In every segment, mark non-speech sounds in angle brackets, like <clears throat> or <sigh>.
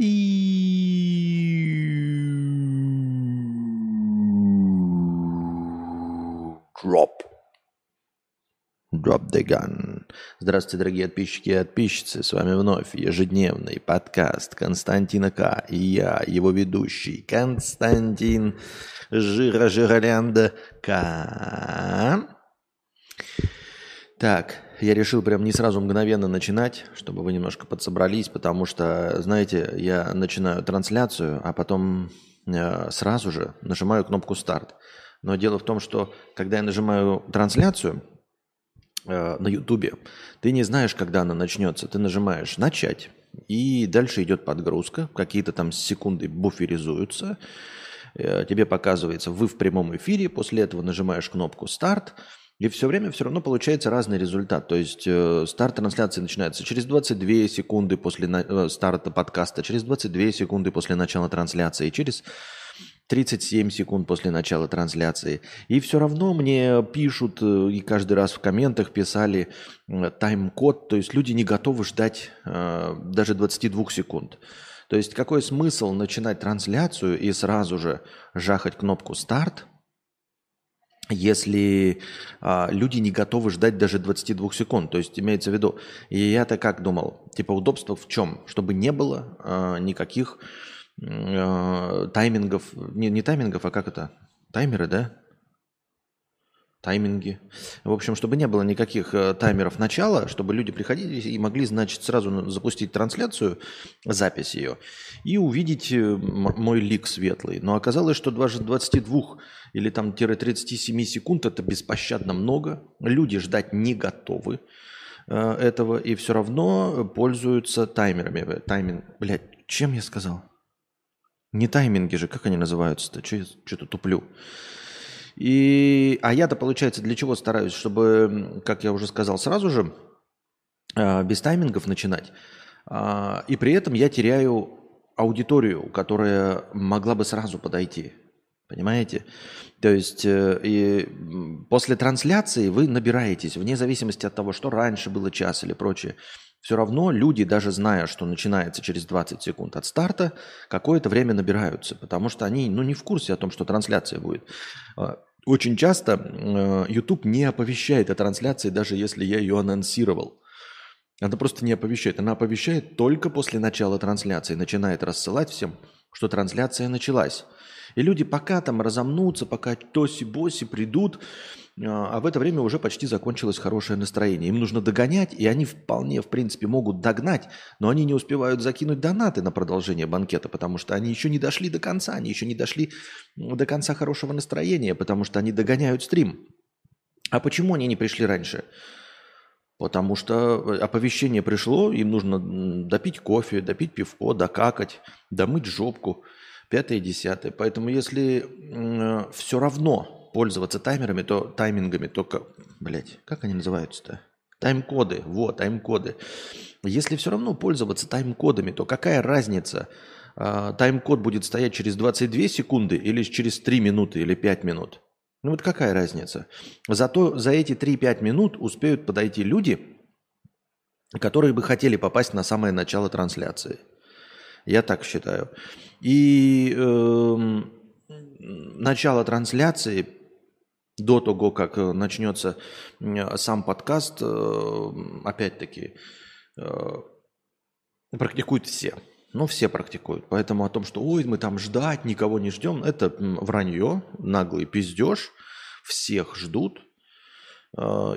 Drop. Drop the gun. Здравствуйте, дорогие подписчики и подписчицы. С вами вновь ежедневный подкаст Константина К. И я, его ведущий, Константин Жира Жиролянда К. Так, я решил прям не сразу мгновенно начинать, чтобы вы немножко подсобрались, потому что, знаете, я начинаю трансляцию, а потом э, сразу же нажимаю кнопку «Старт». Но дело в том, что когда я нажимаю трансляцию э, на Ютубе, ты не знаешь, когда она начнется. Ты нажимаешь «Начать», и дальше идет подгрузка, какие-то там секунды буферизуются, э, тебе показывается «Вы в прямом эфире», после этого нажимаешь кнопку «Старт», и все время все равно получается разный результат. То есть э, старт трансляции начинается через 22 секунды после на, э, старта подкаста, через 22 секунды после начала трансляции, через 37 секунд после начала трансляции. И все равно мне пишут, э, и каждый раз в комментах писали э, тайм-код, то есть люди не готовы ждать э, даже 22 секунд. То есть какой смысл начинать трансляцию и сразу же жахать кнопку «Старт», если а, люди не готовы ждать даже 22 секунд. То есть имеется в виду, и я-то как думал, типа удобство в чем? Чтобы не было а, никаких а, таймингов, не, не таймингов, а как это? Таймеры, да? Тайминги. В общем, чтобы не было никаких э, таймеров начала, чтобы люди приходили и могли, значит, сразу запустить трансляцию, запись ее, и увидеть э, мой лик светлый. Но оказалось, что даже 22 или там 37 секунд это беспощадно много. Люди ждать не готовы э, этого и все равно пользуются таймерами. Тайминг, блядь, чем я сказал? Не тайминги же, как они называются-то? Что-то туплю. И, а я-то, получается, для чего стараюсь? Чтобы, как я уже сказал, сразу же э, без таймингов начинать. Э, и при этом я теряю аудиторию, которая могла бы сразу подойти. Понимаете? То есть э, и после трансляции вы набираетесь, вне зависимости от того, что раньше было час или прочее. Все равно люди, даже зная, что начинается через 20 секунд от старта, какое-то время набираются, потому что они ну, не в курсе о том, что трансляция будет. Очень часто э, YouTube не оповещает о трансляции, даже если я ее анонсировал. Она просто не оповещает. Она оповещает только после начала трансляции. Начинает рассылать всем, что трансляция началась. И люди пока там разомнутся, пока тоси-боси придут, а, а в это время уже почти закончилось хорошее настроение. Им нужно догонять, и они вполне, в принципе, могут догнать, но они не успевают закинуть донаты на продолжение банкета, потому что они еще не дошли до конца, они еще не дошли до конца хорошего настроения, потому что они догоняют стрим. А почему они не пришли раньше? Потому что оповещение пришло, им нужно допить кофе, допить пивко, докакать, домыть жопку, пятое, десятое. Поэтому если э, все равно пользоваться таймерами, то таймингами, только, блядь, как они называются-то? Тайм-коды, вот, тайм-коды. Если все равно пользоваться тайм-кодами, то какая разница, э, тайм-код будет стоять через 22 секунды или через 3 минуты или 5 минут? Ну вот какая разница? Зато за эти 3-5 минут успеют подойти люди, которые бы хотели попасть на самое начало трансляции. Я так считаю. И э, начало трансляции до того, как э, начнется сам подкаст, э, опять-таки, э, практикуют все. Ну, все практикуют. Поэтому о том, что ой, мы там ждать, никого не ждем, это вранье, наглый пиздеж. Всех ждут.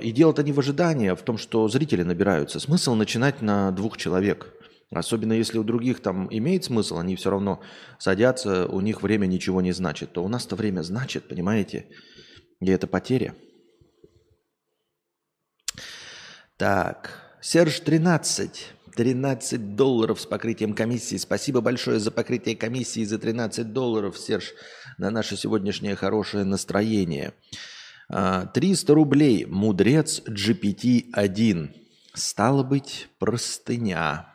И дело-то не в ожидании, а в том, что зрители набираются. Смысл начинать на двух человек. Особенно если у других там имеет смысл, они все равно садятся, у них время ничего не значит. То у нас-то время значит, понимаете? И это потеря. Так, Серж 13. 13 долларов с покрытием комиссии. Спасибо большое за покрытие комиссии за 13 долларов, Серж, на наше сегодняшнее хорошее настроение. 300 а, рублей. Мудрец GPT-1. Стало быть, простыня.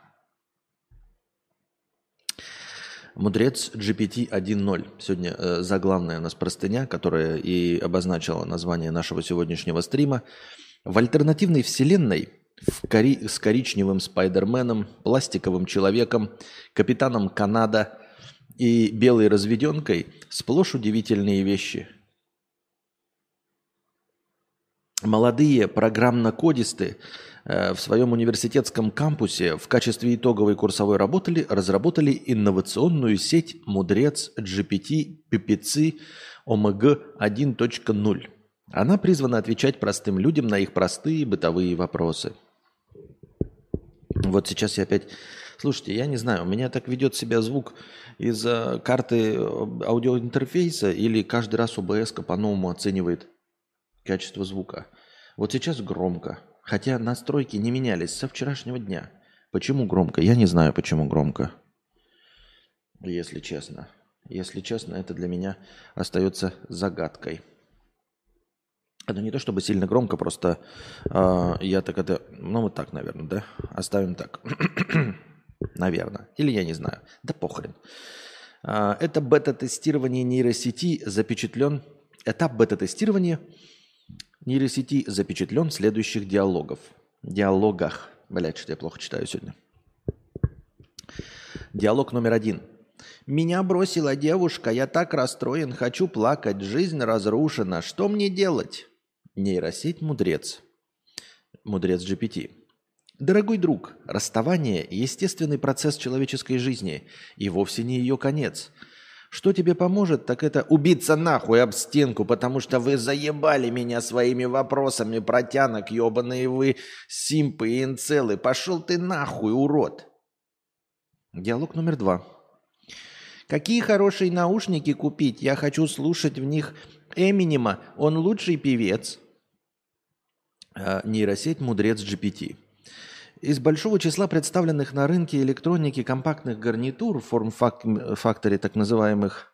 Мудрец GPT 1.0. Сегодня э, заглавная у нас простыня, которая и обозначила название нашего сегодняшнего стрима. В альтернативной вселенной в кори... с коричневым Спайдерменом, пластиковым человеком, капитаном Канада и белой разведенкой сплошь удивительные вещи. Молодые программно-кодисты в своем университетском кампусе в качестве итоговой курсовой работы разработали инновационную сеть «Мудрец GPT PPC OMG 1.0». Она призвана отвечать простым людям на их простые бытовые вопросы – вот сейчас я опять... Слушайте, я не знаю, у меня так ведет себя звук из-за карты э, аудиоинтерфейса или каждый раз ОБС по-новому оценивает качество звука. Вот сейчас громко, хотя настройки не менялись со вчерашнего дня. Почему громко? Я не знаю, почему громко. Если честно. Если честно, это для меня остается загадкой. Это не то чтобы сильно громко, просто э, я так это... Ну, вот так, наверное, да? Оставим так. <clears throat> наверное. Или я не знаю. Да похрен. Э, это бета-тестирование нейросети запечатлен... Этап бета-тестирования нейросети запечатлен в следующих диалогов. Диалогах. Блять, что я плохо читаю сегодня. Диалог номер один. Меня бросила девушка, я так расстроен, хочу плакать, жизнь разрушена. Что мне делать? Нейросеть «Мудрец». Мудрец GPT. Дорогой друг, расставание – естественный процесс человеческой жизни и вовсе не ее конец. Что тебе поможет, так это убиться нахуй об стенку, потому что вы заебали меня своими вопросами, протянок, ебаные вы, симпы и инцелы. Пошел ты нахуй, урод. Диалог номер два. Какие хорошие наушники купить? Я хочу слушать в них Эминема. Он лучший певец. Э, нейросеть «Мудрец GPT». Из большого числа представленных на рынке электроники компактных гарнитур в форм-факторе так называемых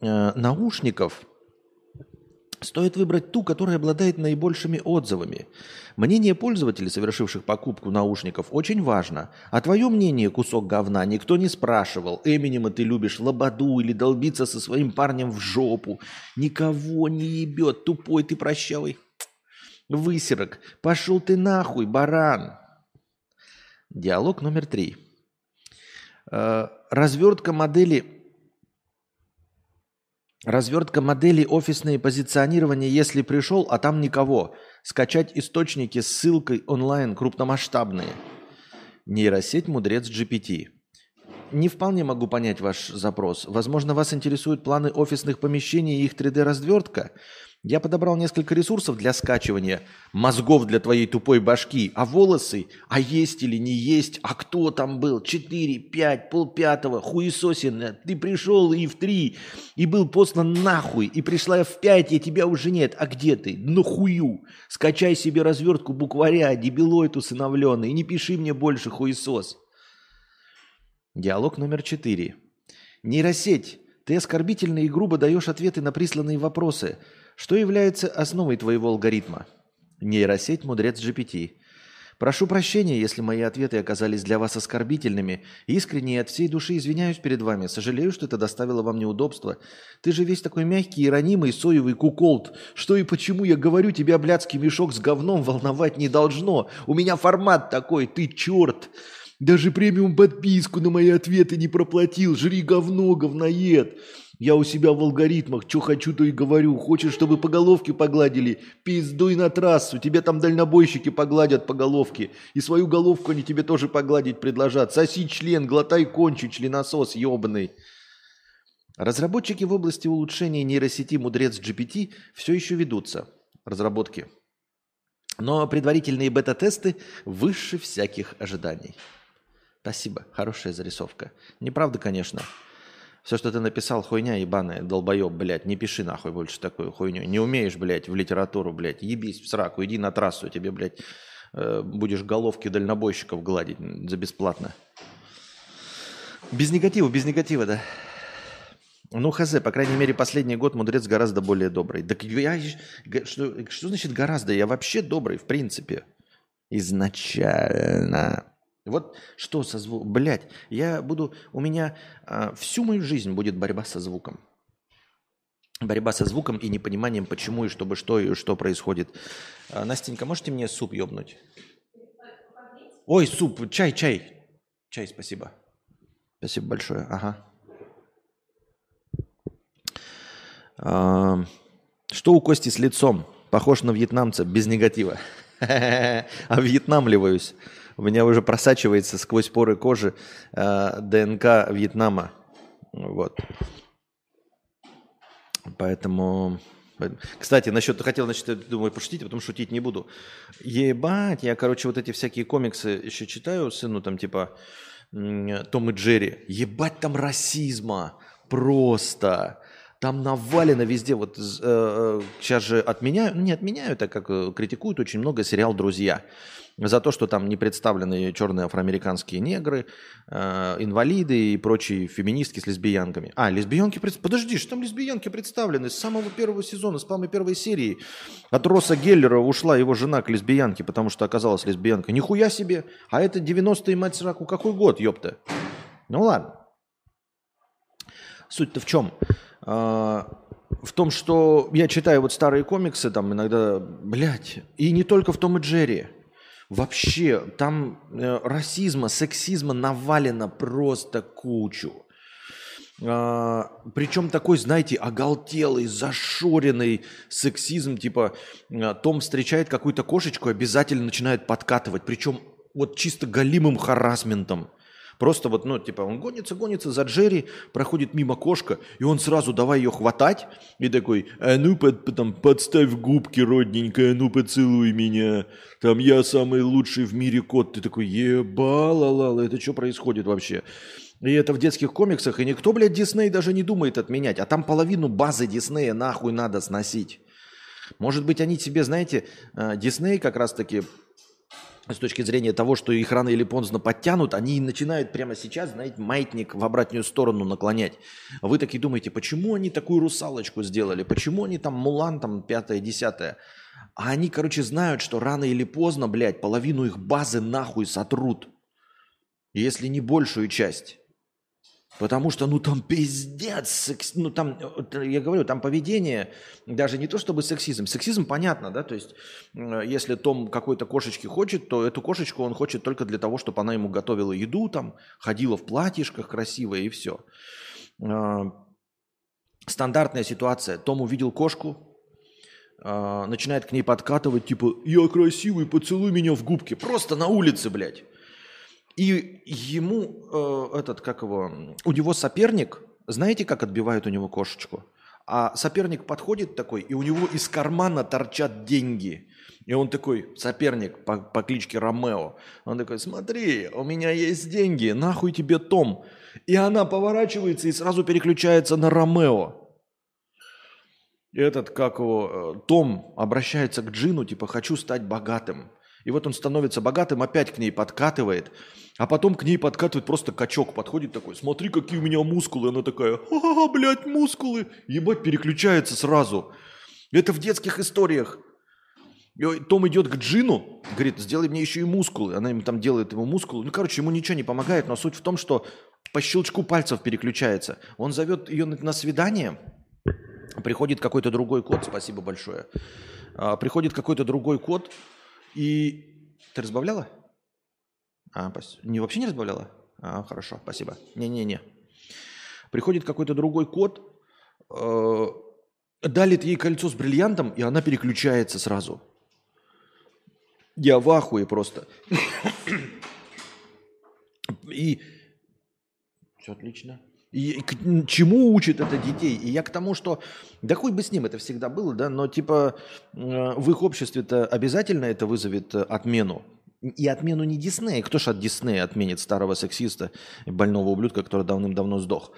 э, наушников стоит выбрать ту, которая обладает наибольшими отзывами. Мнение пользователей, совершивших покупку наушников, очень важно. А твое мнение, кусок говна, никто не спрашивал. Эминема ты любишь лободу или долбиться со своим парнем в жопу. Никого не ебет, тупой ты прощавый. Высерок, пошел ты нахуй, баран. Диалог номер три. Э, развертка модели Развертка модели офисное позиционирование, если пришел, а там никого. Скачать источники с ссылкой онлайн крупномасштабные. Нейросеть Мудрец GPT. Не вполне могу понять ваш запрос. Возможно, вас интересуют планы офисных помещений и их 3D-развертка? Я подобрал несколько ресурсов для скачивания мозгов для твоей тупой башки, а волосы, а есть или не есть, а кто там был, 4, 5, полпятого, хуесосина, ты пришел и в 3, и был послан нахуй, и пришла в 5, и тебя уже нет, а где ты? Ну хую, скачай себе развертку букваря, дебилоид усыновленный, и не пиши мне больше хуесос. Диалог номер 4. Нейросеть, ты оскорбительно и грубо даешь ответы на присланные вопросы – что является основой твоего алгоритма? Нейросеть Мудрец GPT. Прошу прощения, если мои ответы оказались для вас оскорбительными. Искренне от всей души извиняюсь перед вами. Сожалею, что это доставило вам неудобства. Ты же весь такой мягкий и ранимый соевый куколт. Что и почему я говорю, тебя блядский мешок с говном волновать не должно. У меня формат такой, ты черт. Даже премиум подписку на мои ответы не проплатил. Жри говно, говноед. Я у себя в алгоритмах, что хочу, то и говорю. Хочешь, чтобы по головке погладили? Пиздуй на трассу, тебе там дальнобойщики погладят по головке. И свою головку они тебе тоже погладить предложат. Соси член, глотай кончи, членосос ебаный. Разработчики в области улучшения нейросети Мудрец GPT все еще ведутся. Разработки. Но предварительные бета-тесты выше всяких ожиданий. Спасибо, хорошая зарисовка. Неправда, конечно. Все, что ты написал, хуйня ебаная, долбоеб, блядь, не пиши нахуй больше такую хуйню. Не умеешь, блядь, в литературу, блядь, ебись в сраку, иди на трассу, тебе, блядь, э, будешь головки дальнобойщиков гладить за бесплатно. Без негатива, без негатива, да. Ну, хз, по крайней мере, последний год мудрец гораздо более добрый. Так я... Что, что значит гораздо? Я вообще добрый, в принципе. Изначально. Вот что со звуком? Блять, я буду... У меня а, всю мою жизнь будет борьба со звуком. Борьба со звуком и непониманием, почему и чтобы что и что происходит. А, Настенька, можете мне суп ёбнуть? Ой, суп, чай, чай. Чай, спасибо. Спасибо большое. Ага. А, что у Кости с лицом? Похож на вьетнамца, без негатива. <laughs> А вьетнамливаюсь. У меня уже просачивается сквозь поры кожи э, ДНК Вьетнама. Вот. Поэтому... Кстати, насчет, хотел, значит, думаю, пошутить, а потом шутить не буду. Ебать, я, короче, вот эти всякие комиксы еще читаю, сыну там типа Том и Джерри. Ебать, там расизма. Просто. Там навалено везде. Вот э, э, сейчас же отменяют, ну не отменяют, а как э, критикуют очень много сериал «Друзья». За то, что там не представлены черные афроамериканские негры, э, инвалиды и прочие феминистки с лесбиянками. А, лесбиянки... Пред... Подожди, что там лесбиянки представлены? С самого первого сезона, с самой первой серии. От Росса Геллера ушла его жена к лесбиянке, потому что оказалась лесбиянкой. Нихуя себе! А это 90-е, мать сраку, какой год, ёпта? Ну ладно. Суть-то в чем? А, в том, что я читаю вот старые комиксы, там иногда, блядь, и не только в Том и Джерри. Вообще, там э, расизма, сексизма навалено просто кучу. А, причем такой, знаете, оголтелый, зашоренный сексизм, типа э, Том встречает какую-то кошечку, обязательно начинает подкатывать, причем вот чисто галимым харасментом. Просто вот, ну, типа, он гонится, гонится за Джерри, проходит мимо кошка, и он сразу давай ее хватать, и такой, а ну, под, там, подставь губки, родненькая, ну, поцелуй меня, там, я самый лучший в мире кот. Ты такой, ебала-лала, это что происходит вообще? И это в детских комиксах, и никто, блядь, Дисней даже не думает отменять, а там половину базы Диснея нахуй надо сносить. Может быть, они тебе, знаете, э, Дисней как раз-таки с точки зрения того, что их рано или поздно подтянут, они начинают прямо сейчас, знаете, маятник в обратную сторону наклонять. Вы такие думаете, почему они такую русалочку сделали? Почему они там Мулан, там, пятое, десятое? А они, короче, знают, что рано или поздно, блядь, половину их базы нахуй сотрут. Если не большую часть. Потому что, ну, там пиздец, секс... ну, там, я говорю, там поведение, даже не то чтобы сексизм. Сексизм понятно, да, то есть, если Том какой-то кошечки хочет, то эту кошечку он хочет только для того, чтобы она ему готовила еду, там, ходила в платьишках красивая и все. Стандартная ситуация. Том увидел кошку, начинает к ней подкатывать, типа, я красивый, поцелуй меня в губки. Просто на улице, блядь. И ему э, этот, как его, у него соперник, знаете, как отбивает у него кошечку? А соперник подходит такой, и у него из кармана торчат деньги. И он такой, соперник по, по кличке Ромео, он такой, смотри, у меня есть деньги, нахуй тебе Том. И она поворачивается и сразу переключается на Ромео. Этот, как его, э, Том обращается к Джину, типа, хочу стать богатым. И вот он становится богатым, опять к ней подкатывает, а потом к ней подкатывает просто качок, подходит такой, смотри, какие у меня мускулы. Она такая, ха-ха, блядь, мускулы. Ебать, переключается сразу. Это в детских историях. И Том идет к Джину, говорит, сделай мне еще и мускулы. Она ему там делает ему мускулы. Ну, короче, ему ничего не помогает, но суть в том, что по щелчку пальцев переключается. Он зовет ее на свидание, приходит какой-то другой код, спасибо большое. А, приходит какой-то другой код, и ты разбавляла? А, не вообще не разбавляла? А, хорошо, спасибо. Не-не-не. Приходит какой-то другой код, э, далит ей кольцо с бриллиантом, и она переключается сразу. Я в ахуе просто. И все отлично. И к чему учат это детей? И я к тому, что да хуй бы с ним это всегда было, да, но типа э, в их обществе-то обязательно это вызовет э, отмену. И отмену не Диснея. Кто ж от Диснея отменит старого сексиста, больного ублюдка, который давным-давно сдох?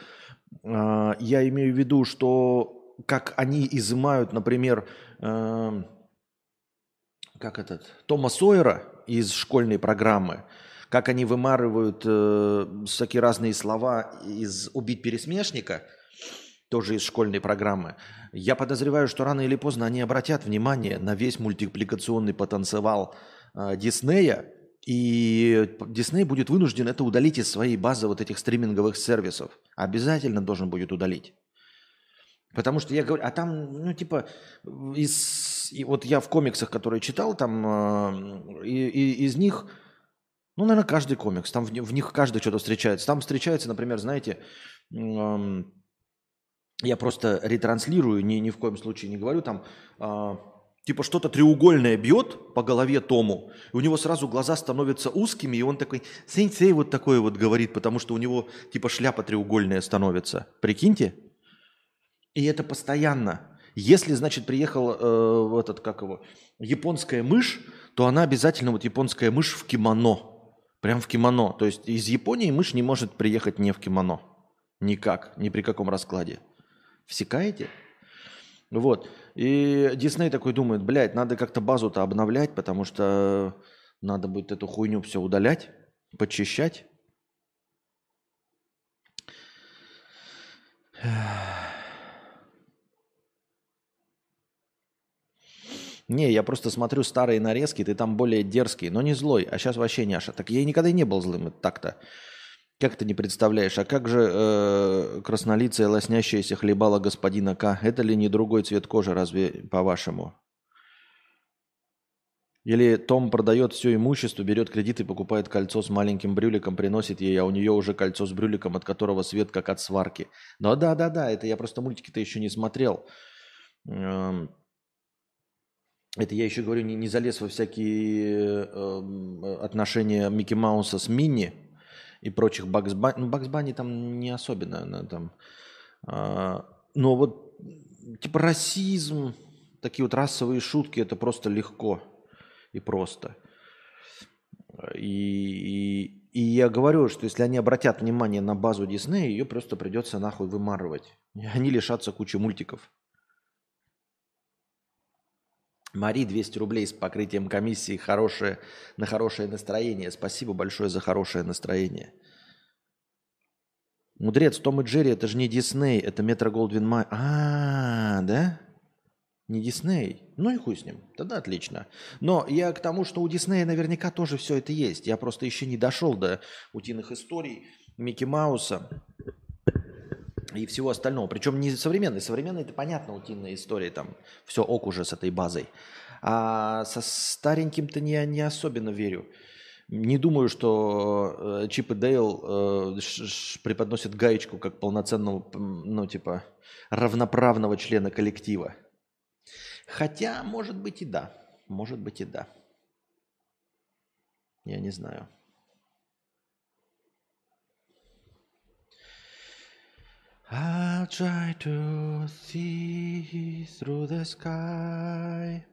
А, я имею в виду, что как они изымают, например, э, как этот, Тома Сойера из школьной программы – как они вымарывают э, всякие разные слова из «убить пересмешника», тоже из школьной программы. Я подозреваю, что рано или поздно они обратят внимание на весь мультипликационный потенциал э, Диснея, и Дисней будет вынужден это удалить из своей базы вот этих стриминговых сервисов. Обязательно должен будет удалить. Потому что я говорю, а там, ну, типа, из, и вот я в комиксах, которые читал, там, э, и, из них, ну, наверное, каждый комикс, там в, в них каждый что-то встречается. Там встречается, например, знаете, э, я просто ретранслирую, ни, ни в коем случае не говорю, там, э, типа, что-то треугольное бьет по голове Тому, и у него сразу глаза становятся узкими, и он такой, сенсей вот такое вот говорит, потому что у него, типа, шляпа треугольная становится. Прикиньте? И это постоянно. Если, значит, приехал э, этот, как его, японская мышь, то она обязательно вот японская мышь в кимоно. Прям в кимоно. То есть из Японии мышь не может приехать не в кимоно. Никак, ни при каком раскладе. Всекаете? Вот. И Дисней такой думает, блядь, надо как-то базу-то обновлять, потому что надо будет эту хуйню все удалять, подчищать. Не, я просто смотрю старые нарезки, ты там более дерзкий, но не злой, а сейчас вообще няша. Так я никогда и не был злым, так-то. Как ты не представляешь? А как же э, краснолицая лоснящаяся хлебала господина К? Это ли не другой цвет кожи, разве по-вашему? Или Том продает все имущество, берет кредит и покупает кольцо с маленьким брюликом, приносит ей, а у нее уже кольцо с брюликом, от которого свет как от сварки. Ну да, да, да, это я просто мультики-то еще не смотрел. Эм, это я еще говорю, не, не залез во всякие э, отношения Микки Мауса с Минни и прочих Бакс Банни. Ну, Бакс Банни там не особенно. Она там, э, но вот типа расизм, такие вот расовые шутки, это просто легко и просто. И, и, и я говорю, что если они обратят внимание на базу Диснея, ее просто придется нахуй вымарывать. И они лишатся кучи мультиков. Мари 200 рублей с покрытием комиссии хорошее, на хорошее настроение. Спасибо большое за хорошее настроение. Мудрец, Том и Джерри, это же не Дисней, это Метро Голдвин Май. А, да? Не Дисней? Ну и хуй с ним. Тогда отлично. Но я к тому, что у Диснея наверняка тоже все это есть. Я просто еще не дошел до утиных историй Микки Мауса и всего остального. Причем не современный. Современный это понятно, утиная история, там все ок уже с этой базой. А со стареньким-то не, не особенно верю. Не думаю, что э, Чип и Дейл э, преподносят гаечку как полноценного, ну, типа, равноправного члена коллектива. Хотя, может быть и да. Может быть и да. Я не знаю. I'll try to see through the sky.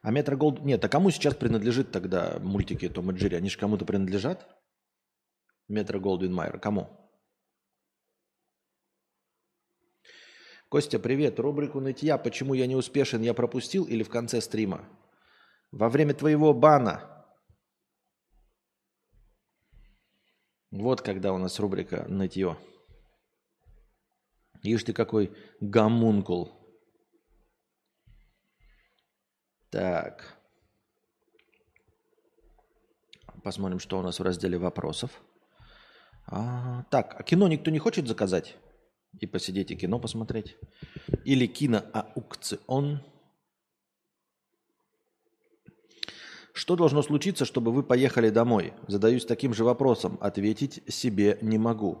А Метро Голд... Нет, а кому сейчас принадлежит тогда мультики Том и Джерри? Они же кому-то принадлежат? Метро Голдвин Майер. Кому? Костя, привет. Рубрику «Нытья. Почему я не успешен?» я пропустил или в конце стрима? Во время твоего бана – Вот когда у нас рубрика «Нытье». Ишь ты какой гомункул. Так. Посмотрим, что у нас в разделе вопросов. А, так, а кино никто не хочет заказать? И посидеть и кино посмотреть? Или киноаукцион? Что должно случиться, чтобы вы поехали домой? Задаюсь таким же вопросом. Ответить себе не могу.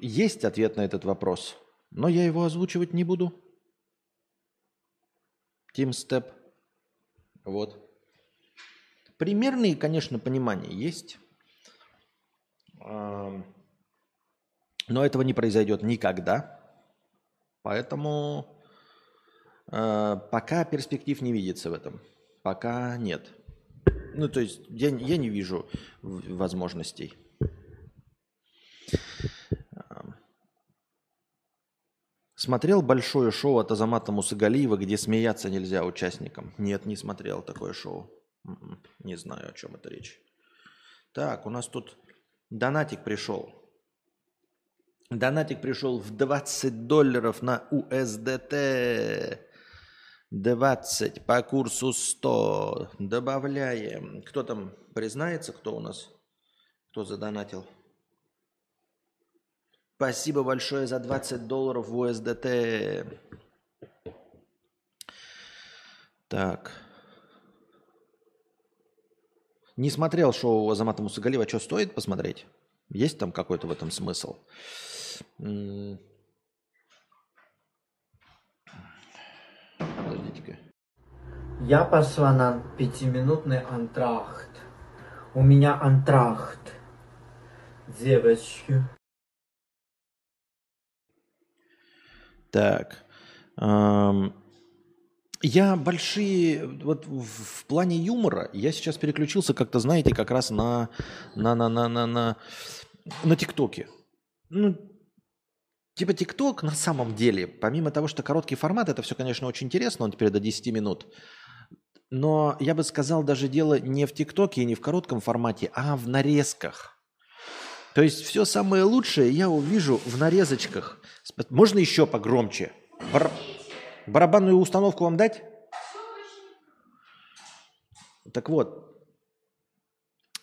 Есть ответ на этот вопрос, но я его озвучивать не буду. Тим Степ. Вот. Примерные, конечно, понимания есть. Но этого не произойдет никогда. Поэтому Э, пока перспектив не видится в этом. Пока нет. Ну, то есть я, я не вижу возможностей. Смотрел большое шоу от Азамата Мусагалиева, где смеяться нельзя участникам? Нет, не смотрел такое шоу. М-м, не знаю, о чем это речь. Так, у нас тут донатик пришел. Донатик пришел в 20 долларов на USDT. 20 по курсу 100. Добавляем. Кто там признается, кто у нас Кто задонатил? Спасибо большое за 20 долларов в USDT. Так. Не смотрел шоу Азамата Мусагалиева. Что стоит посмотреть? Есть там какой-то в этом смысл? Подождите-ка. Я пошла на пятиминутный антрахт. У меня антрахт. Девочки. Так. Я большие, вот в, плане юмора, я сейчас переключился как-то, знаете, как раз на, на, на, на, на, на, на ТикТоке. Ну, типа ТикТок на самом деле, помимо того, что короткий формат, это все, конечно, очень интересно, он теперь до 10 минут. Но я бы сказал, даже дело не в ТикТоке и не в коротком формате, а в нарезках. То есть все самое лучшее я увижу в нарезочках. Можно еще погромче? Бар... Барабанную установку вам дать? Так вот,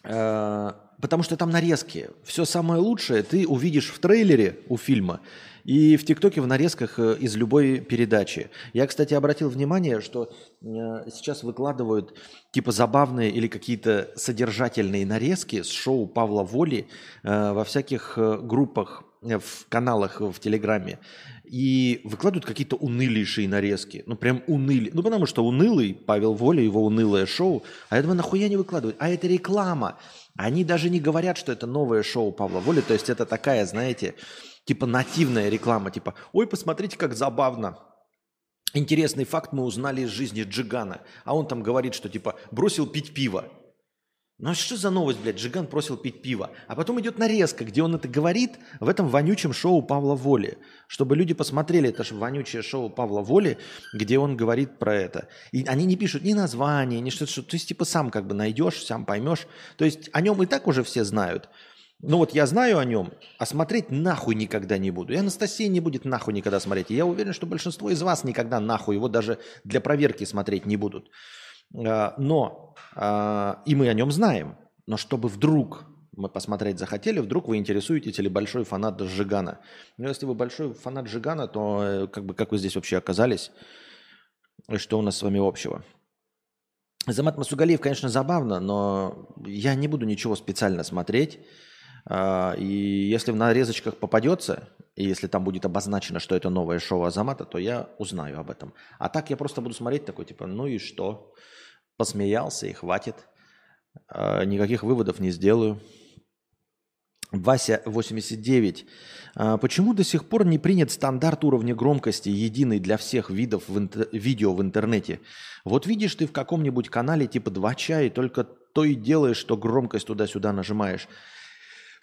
э, потому что там нарезки. Все самое лучшее ты увидишь в трейлере у фильма и в ТикТоке в нарезках э, из любой передачи. Я, кстати, обратил внимание, что э, сейчас выкладывают типа забавные или какие-то содержательные нарезки с шоу Павла Воли во всяких группах, в каналах в Телеграме и выкладывают какие-то унылейшие нарезки. Ну, прям уныли. Ну, потому что унылый Павел Воля, его унылое шоу. А думаю, нахуя не выкладывают? А это реклама. Они даже не говорят, что это новое шоу Павла Воли. То есть это такая, знаете, типа нативная реклама. Типа, ой, посмотрите, как забавно. Интересный факт мы узнали из жизни Джигана. А он там говорит, что типа бросил пить пиво. Ну а что за новость, блядь? Джиган просил пить пиво. А потом идет нарезка, где он это говорит в этом вонючем шоу Павла Воли. Чтобы люди посмотрели это же вонючее шоу Павла Воли, где он говорит про это. И они не пишут ни название, ни что-то. Что то есть типа сам как бы найдешь, сам поймешь. То есть о нем и так уже все знают. Ну вот я знаю о нем, а смотреть нахуй никогда не буду. И Анастасия не будет нахуй никогда смотреть. И я уверен, что большинство из вас никогда нахуй его даже для проверки смотреть не будут. А, но, а, и мы о нем знаем, но чтобы вдруг мы посмотреть захотели, вдруг вы интересуетесь или большой фанат Жигана. Но если вы большой фанат Жигана, то э, как бы как вы здесь вообще оказались? И что у нас с вами общего? Замат Масугалиев, конечно, забавно, но я не буду ничего специально смотреть. А, и если в нарезочках попадется, и если там будет обозначено, что это новое шоу Азамата, то я узнаю об этом. А так я просто буду смотреть такой, типа, ну и что? посмеялся и хватит. А, никаких выводов не сделаю. Вася 89. А, почему до сих пор не принят стандарт уровня громкости, единый для всех видов в интер... видео в интернете? Вот видишь ты в каком-нибудь канале типа 2 чая, только то и делаешь, что громкость туда-сюда нажимаешь.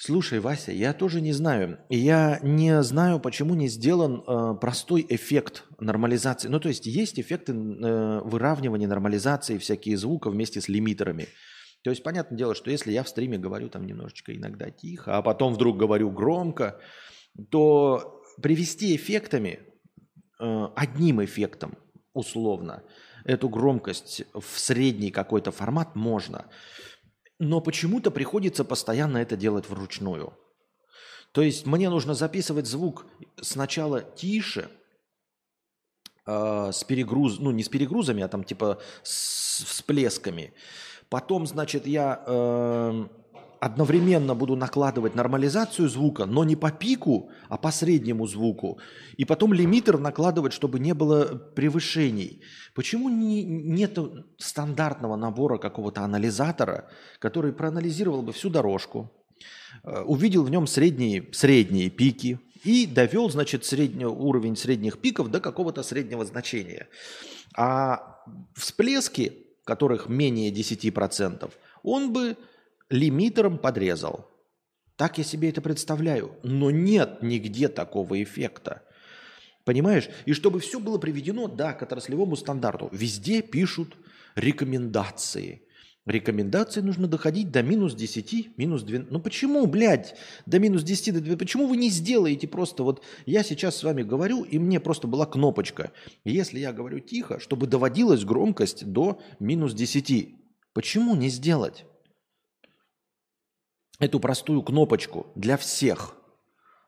Слушай, Вася, я тоже не знаю. Я не знаю, почему не сделан э, простой эффект нормализации. Ну, то есть есть эффекты э, выравнивания, нормализации, всякие звука вместе с лимитерами. То есть, понятное дело, что если я в стриме говорю там немножечко иногда тихо, а потом вдруг говорю громко, то привести эффектами, э, одним эффектом условно, эту громкость в средний какой-то формат можно. Но почему-то приходится постоянно это делать вручную. То есть мне нужно записывать звук сначала тише, э, с перегруз, ну не с перегрузами, а там типа с всплесками. Потом, значит, я э, одновременно буду накладывать нормализацию звука, но не по пику, а по среднему звуку. И потом лимитер накладывать, чтобы не было превышений. Почему не, нет стандартного набора какого-то анализатора, который проанализировал бы всю дорожку, э, увидел в нем средние, средние пики и довел, значит, средний, уровень средних пиков до какого-то среднего значения. А всплески, которых менее 10%, он бы лимитером подрезал. Так я себе это представляю. Но нет нигде такого эффекта. Понимаешь? И чтобы все было приведено, да, к отраслевому стандарту. Везде пишут рекомендации. Рекомендации нужно доходить до минус 10, минус 12. Ну почему, блядь, до минус 10, до 12? Почему вы не сделаете просто вот... Я сейчас с вами говорю, и мне просто была кнопочка. Если я говорю тихо, чтобы доводилась громкость до минус 10. Почему не сделать? Эту простую кнопочку для всех,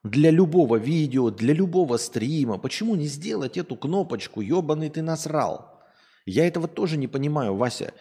для любого видео, для любого стрима. Почему не сделать эту кнопочку? Ебаный ты насрал. Я этого тоже не понимаю, Вася.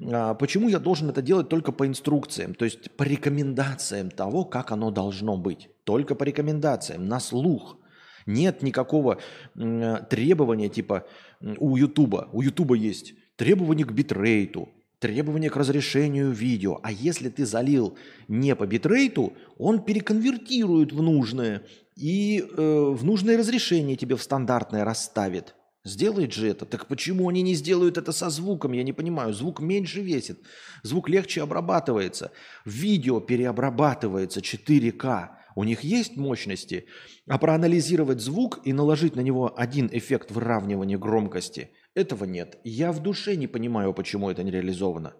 А, почему я должен это делать только по инструкциям, то есть по рекомендациям того, как оно должно быть? Только по рекомендациям, на слух. Нет никакого требования типа у Ютуба. У Ютуба есть требования к битрейту, требования к разрешению видео. А если ты залил не по битрейту, он переконвертирует в нужное и э, в нужное разрешение тебе в стандартное расставит. Сделает же это. Так почему они не сделают это со звуком? Я не понимаю. Звук меньше весит. Звук легче обрабатывается. Видео переобрабатывается 4К. У них есть мощности. А проанализировать звук и наложить на него один эффект выравнивания громкости – этого нет. Я в душе не понимаю, почему это не реализовано.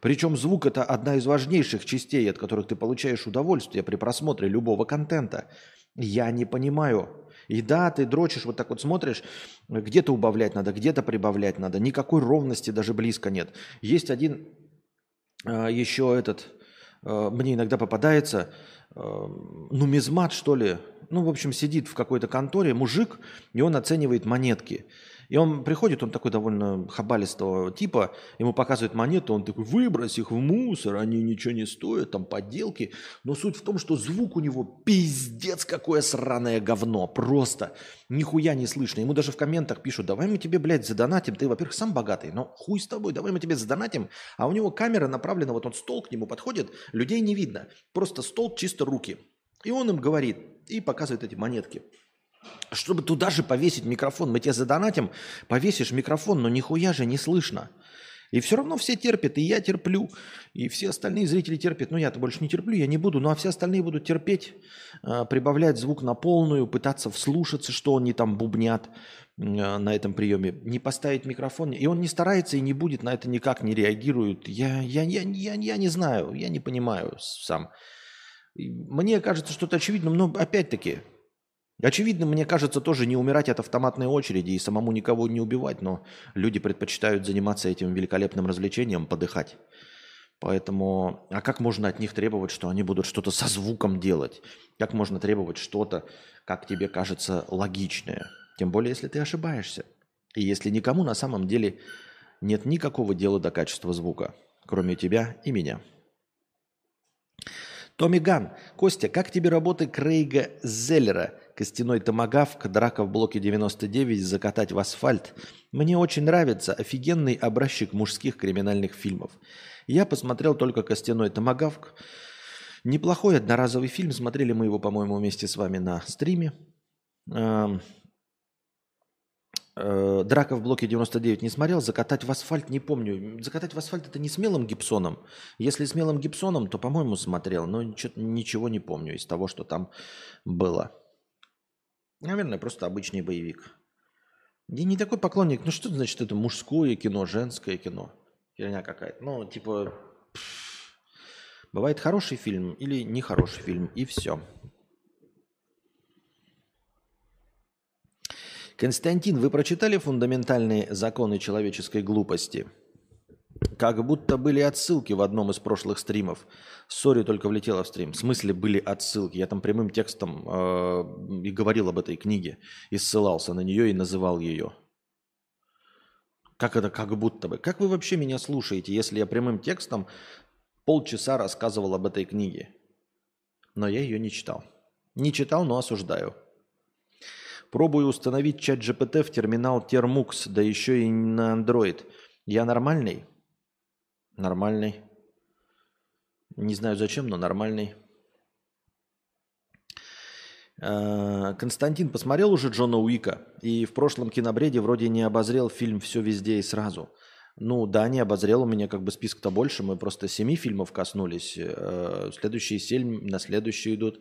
Причем звук – это одна из важнейших частей, от которых ты получаешь удовольствие при просмотре любого контента. Я не понимаю. И да, ты дрочишь, вот так вот смотришь, где-то убавлять надо, где-то прибавлять надо. Никакой ровности даже близко нет. Есть один э, еще этот, э, мне иногда попадается, э, нумизмат, что ли. Ну, в общем, сидит в какой-то конторе мужик, и он оценивает монетки – и он приходит, он такой довольно хабалистого типа, ему показывают монету, он такой, выбрось их в мусор, они ничего не стоят, там подделки. Но суть в том, что звук у него пиздец какое сраное говно, просто нихуя не слышно. Ему даже в комментах пишут, давай мы тебе, блядь, задонатим, ты, во-первых, сам богатый, но хуй с тобой, давай мы тебе задонатим. А у него камера направлена, вот он стол к нему подходит, людей не видно, просто стол, чисто руки. И он им говорит, и показывает эти монетки чтобы туда же повесить микрофон. Мы тебе задонатим, повесишь микрофон, но нихуя же не слышно. И все равно все терпят, и я терплю, и все остальные зрители терпят. Ну, я-то больше не терплю, я не буду, ну, а все остальные будут терпеть, а, прибавлять звук на полную, пытаться вслушаться, что они там бубнят а, на этом приеме, не поставить микрофон. И он не старается и не будет на это никак не реагирует. Я, я, я, я, я не знаю, я не понимаю сам. Мне кажется, что это очевидно, но опять-таки, Очевидно, мне кажется, тоже не умирать от автоматной очереди и самому никого не убивать, но люди предпочитают заниматься этим великолепным развлечением, подыхать. Поэтому, а как можно от них требовать, что они будут что-то со звуком делать? Как можно требовать что-то, как тебе кажется, логичное? Тем более, если ты ошибаешься. И если никому на самом деле нет никакого дела до качества звука, кроме тебя и меня. Томми Ган. Костя, как тебе работы Крейга Зеллера? Костяной томагавк, драка в блоке 99, закатать в асфальт. Мне очень нравится офигенный образчик мужских криминальных фильмов. Я посмотрел только Костяной томагавк. Неплохой одноразовый фильм. Смотрели мы его, по-моему, вместе с вами на стриме. Э, Драка в блоке 99 не смотрел, закатать в асфальт не помню. Закатать в асфальт это не смелым гипсоном. Если смелым гипсоном, то, по-моему, смотрел, но ничего не помню из того, что там было. Наверное, просто обычный боевик. Я не такой поклонник. Ну что значит это мужское кино, женское кино? Херня какая-то. Ну, типа, бывает хороший фильм или нехороший фильм, и все. Константин, вы прочитали фундаментальные законы человеческой глупости? Как будто были отсылки в одном из прошлых стримов. Сори, только влетела в стрим. В смысле были отсылки? Я там прямым текстом э, и говорил об этой книге, и ссылался на нее и называл ее. Как это как будто бы? Как вы вообще меня слушаете, если я прямым текстом полчаса рассказывал об этой книге? Но я ее не читал. Не читал, но осуждаю. Пробую установить чат GPT в терминал Termux, да еще и на Android. Я нормальный? Нормальный. Не знаю зачем, но нормальный. А, Константин посмотрел уже Джона Уика и в прошлом кинобреде вроде не обозрел фильм «Все везде и сразу». Ну да, не обозрел, у меня как бы список-то больше, мы просто семи фильмов коснулись, э, следующие семь на следующие идут.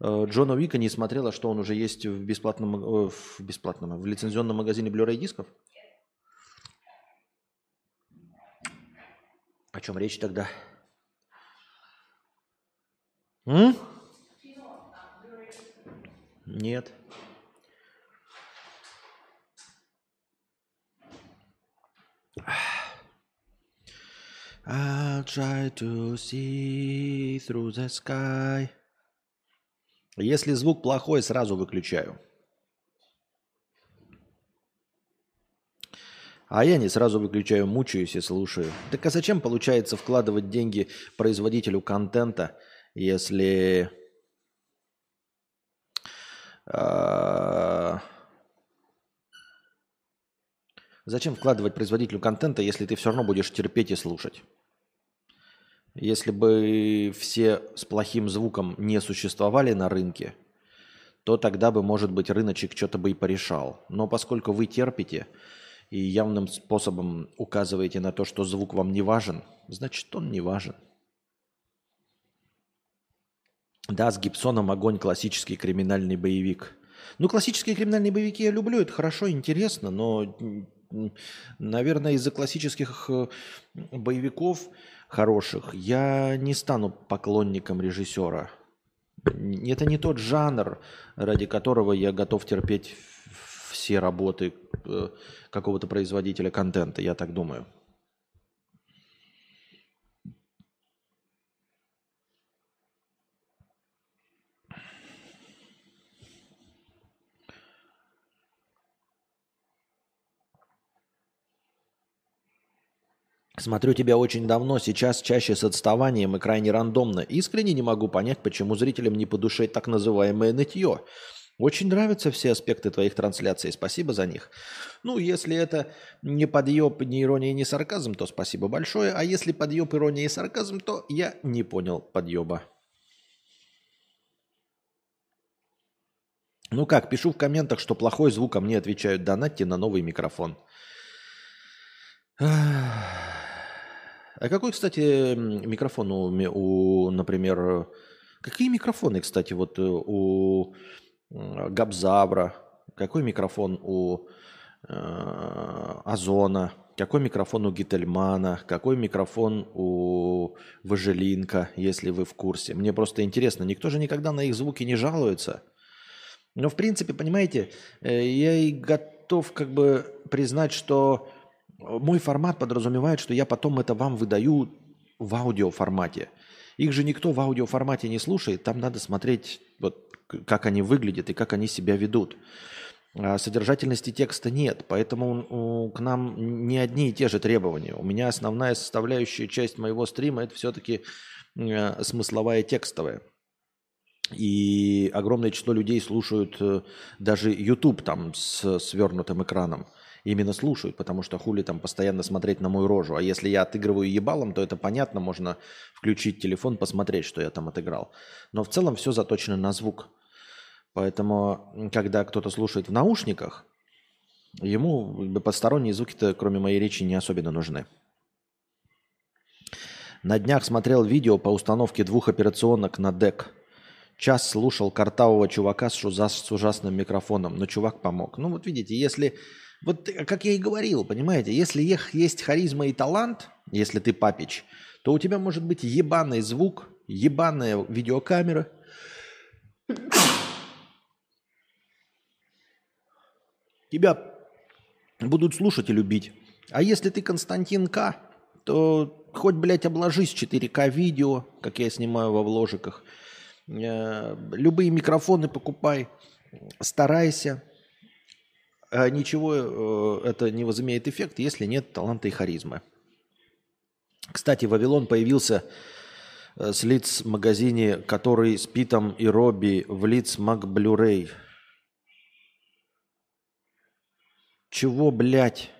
Э, Джона Уика не смотрела, что он уже есть в бесплатном, э, в бесплатном, в лицензионном магазине Blu-ray дисков? О чем речь тогда? М? Нет. I'll try to see through the sky. Если звук плохой, сразу выключаю. А я не сразу выключаю, мучаюсь и слушаю. Так а зачем, получается, вкладывать деньги производителю контента, если... А, зачем вкладывать производителю контента, если ты все равно будешь терпеть и слушать? Если бы все с плохим звуком не существовали на рынке, то тогда бы, может быть, рыночек что-то бы и порешал. Но поскольку вы терпите, и явным способом указываете на то, что звук вам не важен, значит, он не важен. Да, с Гибсоном огонь классический криминальный боевик. Ну, классические криминальные боевики я люблю, это хорошо, интересно, но, наверное, из-за классических э, боевиков хороших я не стану поклонником режиссера. Это не тот жанр, ради которого я готов терпеть все работы э, какого-то производителя контента, я так думаю. Смотрю тебя очень давно, сейчас чаще с отставанием и крайне рандомно. Искренне не могу понять, почему зрителям не по душе так называемое нытье. Очень нравятся все аспекты твоих трансляций. Спасибо за них. Ну, если это не подъеб, не ирония, не сарказм, то спасибо большое. А если подъеб, ирония и сарказм, то я не понял подъеба. Ну как, пишу в комментах, что плохой звук, а мне отвечают, донатьте на новый микрофон. А какой, кстати, микрофон у, у например, какие микрофоны, кстати, вот э, у Габзавра, какой микрофон у э, Озона, какой микрофон у Гительмана, какой микрофон у Важелинка, если вы в курсе. Мне просто интересно, никто же никогда на их звуки не жалуется. Но, в принципе, понимаете, э, я и готов как бы признать, что мой формат подразумевает, что я потом это вам выдаю в аудиоформате. Их же никто в аудиоформате не слушает, там надо смотреть вот как они выглядят и как они себя ведут. А содержательности текста нет, поэтому к нам не одни и те же требования. У меня основная составляющая часть моего стрима это все-таки э, смысловая текстовая. И огромное число людей слушают э, даже YouTube там с свернутым экраном. Именно слушают, потому что хули там постоянно смотреть на мою рожу. А если я отыгрываю ебалом, то это понятно, можно включить телефон, посмотреть, что я там отыграл. Но в целом все заточено на звук. Поэтому, когда кто-то слушает в наушниках, ему посторонние звуки-то, кроме моей речи, не особенно нужны. На днях смотрел видео по установке двух операционок на ДЭК. Час слушал картавого чувака с, с ужасным микрофоном, но чувак помог. Ну вот видите, если... Вот как я и говорил, понимаете, если есть харизма и талант, если ты папич, то у тебя может быть ебаный звук, ебаная видеокамера, Тебя будут слушать и любить. А если ты Константин К., то хоть, блядь, обложись 4К видео, как я снимаю во вложиках. Э, любые микрофоны покупай, старайся. А ничего э, это не возымеет эффект, если нет таланта и харизмы. Кстати, Вавилон появился э, с лиц в магазине, который с Питом и Робби в лиц Мак Блюрей. Чего, блядь?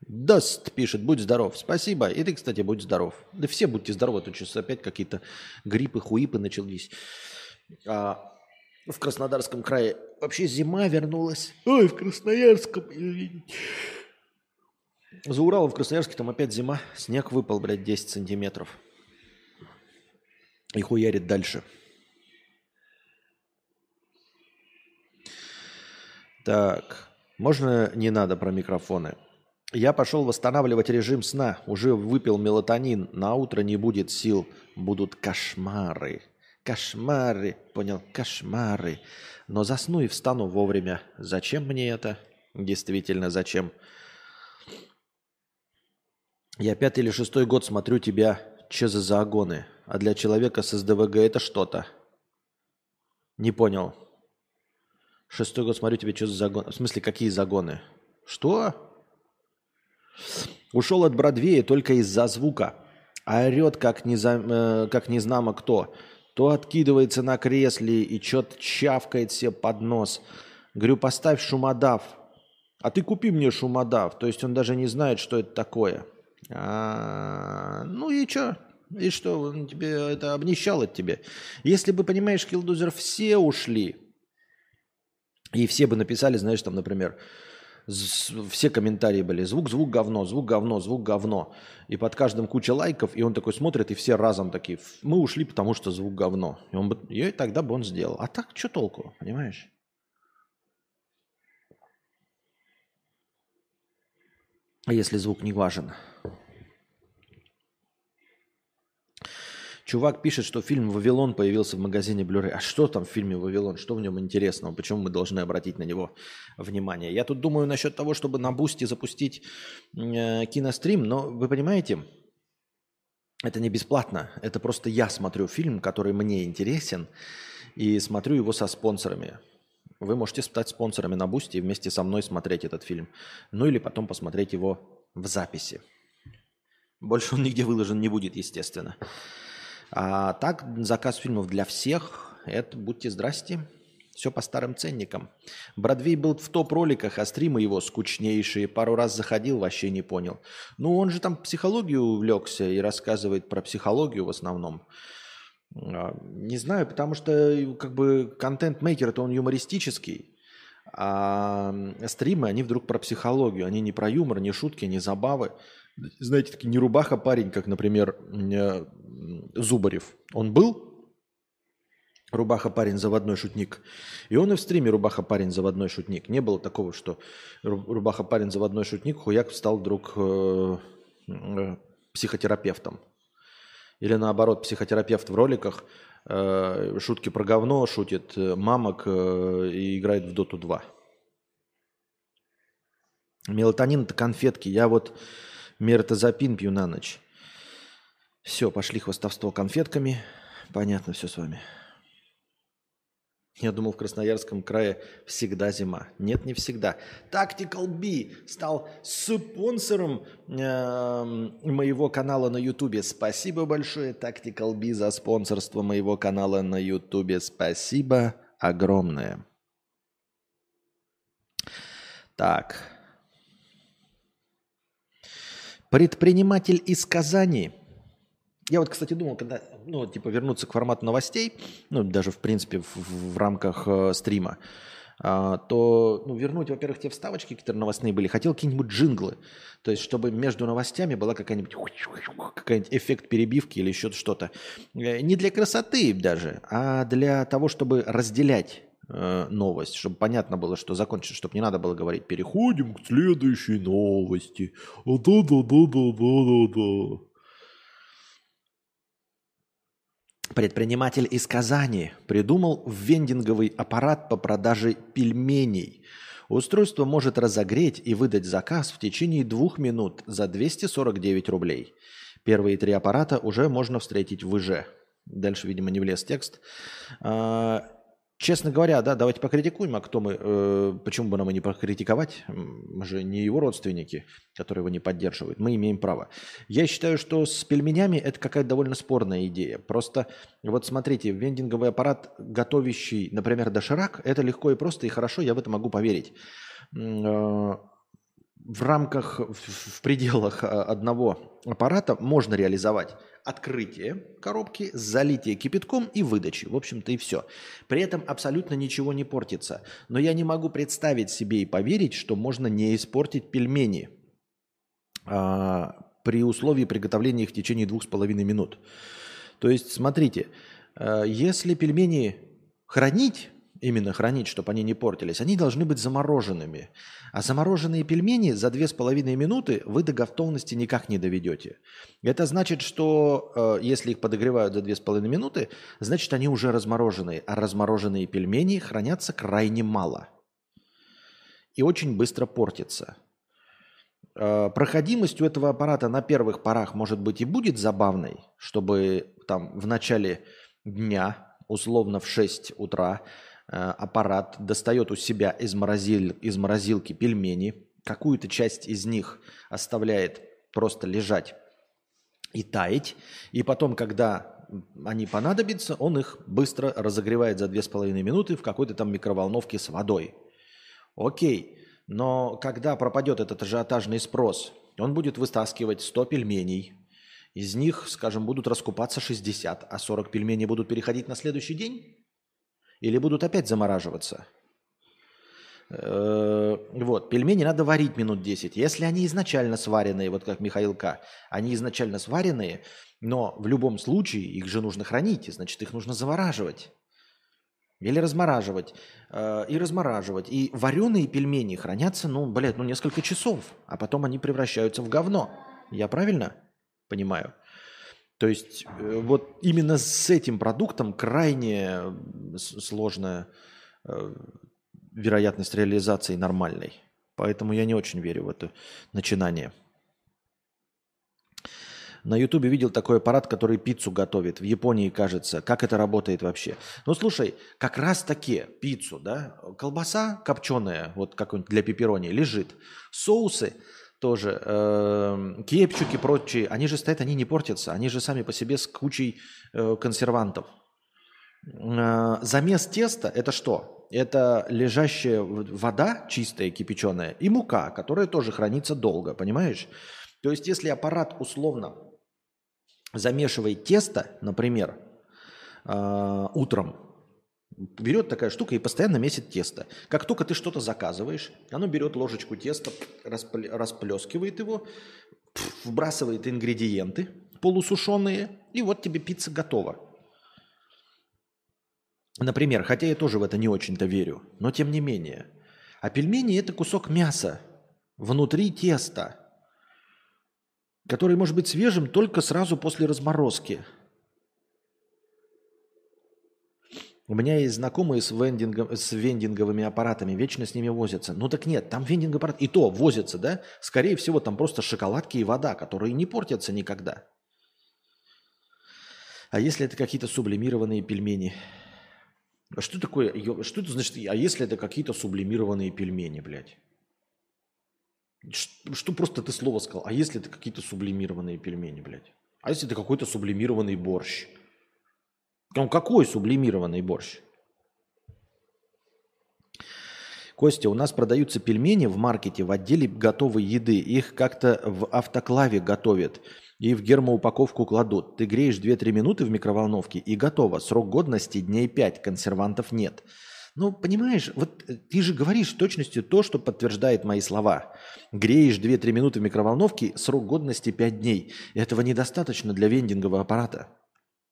Даст, пишет, будь здоров. Спасибо. И ты, кстати, будь здоров. Да все будьте здоровы, тут сейчас опять какие-то гриппы, хуипы начались. А в Краснодарском крае вообще зима вернулась. Ой, в Красноярском. За Уралом в Красноярске там опять зима. Снег выпал, блядь, 10 сантиметров. И хуярит дальше. Так. Можно не надо про микрофоны? Я пошел восстанавливать режим сна. Уже выпил мелатонин. На утро не будет сил. Будут кошмары. Кошмары. Понял? Кошмары. Но засну и встану вовремя. Зачем мне это? Действительно, зачем? Я пятый или шестой год смотрю тебя, че за загоны. А для человека с СДВГ это что-то. Не понял. Шестой год смотрю тебе, что за загоны. В смысле, какие загоны? Что? Ушел от Бродвея только из-за звука. Орет, как, не за, э, как незнамо кто. То откидывается на кресле и что-то чавкает себе под нос. Говорю, поставь шумодав. А ты купи мне шумодав. То есть он даже не знает, что это такое. А, ну и что? И что, он тебе это обнищал от тебе? Если бы, понимаешь, Килдузер, все ушли, и все бы написали, знаешь, там, например, все комментарии были звук, звук, говно, звук, говно, звук, говно. И под каждым куча лайков, и он такой смотрит, и все разом такие, мы ушли, потому что звук говно. И, он бы, и тогда бы он сделал. А так, что толку, понимаешь? А если звук не важен? Чувак пишет, что фильм «Вавилон» появился в магазине Blu-ray. А что там в фильме «Вавилон»? Что в нем интересного? Почему мы должны обратить на него внимание? Я тут думаю насчет того, чтобы на Бусти запустить э, кинострим, но вы понимаете, это не бесплатно. Это просто я смотрю фильм, который мне интересен, и смотрю его со спонсорами. Вы можете стать спонсорами на Бусти и вместе со мной смотреть этот фильм. Ну или потом посмотреть его в записи. Больше он нигде выложен не будет, естественно. А так, заказ фильмов для всех, это будьте здрасте. Все по старым ценникам. Бродвей был в топ-роликах, а стримы его скучнейшие. Пару раз заходил, вообще не понял. Ну, он же там психологию увлекся и рассказывает про психологию в основном. А, не знаю, потому что как бы контент-мейкер это он юмористический, а стримы, они вдруг про психологию. Они не про юмор, не шутки, не забавы знаете, такие не рубаха парень, как, например, э, Зубарев. Он был рубаха парень заводной шутник. И он и в стриме рубаха парень заводной шутник. Не было такого, что рубаха парень заводной шутник хуяк стал вдруг э, э, психотерапевтом. Или наоборот, психотерапевт в роликах шутки про говно шутит мамок и играет в Доту 2. Мелатонин это конфетки. Я вот Мертозапин пью на ночь. Все, пошли хвостовство конфетками. Понятно все с вами. Я думал, в Красноярском крае всегда зима. Нет, не всегда. Tactical B стал спонсором э, моего канала на Ютубе. Спасибо большое, Tactical B, за спонсорство моего канала на Ютубе. Спасибо огромное. Так. Предприниматель из Казани. Я вот, кстати, думал, когда, ну, типа, вернуться к формату новостей, ну, даже, в принципе, в, в рамках э, стрима, а, то, ну, вернуть, во-первых, те вставочки, которые новостные были, хотел какие-нибудь джинглы. То есть, чтобы между новостями была какая-нибудь какая-нибудь эффект перебивки или еще что-то. Э, не для красоты даже, а для того, чтобы разделять Э, новость, чтобы понятно было, что закончится, чтобы не надо было говорить «переходим к следующей новости». Да-да-да-да-да-да-да. Предприниматель из Казани придумал вендинговый аппарат по продаже пельменей. Устройство может разогреть и выдать заказ в течение двух минут за 249 рублей. Первые три аппарата уже можно встретить в ИЖ. Дальше, видимо, не влез текст. А, Честно говоря, да, давайте покритикуем, а кто мы, э, почему бы нам и не покритиковать? Мы же не его родственники, которые его не поддерживают. Мы имеем право. Я считаю, что с пельменями это какая-то довольно спорная идея. Просто вот смотрите, вендинговый аппарат, готовящий, например, доширак, это легко и просто и хорошо, я в это могу поверить. Э, в рамках, в пределах а, одного аппарата можно реализовать открытие коробки, залитие кипятком и выдачи. В общем-то и все. При этом абсолютно ничего не портится. Но я не могу представить себе и поверить, что можно не испортить пельмени а, при условии приготовления их в течение двух с половиной минут. То есть, смотрите, а, если пельмени хранить именно хранить, чтобы они не портились, они должны быть замороженными. А замороженные пельмени за 2,5 минуты вы до готовности никак не доведете. Это значит, что э, если их подогревают за 2,5 минуты, значит они уже размороженные. А размороженные пельмени хранятся крайне мало. И очень быстро портятся. Э, проходимость у этого аппарата на первых порах, может быть, и будет забавной, чтобы там в начале дня, условно в 6 утра, аппарат достает у себя из, морозиль, из морозилки пельмени, какую-то часть из них оставляет просто лежать и таять, и потом, когда они понадобятся, он их быстро разогревает за 2,5 минуты в какой-то там микроволновке с водой. Окей, но когда пропадет этот ажиотажный спрос, он будет вытаскивать 100 пельменей. Из них, скажем, будут раскупаться 60, а 40 пельменей будут переходить на следующий день? Или будут опять замораживаться? Э, вот, пельмени надо варить минут 10. Если они изначально сваренные, вот как Михаил К., они изначально сваренные, но в любом случае их же нужно хранить, значит, их нужно завораживать. Или размораживать. Э, и размораживать. И вареные пельмени хранятся, ну, блядь, ну, несколько часов. А потом они превращаются в говно. Я правильно понимаю? То есть э, вот именно с этим продуктом крайне сложная э, вероятность реализации нормальной. Поэтому я не очень верю в это начинание. На Ютубе видел такой аппарат, который пиццу готовит. В Японии, кажется. Как это работает вообще? Ну, слушай, как раз таки пиццу, да? Колбаса копченая, вот как для пепперони, лежит. Соусы тоже, э, кепчуки прочие, они же стоят, они не портятся. Они же сами по себе с кучей э, консервантов. Э, замес теста – это что? Это лежащая вода чистая, кипяченая, и мука, которая тоже хранится долго, понимаешь? То есть, если аппарат условно замешивает тесто, например, э, утром, берет такая штука и постоянно месит тесто. Как только ты что-то заказываешь, оно берет ложечку теста, расплескивает его, вбрасывает ингредиенты полусушеные, и вот тебе пицца готова. Например, хотя я тоже в это не очень-то верю, но тем не менее. А пельмени – это кусок мяса внутри теста – который может быть свежим только сразу после разморозки. У меня есть знакомые с, вендингом, с вендинговыми аппаратами, вечно с ними возятся. Ну так нет, там вендинг аппарат, и то возятся, да? Скорее всего, там просто шоколадки и вода, которые не портятся никогда. А если это какие-то сублимированные пельмени? А что такое, что это значит, а если это какие-то сублимированные пельмени, блядь? Что просто ты слово сказал? А если это какие-то сублимированные пельмени, блядь? А если это какой-то сублимированный борщ? Ну, какой сублимированный борщ? Костя, у нас продаются пельмени в маркете в отделе готовой еды. Их как-то в автоклаве готовят и в гермоупаковку кладут. Ты греешь 2-3 минуты в микроволновке и готово. Срок годности дней 5, консервантов нет. Ну, понимаешь, вот э, ты же говоришь в точности то, что подтверждает мои слова. Греешь 2-3 минуты в микроволновке, срок годности 5 дней. Этого недостаточно для вендингового аппарата.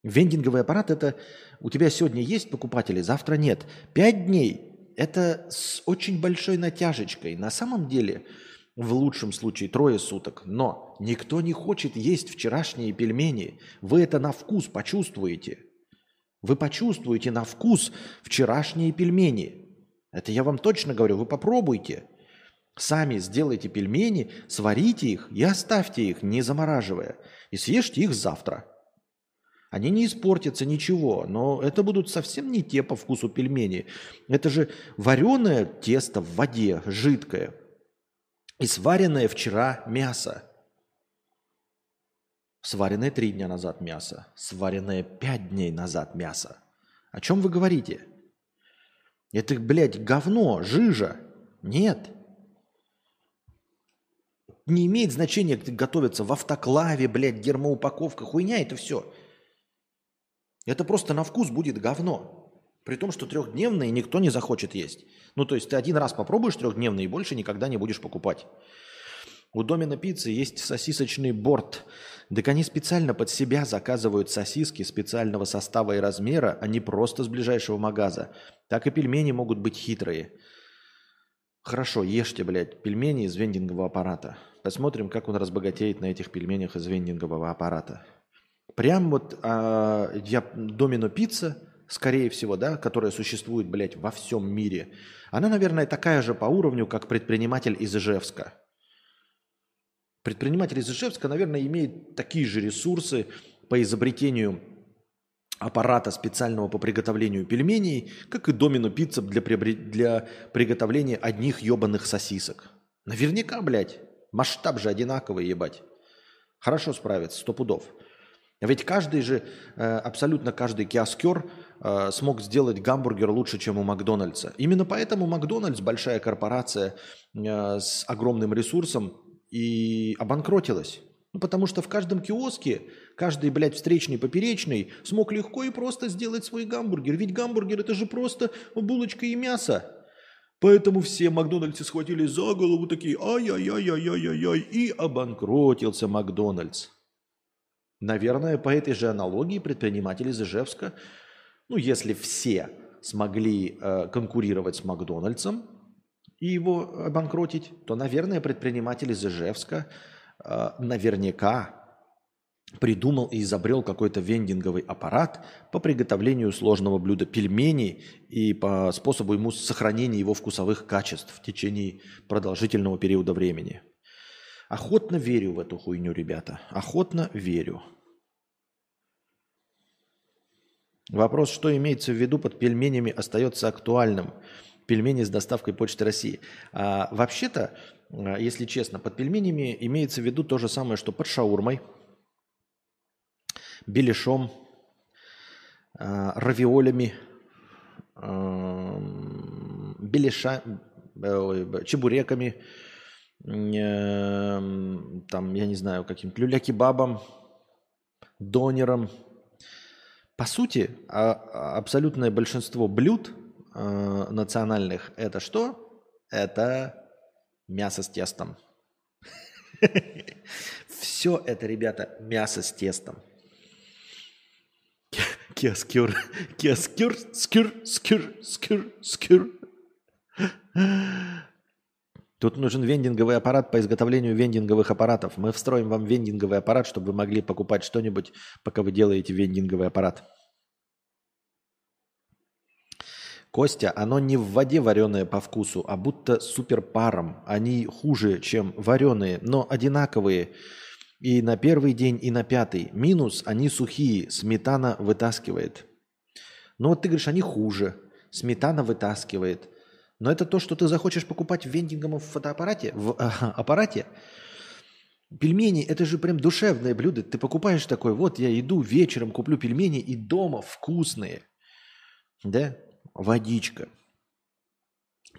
Вендинговый аппарат – это у тебя сегодня есть покупатели, завтра нет. 5 дней – это с очень большой натяжечкой. На самом деле, в лучшем случае, трое суток. Но никто не хочет есть вчерашние пельмени. Вы это на вкус почувствуете – вы почувствуете на вкус вчерашние пельмени. Это я вам точно говорю, вы попробуйте. Сами сделайте пельмени, сварите их и оставьте их, не замораживая. И съешьте их завтра. Они не испортятся ничего, но это будут совсем не те по вкусу пельмени. Это же вареное тесто в воде, жидкое. И сваренное вчера мясо. Сваренное три дня назад мясо. Сваренное пять дней назад мясо. О чем вы говорите? Это, блядь, говно, жижа. Нет. Не имеет значения, где готовится в автоклаве, блядь, гермоупаковка, хуйня, это все. Это просто на вкус будет говно. При том, что трехдневные никто не захочет есть. Ну, то есть ты один раз попробуешь трехдневные и больше никогда не будешь покупать. У Домина Пиццы есть сосисочный борт. Так они специально под себя заказывают сосиски специального состава и размера, а не просто с ближайшего магаза. Так и пельмени могут быть хитрые. Хорошо, ешьте, блядь, пельмени из вендингового аппарата. Посмотрим, как он разбогатеет на этих пельменях из вендингового аппарата. Прям вот а, я Домино Пицца, скорее всего, да, которая существует, блядь, во всем мире, она, наверное, такая же по уровню, как предприниматель из Ижевска – Предприниматель из Ижевска, наверное, имеет такие же ресурсы по изобретению аппарата специального по приготовлению пельменей, как и домино пицца для, для приготовления одних ебаных сосисок. Наверняка, блядь. Масштаб же одинаковый, ебать. Хорошо справится, сто пудов. Ведь каждый же, э, абсолютно каждый киоскер э, смог сделать гамбургер лучше, чем у Макдональдса. Именно поэтому Макдональдс, большая корпорация э, с огромным ресурсом, и обанкротилась. Ну, потому что в каждом киоске каждый, блядь, встречный, поперечный смог легко и просто сделать свой гамбургер. Ведь гамбургер это же просто булочка и мясо. Поэтому все Макдональдсы схватили за голову такие ай-яй-яй-яй-яй-яй, и обанкротился Макдональдс. Наверное, по этой же аналогии предприниматели из Ижевска, ну, если все смогли э, конкурировать с Макдональдсом и его обанкротить, то, наверное, предприниматель из Ижевска э, наверняка придумал и изобрел какой-то вендинговый аппарат по приготовлению сложного блюда пельменей и по способу ему сохранения его вкусовых качеств в течение продолжительного периода времени. Охотно верю в эту хуйню, ребята. Охотно верю. Вопрос, что имеется в виду под пельменями, остается актуальным. Пельмени с доставкой Почты России. А, вообще-то, а, если честно, под пельменями имеется в виду то же самое, что под шаурмой, беляшом, а, равиолями, а, беляша, чебуреками, там, я не знаю, каким-то люля-кебабом, донером – по сути, а, а, абсолютное большинство блюд э, национальных это что? Это мясо с тестом. <laughs> Все это, ребята, мясо с тестом. Киоскюр, киоскюр, скюр, скюр, скюр, скюр. Тут нужен вендинговый аппарат по изготовлению вендинговых аппаратов. Мы встроим вам вендинговый аппарат, чтобы вы могли покупать что-нибудь, пока вы делаете вендинговый аппарат. Костя, оно не в воде вареное по вкусу, а будто супер паром. Они хуже, чем вареные, но одинаковые. И на первый день, и на пятый. Минус, они сухие, сметана вытаскивает. Но вот ты говоришь, они хуже. Сметана вытаскивает. Но это то, что ты захочешь покупать в вендинговом фотоаппарате, в <laughs> а, аппарате. Пельмени – это же прям душевное блюдо. Ты покупаешь такой, вот я иду вечером, куплю пельмени, и дома вкусные. Да? Водичка.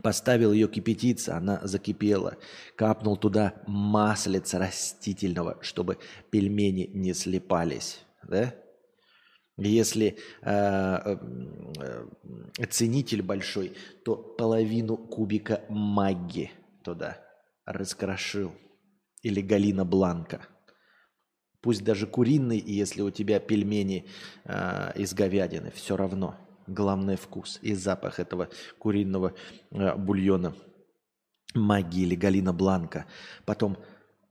Поставил ее кипятиться, она закипела. Капнул туда маслица растительного, чтобы пельмени не слепались. Да? Если э, э, ценитель большой, то половину кубика магги туда раскрошил. Или галина бланка. Пусть даже куриный, и если у тебя пельмени э, из говядины, все равно. Главное вкус и запах этого куриного э, бульона. Магги или галина бланка. Потом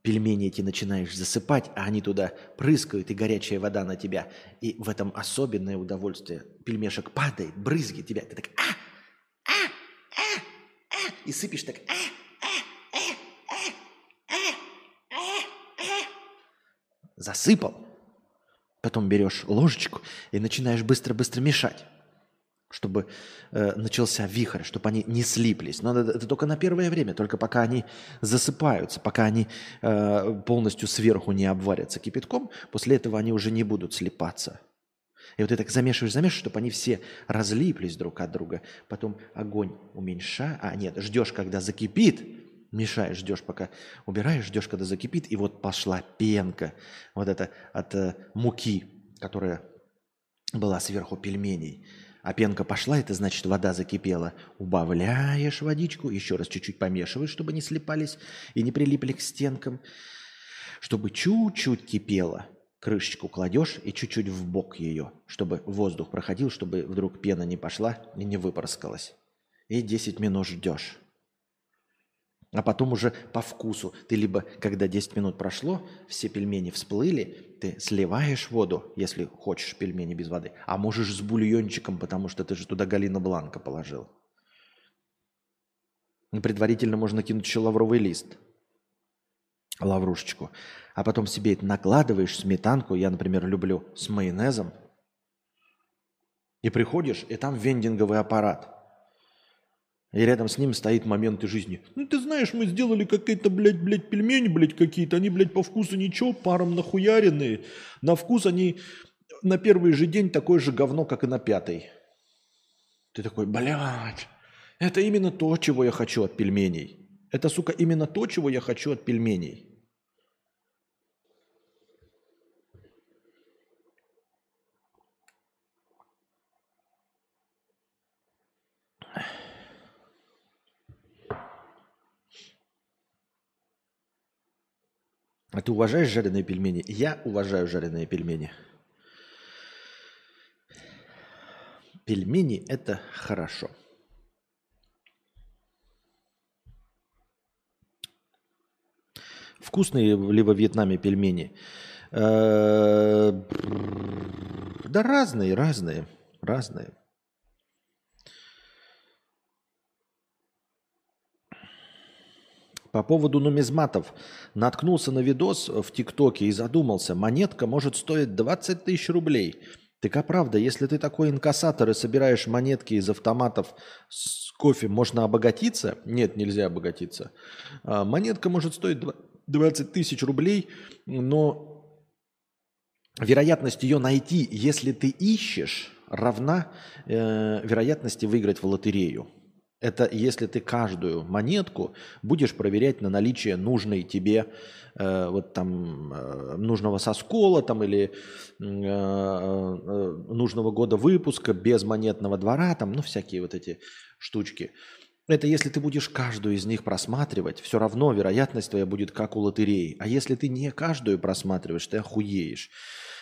пельмени эти начинаешь засыпать, а они туда прыскают, и горячая вода на тебя. И в этом особенное удовольствие. Пельмешек падает, брызги тебя. Ты так а, а, а, а, и сыпешь так а, а, а, а. Засыпал. Потом берешь ложечку и начинаешь быстро-быстро мешать чтобы э, начался вихрь, чтобы они не слиплись. Но это, это только на первое время, только пока они засыпаются, пока они э, полностью сверху не обварятся кипятком, после этого они уже не будут слипаться. И вот ты так замешиваешь, замешиваешь, чтобы они все разлиплись друг от друга. Потом огонь уменьшаешь, а нет, ждешь, когда закипит, мешаешь, ждешь, пока убираешь, ждешь, когда закипит, и вот пошла пенка, вот это от э, муки, которая была сверху пельменей. А пенка пошла, это значит вода закипела. Убавляешь водичку, еще раз чуть-чуть помешиваешь, чтобы не слипались и не прилипли к стенкам. Чтобы чуть-чуть кипело, крышечку кладешь и чуть-чуть в бок ее, чтобы воздух проходил, чтобы вдруг пена не пошла и не выпорскалась. И 10 минут ждешь. А потом уже по вкусу. Ты либо, когда 10 минут прошло, все пельмени всплыли, ты сливаешь воду, если хочешь пельмени без воды, а можешь с бульончиком, потому что ты же туда Галина Бланка положил. И предварительно можно кинуть еще лавровый лист. лаврушечку, а потом себе это накладываешь, сметанку, я, например, люблю с майонезом, и приходишь, и там вендинговый аппарат. И рядом с ним стоит моменты жизни. Ну, ты знаешь, мы сделали какие-то, блядь, блядь, пельмени, блядь, какие-то. Они, блядь, по вкусу ничего, паром нахуяренные. На вкус они на первый же день такое же говно, как и на пятый. Ты такой, блядь, это именно то, чего я хочу от пельменей. Это, сука, именно то, чего я хочу от пельменей. А ты уважаешь жареные пельмени? Я уважаю жареные пельмени. Пельмени – это хорошо. Вкусные ли во Вьетнаме пельмени? Э, да разные, разные, разные. По поводу нумизматов. Наткнулся на видос в ТикТоке и задумался. Монетка может стоить 20 тысяч рублей. Так а правда, если ты такой инкассатор и собираешь монетки из автоматов с кофе, можно обогатиться? Нет, нельзя обогатиться. А, монетка может стоить 20 тысяч рублей, но вероятность ее найти, если ты ищешь, равна э, вероятности выиграть в лотерею. Это если ты каждую монетку будешь проверять на наличие нужной тебе э, вот там э, нужного соскола там или э, э, нужного года выпуска без монетного двора там, ну всякие вот эти штучки. Это если ты будешь каждую из них просматривать, все равно вероятность твоя будет как у лотереи. А если ты не каждую просматриваешь, ты охуеешь.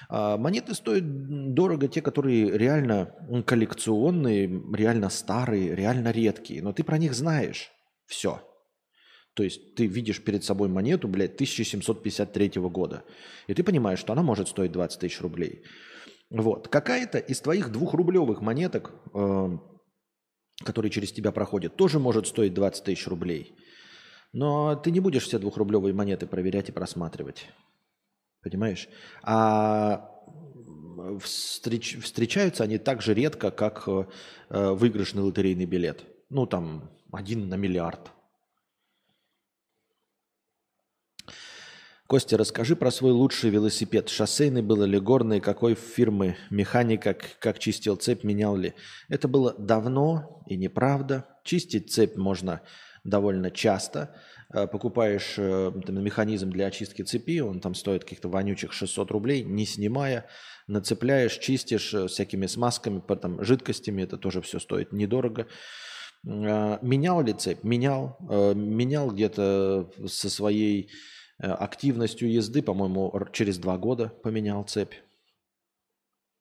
А монеты стоят дорого те, которые реально коллекционные, реально старые, реально редкие. Но ты про них знаешь. Все. То есть ты видишь перед собой монету, блядь, 1753 года. И ты понимаешь, что она может стоить 20 тысяч рублей. Вот. Какая-то из твоих двухрублевых монеток, э, которые через тебя проходят, тоже может стоить 20 тысяч рублей. Но ты не будешь все двухрублевые монеты проверять и просматривать. Понимаешь? А встреч, встречаются они так же редко, как э, выигрышный лотерейный билет. Ну, там, один на миллиард. Костя, расскажи про свой лучший велосипед. Шоссейный был или горный? Какой фирмы? Механика? Как чистил цепь? Менял ли? Это было давно и неправда. Чистить цепь можно довольно часто. Э, покупаешь э, там, механизм для очистки цепи, он там стоит каких-то вонючих 600 рублей, не снимая, нацепляешь, чистишь э, всякими смазками, потом жидкостями, это тоже все стоит недорого. Менял ли цепь? Менял. Менял где-то со своей активностью езды, по-моему, через два года поменял цепь.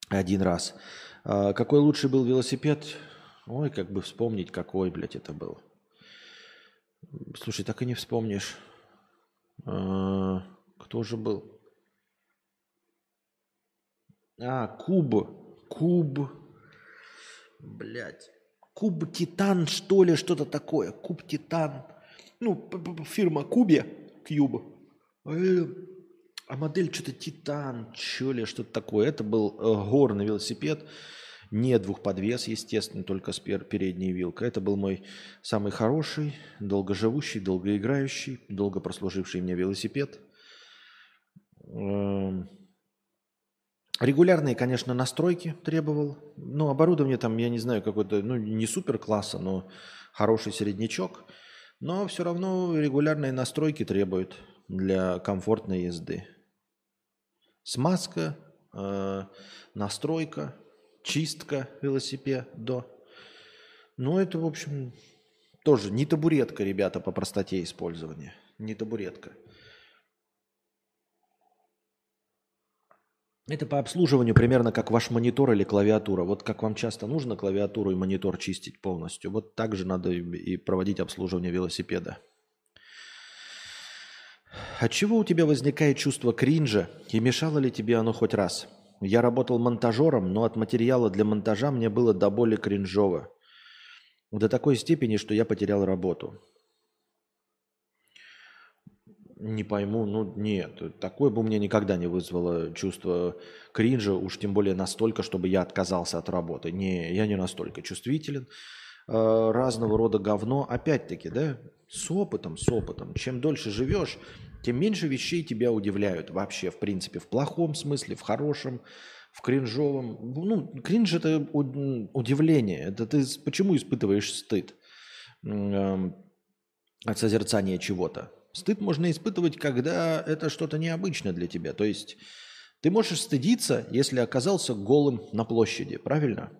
Один раз. Какой лучший был велосипед? Ой, как бы вспомнить, какой, блядь, это был. Слушай, так и не вспомнишь. А, кто же был? А, Куб. Куб. Блять. Куб Титан, что ли, что-то такое. Куб Титан. Ну, фирма Кубе, Кьюб. Э, а модель что-то Титан, что ли, что-то такое. Это был э, горный велосипед. Не двухподвес, естественно, только с передней вилкой. Это был мой самый хороший, долгоживущий, долгоиграющий, долго прослуживший мне велосипед. Эм, регулярные, конечно, настройки требовал. Ну, оборудование там, я не знаю, какой-то, ну, не супер класса, но хороший среднячок. Но все равно регулярные настройки требуют для комфортной езды. Смазка, э, настройка, чистка велосипеда. Ну, это, в общем, тоже не табуретка, ребята, по простоте использования. Не табуретка. Это по обслуживанию примерно как ваш монитор или клавиатура. Вот как вам часто нужно клавиатуру и монитор чистить полностью, вот так же надо и проводить обслуживание велосипеда. От чего у тебя возникает чувство кринжа и мешало ли тебе оно хоть раз? Я работал монтажером, но от материала для монтажа мне было до боли кринжово. До такой степени, что я потерял работу. Не пойму, ну нет, такое бы меня никогда не вызвало чувство кринжа, уж тем более настолько, чтобы я отказался от работы. Не, я не настолько чувствителен. Э, разного рода говно, опять-таки, да, с опытом, с опытом. Чем дольше живешь, тем меньше вещей тебя удивляют вообще, в принципе, в плохом смысле, в хорошем, в кринжовом. Ну, кринж – это удивление. Это ты почему испытываешь стыд эм, от созерцания чего-то? Стыд можно испытывать, когда это что-то необычное для тебя. То есть ты можешь стыдиться, если оказался голым на площади, правильно?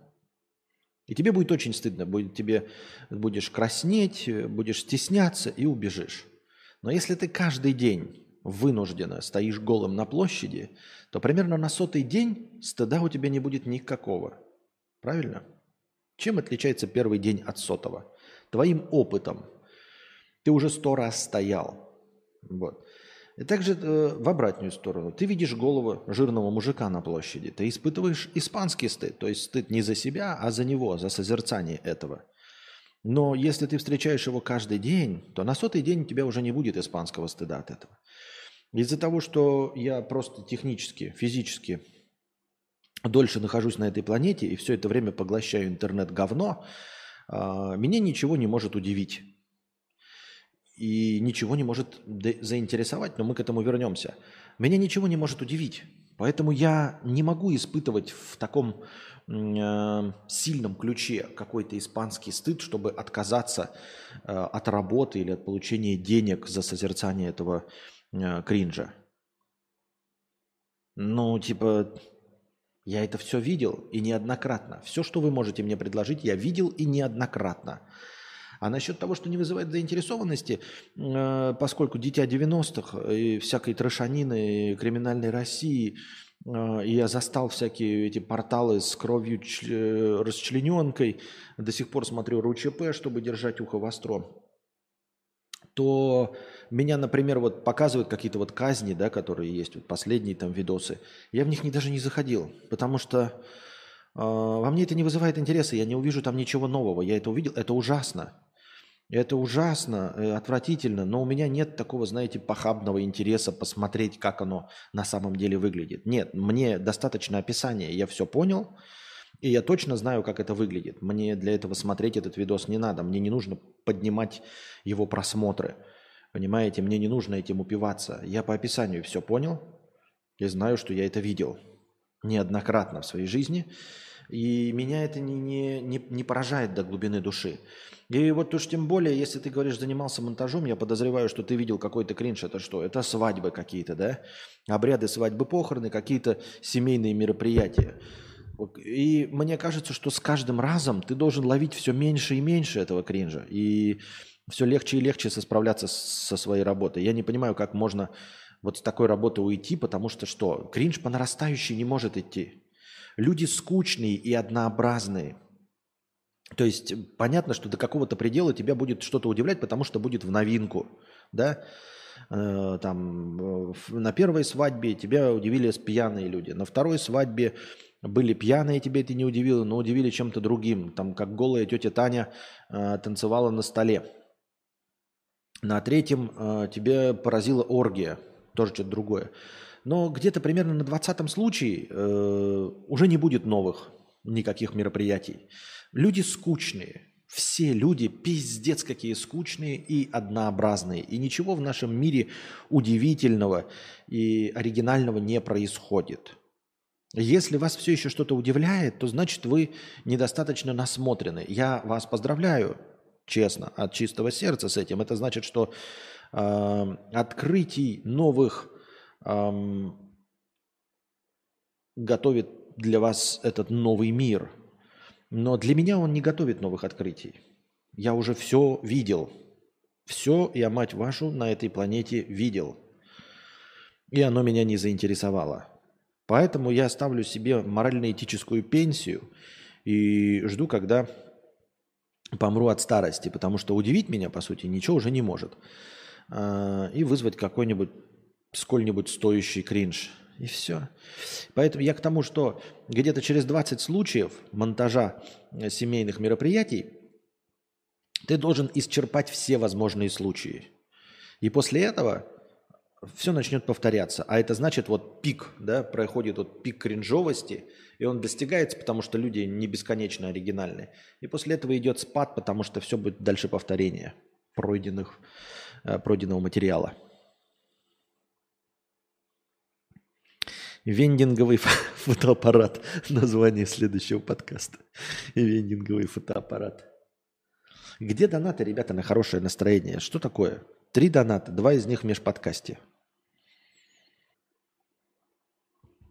И тебе будет очень стыдно, будет тебе будешь краснеть, будешь стесняться и убежишь. Но если ты каждый день вынужденно стоишь голым на площади, то примерно на сотый день стыда у тебя не будет никакого. Правильно? Чем отличается первый день от сотого? Твоим опытом. Ты уже сто раз стоял. Вот. И также э, в обратную сторону. Ты видишь голову жирного мужика на площади. Ты испытываешь испанский стыд. То есть стыд не за себя, а за него, за созерцание этого. Но если ты встречаешь его каждый день, то на сотый день у тебя уже не будет испанского стыда от этого. Из-за того, что я просто технически, физически дольше нахожусь на этой планете и все это время поглощаю интернет-говно, а, меня ничего не может удивить. И ничего не может заинтересовать, но мы к этому вернемся. Меня ничего не может удивить. Поэтому я не могу испытывать в таком э, сильном ключе какой-то испанский стыд, чтобы отказаться э, от работы или от получения денег за созерцание этого э, кринжа. Ну, типа, я это все видел и неоднократно. Все, что вы можете мне предложить, я видел и неоднократно. А насчет того, что не вызывает заинтересованности, э, поскольку дитя 90-х и всякой трешанины, и криминальной России, э, и я застал всякие эти порталы с кровью расчлененкой, до сих пор смотрю РУЧП, чтобы держать ухо востро, то меня, например, вот показывают какие-то вот казни, да, которые есть, вот последние там видосы, я в них не, даже не заходил, потому что э, во мне это не вызывает интереса, я не увижу там ничего нового, я это увидел, это ужасно. Это ужасно, э, отвратительно, но у меня нет такого, знаете, похабного интереса посмотреть, как оно на самом деле выглядит. Нет, мне достаточно описания, я все понял, и я точно знаю, как это выглядит. Мне для этого смотреть этот видос не надо, мне не нужно поднимать его просмотры. Понимаете, мне не нужно этим упиваться. Я по описанию все понял и знаю, что я это видел неоднократно в своей жизни. И меня это не, не, не, не поражает до глубины души. И вот уж тем более, если ты говоришь, занимался монтажом, я подозреваю, что ты видел какой-то кринж. Это что? Это свадьбы какие-то, да? Обряды свадьбы, похороны, какие-то семейные мероприятия. И мне кажется, что с каждым разом ты должен ловить все меньше и меньше этого кринжа. И все легче и легче справляться со своей работой. Я не понимаю, как можно вот с такой работы уйти, потому что что? Кринж по нарастающей не может идти. Люди скучные и однообразные. То есть понятно, что до какого-то предела тебя будет что-то удивлять, потому что будет в новинку, да? Э, там, на первой свадьбе тебя удивили пьяные люди, на второй свадьбе были пьяные, тебе это не удивило, но удивили чем-то другим, там, как голая тетя Таня э, танцевала на столе. На третьем э, тебе поразила оргия, тоже что-то другое. Но где-то примерно на 20 случае э, уже не будет новых никаких мероприятий. Люди скучные. Все люди пиздец какие скучные и однообразные. И ничего в нашем мире удивительного и оригинального не происходит. Если вас все еще что-то удивляет, то значит вы недостаточно насмотрены. Я вас поздравляю, честно, от чистого сердца с этим. Это значит, что э, открытий новых эм, готовит для вас этот новый мир. Но для меня он не готовит новых открытий. Я уже все видел. Все я, мать вашу, на этой планете видел. И оно меня не заинтересовало. Поэтому я ставлю себе морально-этическую пенсию и жду, когда помру от старости, потому что удивить меня, по сути, ничего уже не может. А, и вызвать какой-нибудь сколь-нибудь стоящий кринж. И все. Поэтому я к тому, что где-то через 20 случаев монтажа э, семейных мероприятий ты должен исчерпать все возможные случаи. И после этого все начнет повторяться. А это значит, вот пик, да, проходит вот пик кринжовости, и он достигается, потому что люди не бесконечно оригинальны. И после этого идет спад, потому что все будет дальше повторение пройденных, э, пройденного материала. Вендинговый <laughs> фотоаппарат. Название следующего подкаста. Вендинговый фотоаппарат. Где донаты, ребята, на хорошее настроение? Что такое? Три доната, два из них в межподкасте.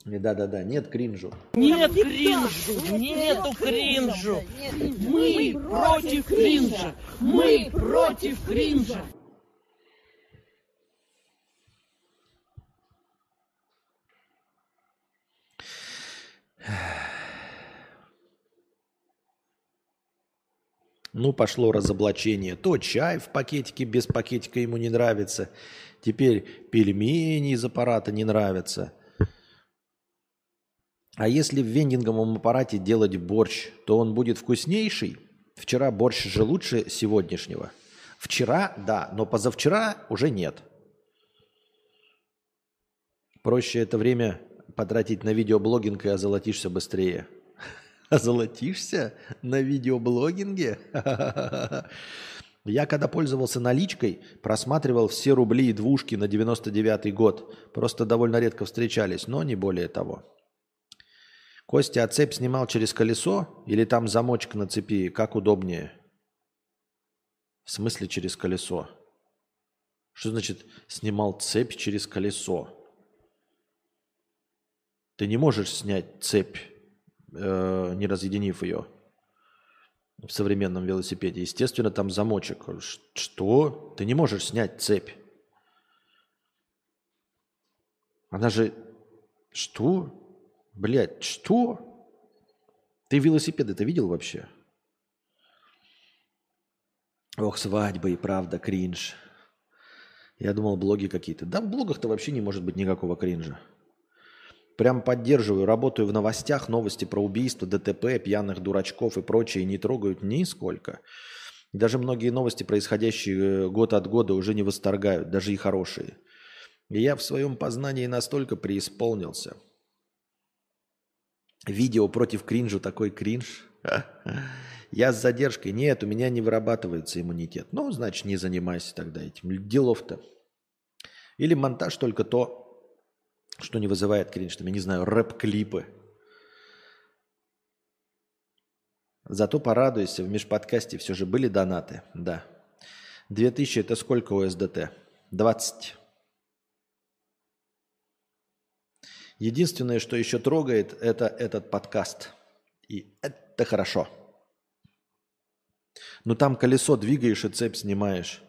Да-да-да, нет кринжу. Нет кринжу, нету кринжу. Мы против кринжа. Мы против кринжа. Ну, пошло разоблачение. То чай в пакетике без пакетика ему не нравится. Теперь пельмени из аппарата не нравятся. А если в вендинговом аппарате делать борщ, то он будет вкуснейший? Вчера борщ же лучше сегодняшнего. Вчера, да, но позавчера уже нет. Проще это время потратить на видеоблогинг и озолотишься быстрее. <laughs> Озолотишься на видеоблогинге? <laughs> Я когда пользовался наличкой, просматривал все рубли и двушки на 99 год. Просто довольно редко встречались, но не более того. Костя, а цепь снимал через колесо или там замочек на цепи? Как удобнее? В смысле через колесо? Что значит снимал цепь через колесо? Ты не можешь снять цепь, э, не разъединив ее в современном велосипеде. Естественно, там замочек. Что? Ты не можешь снять цепь. Она же... Что? Блядь, что? Ты велосипеды это видел вообще? Ох, свадьба и правда, кринж. Я думал, блоги какие-то. Да, в блогах-то вообще не может быть никакого кринжа. Прям поддерживаю, работаю в новостях, новости про убийство, ДТП, пьяных дурачков и прочее не трогают нисколько. Даже многие новости, происходящие год от года, уже не восторгают, даже и хорошие. И я в своем познании настолько преисполнился – Видео против кринжа, такой кринж. Я с задержкой. Нет, у меня не вырабатывается иммунитет. Ну, значит, не занимайся тогда этим. Делов-то. Или монтаж только то, что не вызывает кринж. Там, я не знаю, рэп-клипы. Зато порадуйся, в межподкасте все же были донаты. Да. 2000 это сколько у СДТ? 20. Единственное, что еще трогает, это этот подкаст. И это хорошо. Но там колесо двигаешь и цепь снимаешь.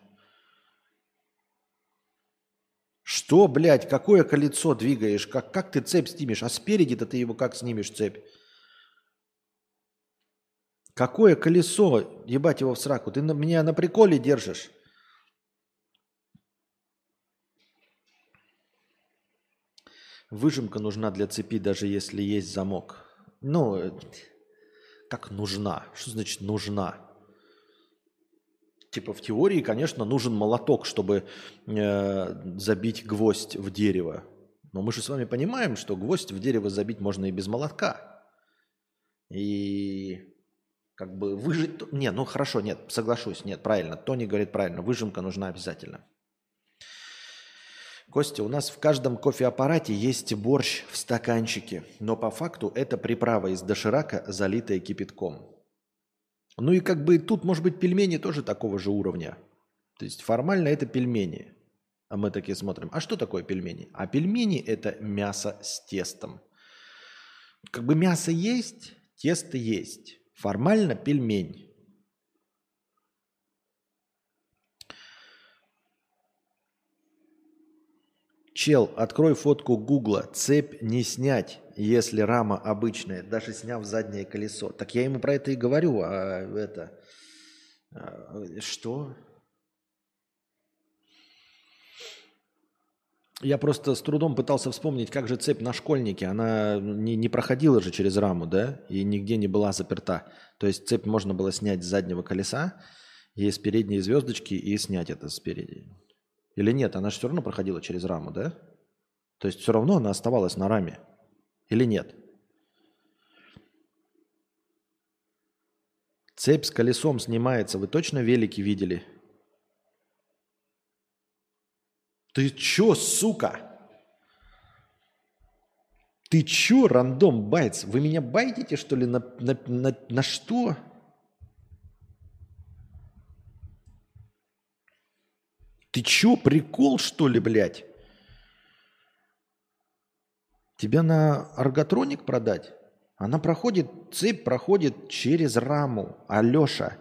Что, блядь, какое колесо двигаешь? Как, как ты цепь снимешь? А спереди-то ты его как снимешь цепь? Какое колесо? Ебать его в сраку. Ты на, меня на приколе держишь. Выжимка нужна для цепи, даже если есть замок. Ну, э, как нужна? Что значит нужна? Типа в теории, конечно, нужен молоток, чтобы э, забить гвоздь в дерево. Но мы же с вами понимаем, что гвоздь в дерево забить можно и без молотка. И как бы выжить... Не, ну хорошо, нет, соглашусь, нет, правильно. Тони говорит правильно, выжимка нужна обязательно. Костя, у нас в каждом кофеаппарате есть борщ в стаканчике, но по факту это приправа из доширака, залитая кипятком. Ну и как бы тут, может быть, пельмени тоже такого же уровня. То есть формально это пельмени. А мы такие смотрим, а что такое пельмени? А пельмени это мясо с тестом. Как бы мясо есть, тесто есть. Формально пельмень. Чел, открой фотку Гугла. Цепь не снять, если рама обычная, даже сняв заднее колесо. Так я ему про это и говорю. А это... А, что? Я просто с трудом пытался вспомнить, как же цепь на школьнике. Она не, не проходила же через раму, да? И нигде не была заперта. То есть цепь можно было снять с заднего колеса, и с передней звездочки, и снять это спереди. Или нет? Она же все равно проходила через раму, да? То есть все равно она оставалась на раме. Или нет? Цепь с колесом снимается. Вы точно велики видели? Ты чё, сука? Ты чё, рандом байтс? Вы меня байтите, что ли, на, на, на, на что? Ты чё, прикол, что ли, блядь? Тебя на арготроник продать? Она проходит, цепь проходит через раму. Алеша,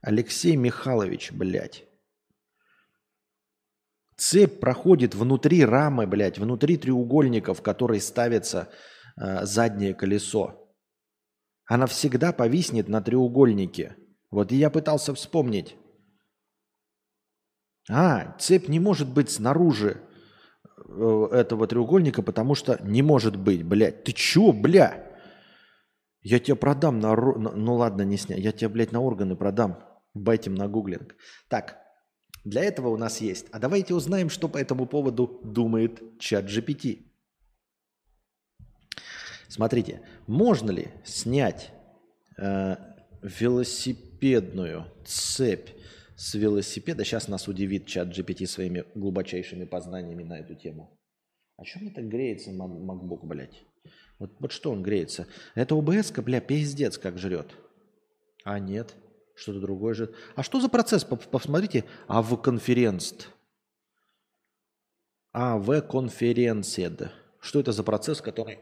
Алексей Михайлович, блядь. Цепь проходит внутри рамы, блядь, внутри треугольника, в который ставится э, заднее колесо. Она всегда повиснет на треугольнике. Вот и я пытался вспомнить. А, цепь не может быть снаружи этого треугольника, потому что не может быть, блядь. Ты чё, бля? Я тебе продам на... Ну ладно, не сняй. Я тебе, блядь, на органы продам. Байтим на гуглинг. Так, для этого у нас есть. А давайте узнаем, что по этому поводу думает чат GPT. Смотрите, можно ли снять э, велосипедную цепь с велосипеда? Сейчас нас удивит чат GPT своими глубочайшими познаниями на эту тему. А чем так греется MacBook, блядь? Вот, вот что он греется? Это ОБС, бля, пиздец как жрет. А нет. Что-то другое же. А что за процесс? Посмотрите. АВ конференст. АВ конференцед. Что это за процесс, который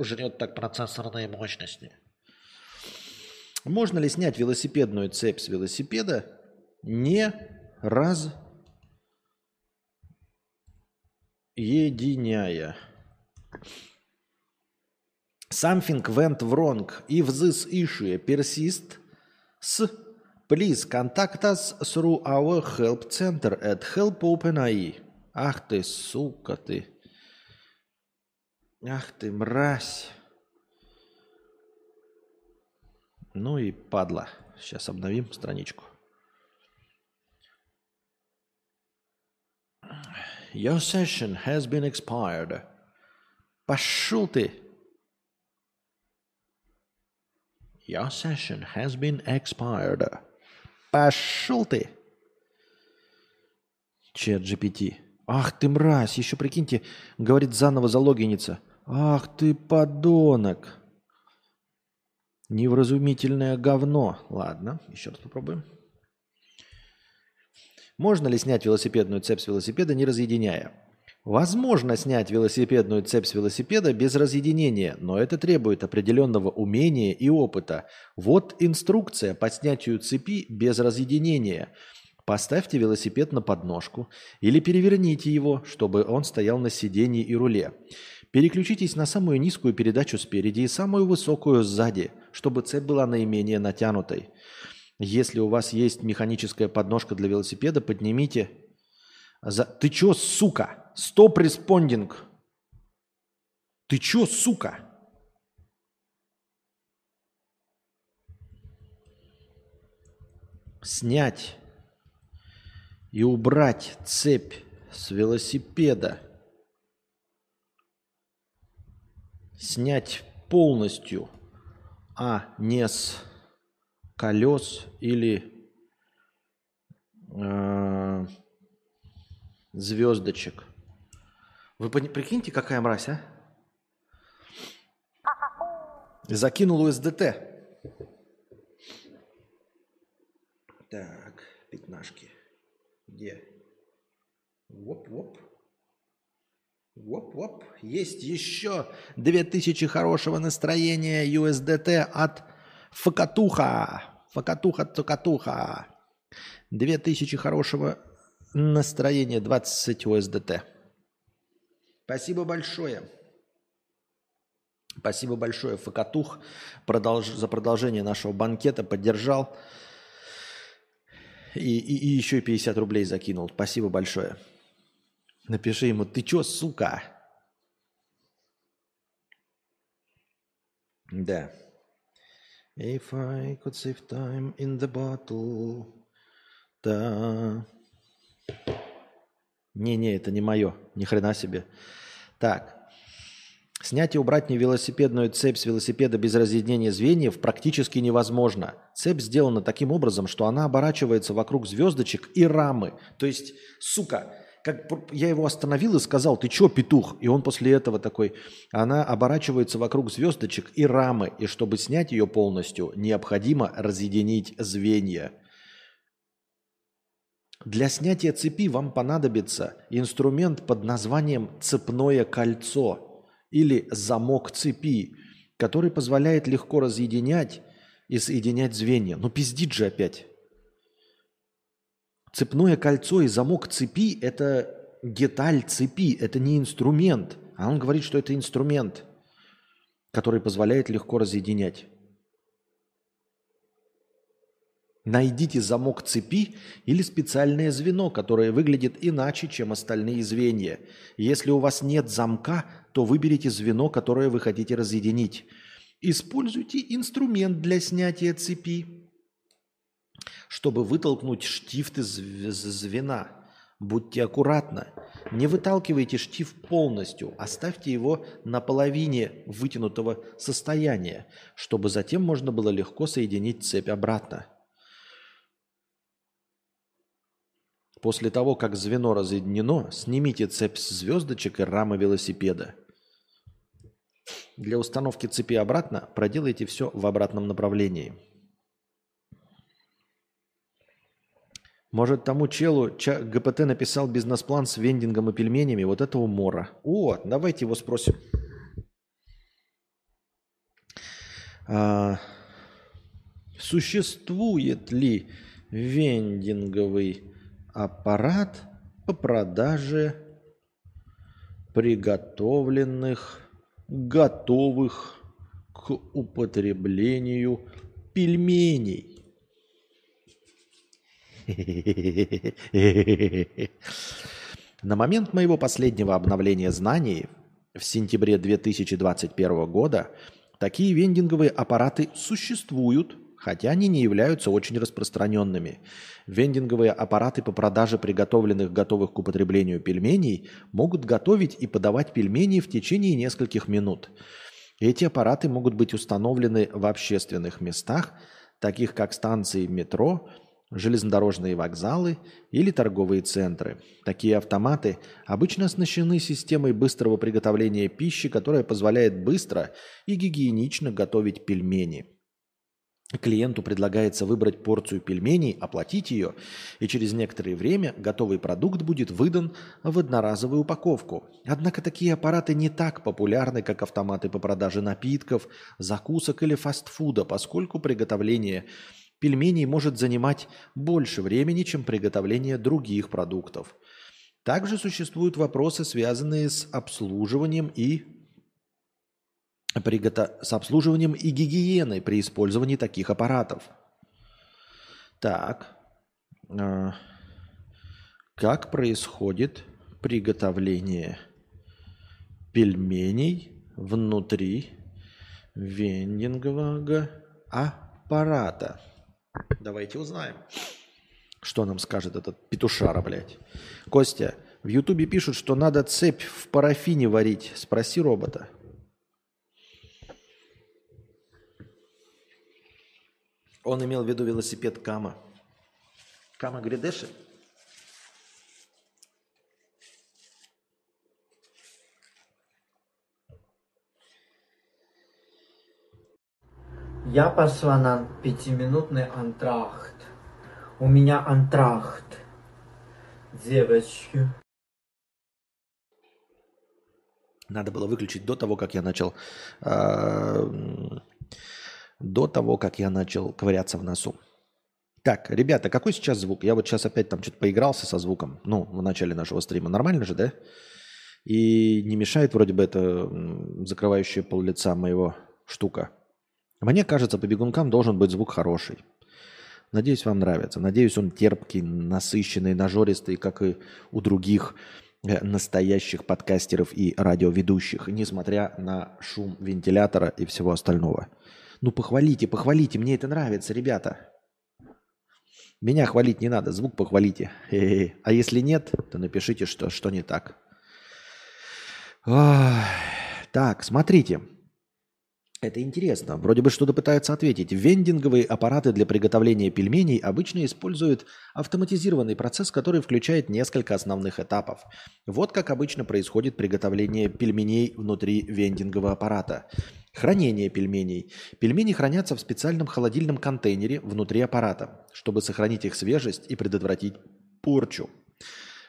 жрет так процессорные мощности? Можно ли снять велосипедную цепь с велосипеда, не раз единяя? Something went wrong if this issue persists Please contact us through our help center at help OpenAI. Ах ты, сука ты. Ах ты, мразь. Ну и падла. Сейчас обновим страничку. Your session has been expired. Пошел ты. Your session has been expired. Пошел ты. Чат GPT. Ах ты мразь, еще прикиньте, говорит заново залогиниться. Ах ты подонок. Невразумительное говно. Ладно, еще раз попробуем. Можно ли снять велосипедную цепь с велосипеда, не разъединяя? Возможно снять велосипедную цепь с велосипеда без разъединения, но это требует определенного умения и опыта. Вот инструкция по снятию цепи без разъединения. Поставьте велосипед на подножку или переверните его, чтобы он стоял на сиденье и руле. Переключитесь на самую низкую передачу спереди и самую высокую сзади, чтобы цепь была наименее натянутой. Если у вас есть механическая подножка для велосипеда, поднимите за... Ты чё, сука? Стоп респондинг. Ты чё, сука? Снять и убрать цепь с велосипеда. Снять полностью, а не с колес или э, звездочек. Вы прикиньте, какая мразь, а? Закинул УСДТ. Так, пятнашки. Где? Воп-воп. Воп-воп. Есть еще 2000 хорошего настроения USDT от Факатуха. Факатуха-цукатуха. 2000 хорошего Настроение 20 ОСДТ. Спасибо большое. Спасибо большое, Факатух, продолж... за продолжение нашего банкета. Поддержал. И, и, и еще 50 рублей закинул. Спасибо большое. Напиши ему, ты чё, сука? Да. If I could save time in the bottle. Да. Не-не, это не мое. Ни хрена себе. Так. Снять и убрать невелосипедную цепь с велосипеда без разъединения звеньев практически невозможно. Цепь сделана таким образом, что она оборачивается вокруг звездочек и рамы. То есть, сука, как я его остановил и сказал, ты чё, петух? И он после этого такой, она оборачивается вокруг звездочек и рамы. И чтобы снять ее полностью, необходимо разъединить звенья. Для снятия цепи вам понадобится инструмент под названием цепное кольцо – или замок цепи, который позволяет легко разъединять и соединять звенья. Ну пиздит же опять. Цепное кольцо и замок цепи – это деталь цепи, это не инструмент. А он говорит, что это инструмент, который позволяет легко разъединять. Найдите замок цепи или специальное звено, которое выглядит иначе, чем остальные звенья. Если у вас нет замка, то выберите звено, которое вы хотите разъединить. Используйте инструмент для снятия цепи, чтобы вытолкнуть штифт из звена. Будьте аккуратны. Не выталкивайте штифт полностью, оставьте его на половине вытянутого состояния, чтобы затем можно было легко соединить цепь обратно. После того, как звено разъединено, снимите цепь с звездочек и рамы велосипеда. Для установки цепи обратно проделайте все в обратном направлении. Может, тому челу ГПТ написал бизнес-план с вендингом и пельменями вот этого мора. О, давайте его спросим. А, существует ли вендинговый аппарат по продаже приготовленных, готовых к употреблению пельменей. <laughs> На момент моего последнего обновления знаний в сентябре 2021 года такие вендинговые аппараты существуют – хотя они не являются очень распространенными. Вендинговые аппараты по продаже приготовленных готовых к употреблению пельменей могут готовить и подавать пельмени в течение нескольких минут. Эти аппараты могут быть установлены в общественных местах, таких как станции метро, железнодорожные вокзалы или торговые центры. Такие автоматы обычно оснащены системой быстрого приготовления пищи, которая позволяет быстро и гигиенично готовить пельмени – Клиенту предлагается выбрать порцию пельменей, оплатить ее, и через некоторое время готовый продукт будет выдан в одноразовую упаковку. Однако такие аппараты не так популярны, как автоматы по продаже напитков, закусок или фастфуда, поскольку приготовление пельменей может занимать больше времени, чем приготовление других продуктов. Также существуют вопросы, связанные с обслуживанием и пригото... с обслуживанием и гигиеной при использовании таких аппаратов. Так, э, как происходит приготовление пельменей внутри вендингового аппарата? Давайте узнаем, что нам скажет этот петушара, блядь. Костя, в Ютубе пишут, что надо цепь в парафине варить. Спроси робота. Он имел в виду велосипед Кама. Кама Гридеши? Я пошла на пятиминутный антрахт. У меня антрахт. Девочки. Надо было выключить до того, как я начал а, до того, как я начал ковыряться в носу. Так, ребята, какой сейчас звук? Я вот сейчас опять там что-то поигрался со звуком, ну, в начале нашего стрима. Нормально же, да? И не мешает вроде бы это закрывающая пол лица моего штука. Мне кажется, по бегункам должен быть звук хороший. Надеюсь, вам нравится. Надеюсь, он терпкий, насыщенный, нажористый, как и у других э, настоящих подкастеров и радиоведущих, несмотря на шум вентилятора и всего остального. Ну, похвалите, похвалите, мне это нравится, ребята. Меня хвалить не надо, звук похвалите. Хе-хе. А если нет, то напишите, что, что не так. Ой. Так, смотрите. Это интересно. Вроде бы что-то пытаются ответить. Вендинговые аппараты для приготовления пельменей обычно используют автоматизированный процесс, который включает несколько основных этапов. Вот как обычно происходит приготовление пельменей внутри вендингового аппарата. Хранение пельменей. Пельмени хранятся в специальном холодильном контейнере внутри аппарата, чтобы сохранить их свежесть и предотвратить порчу.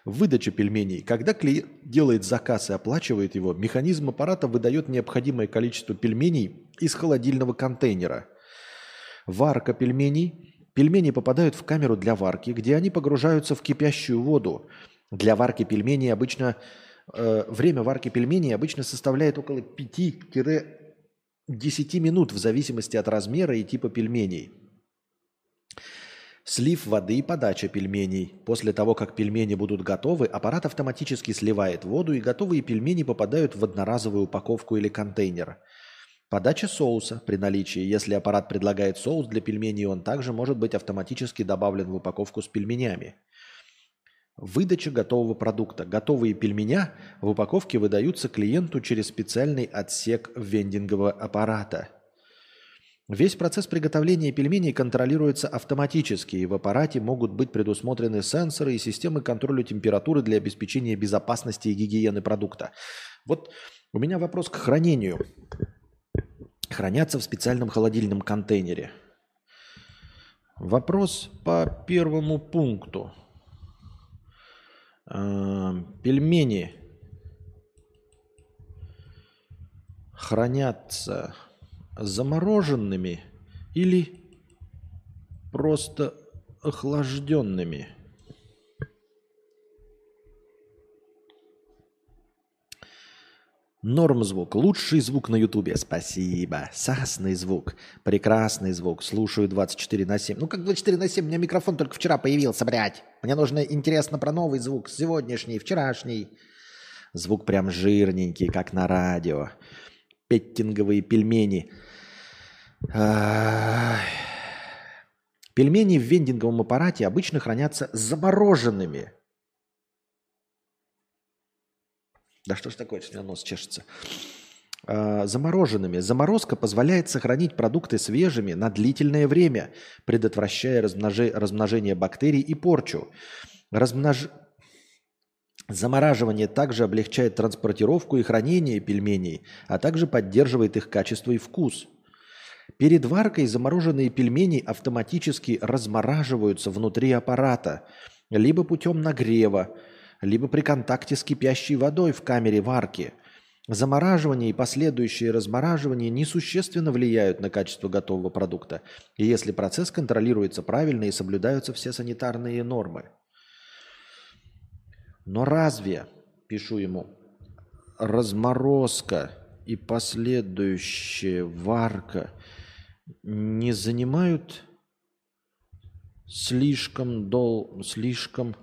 Выдача пельменей. Когда клиент делает заказ и оплачивает его, механизм аппарата выдает необходимое количество пельменей из холодильного контейнера. Варка пельменей. Пельмени попадают в камеру для варки, где они погружаются в кипящую воду. Для варки пельменей обычно э, время варки пельменей обычно составляет около 5-10 минут в зависимости от размера и типа пельменей. Слив воды и подача пельменей. После того, как пельмени будут готовы, аппарат автоматически сливает воду, и готовые пельмени попадают в одноразовую упаковку или контейнер. Подача соуса при наличии. Если аппарат предлагает соус для пельменей, он также может быть автоматически добавлен в упаковку с пельменями. Выдача готового продукта. Готовые пельменя в упаковке выдаются клиенту через специальный отсек вендингового аппарата – Весь процесс приготовления пельменей контролируется автоматически, и в аппарате могут быть предусмотрены сенсоры и системы контроля температуры для обеспечения безопасности и гигиены продукта. Вот у меня вопрос к хранению. Хранятся в специальном холодильном контейнере. Вопрос по первому пункту. Э, пельмени хранятся замороженными или просто охлажденными. Норм звук. Лучший звук на ютубе. Спасибо. Сасный звук. Прекрасный звук. Слушаю 24 на 7. Ну как 24 на 7? У меня микрофон только вчера появился, блядь. Мне нужно интересно про новый звук. Сегодняшний, вчерашний. Звук прям жирненький, как на радио. Петтинговые пельмени – Пельмени в вендинговом аппарате обычно хранятся замороженными. Да что ж такое, что у меня нос чешется. А, замороженными. Заморозка позволяет сохранить продукты свежими на длительное время, предотвращая размножение бактерий и порчу. Размнож... Замораживание также облегчает транспортировку и хранение пельменей, а также поддерживает их качество и вкус – Перед варкой замороженные пельмени автоматически размораживаются внутри аппарата, либо путем нагрева, либо при контакте с кипящей водой в камере варки. Замораживание и последующее размораживание несущественно влияют на качество готового продукта, если процесс контролируется правильно и соблюдаются все санитарные нормы. Но разве, пишу ему, разморозка и последующая варка не занимают слишком дол, слишком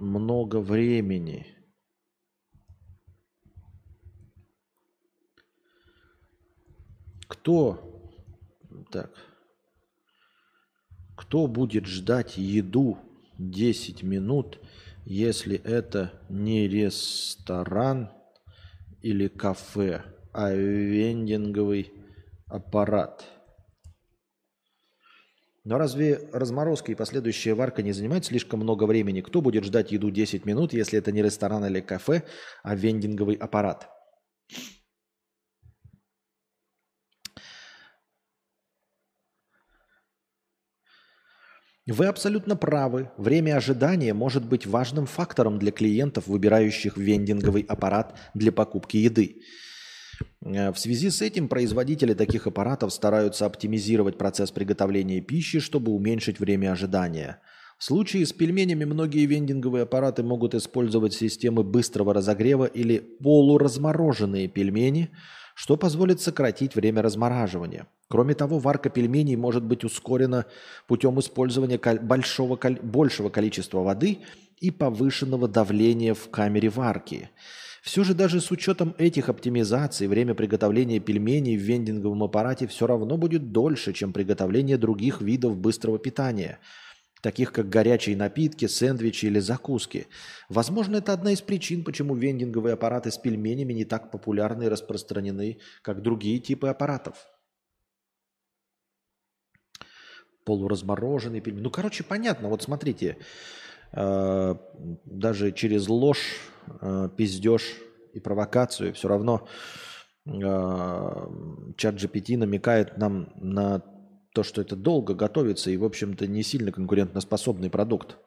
много времени. Кто так? Кто будет ждать еду 10 минут, если это не ресторан или кафе, а вендинговый аппарат. Но разве разморозка и последующая варка не занимают слишком много времени? Кто будет ждать еду 10 минут, если это не ресторан или кафе, а вендинговый аппарат? Вы абсолютно правы. Время ожидания может быть важным фактором для клиентов, выбирающих вендинговый аппарат для покупки еды. Э, в связи с этим производители таких аппаратов стараются оптимизировать процесс приготовления пищи, чтобы уменьшить время ожидания. В случае с пельменями многие вендинговые аппараты могут использовать системы быстрого разогрева или полуразмороженные пельмени, что позволит сократить время размораживания. Кроме того, варка пельменей может быть ускорена путем использования большого, большего количества воды и повышенного давления в камере варки – все же даже с учетом этих оптимизаций время приготовления пельменей в вендинговом аппарате все равно будет дольше, чем приготовление других видов быстрого питания. таких как горячие напитки, сэндвичи или закуски. Возможно, это одна из причин, почему вендинговые аппараты с пельменями не так популярны и распространены, как другие типы аппаратов. Полуразмороженные пельмени. Ну, короче, понятно. Вот смотрите, э, даже через ложь, э, пиздеж и провокацию все равно э, чат GPT намекает нам на то, что это долго готовится и, в общем-то, не сильно конкурентоспособный продукт.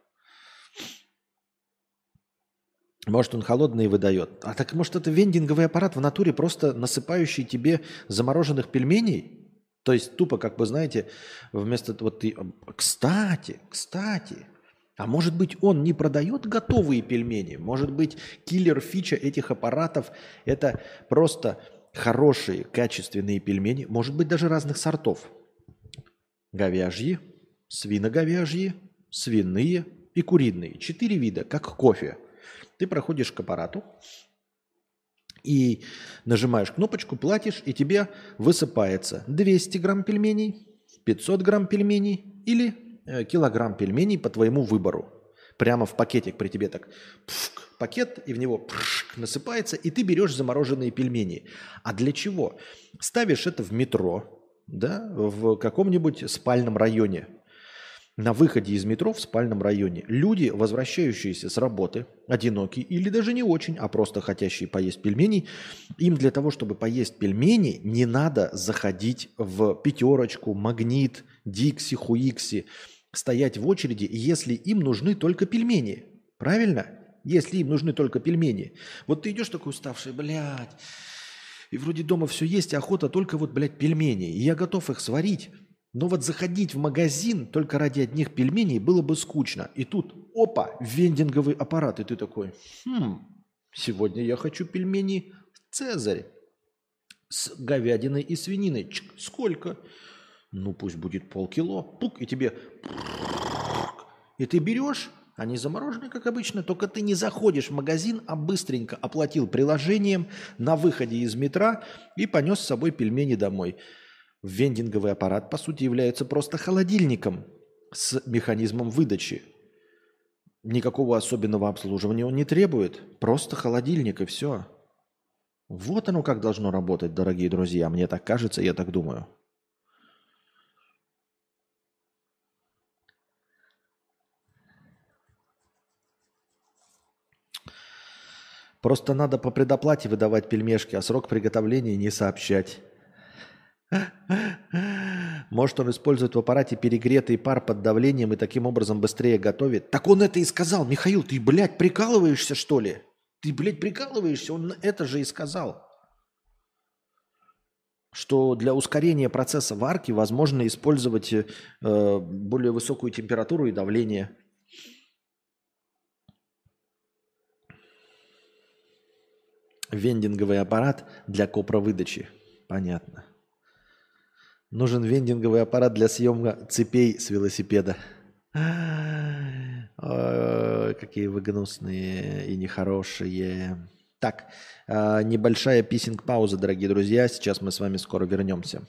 Может, он холодный выдает. А так, может, это вендинговый аппарат в натуре, просто насыпающий тебе замороженных пельменей? То есть тупо, как вы знаете, вместо вот ты... Кстати, кстати, а может быть, он не продает готовые пельмени? Может быть, киллер-фича этих аппаратов – это просто хорошие, качественные пельмени, может быть, даже разных сортов – говяжьи, свиноговяжьи, свиные и куриные. Четыре вида, как кофе. Ты проходишь к аппарату и нажимаешь кнопочку, платишь, и тебе высыпается 200 грамм пельменей, 500 грамм пельменей или килограмм пельменей по твоему выбору. Прямо в пакетик при тебе так пшк, пакет, и в него пшк, насыпается, и ты берешь замороженные пельмени. А для чего? Ставишь это в метро, да, в каком-нибудь спальном районе, на выходе из метро в спальном районе. Люди, возвращающиеся с работы, одинокие или даже не очень, а просто хотящие поесть пельменей, им для того, чтобы поесть пельмени, не надо заходить в пятерочку, магнит, дикси, хуикси, стоять в очереди, если им нужны только пельмени. Правильно? Если им нужны только пельмени. Вот ты идешь такой уставший, блядь, и вроде дома все есть, а охота только вот, блядь, пельмени. И я готов их сварить. Но вот заходить в магазин только ради одних пельменей было бы скучно. И тут, опа, вендинговый аппарат. И ты такой, хм, сегодня я хочу пельмени Цезарь с говядиной и свининой. Чик, сколько? Ну, пусть будет полкило. Пук, и тебе... И ты берешь они заморожены, как обычно, только ты не заходишь в магазин, а быстренько оплатил приложением на выходе из метро и понес с собой пельмени домой. Вендинговый аппарат, по сути, является просто холодильником с механизмом выдачи. Никакого особенного обслуживания он не требует. Просто холодильник и все. Вот оно как должно работать, дорогие друзья. Мне так кажется, я так думаю. Просто надо по предоплате выдавать пельмешки, а срок приготовления не сообщать. Может, он использует в аппарате перегретый пар под давлением и таким образом быстрее готовит? Так он это и сказал. Михаил, ты, блядь, прикалываешься, что ли? Ты, блядь, прикалываешься? Он это же и сказал. Что для ускорения процесса варки возможно использовать э, более высокую температуру и давление. Вендинговый аппарат для копровыдачи. Понятно. Нужен вендинговый аппарат для съема цепей с велосипеда. Ой, какие вы гнусные и нехорошие. Так, а, небольшая писинг-пауза, дорогие друзья. Сейчас мы с вами скоро вернемся.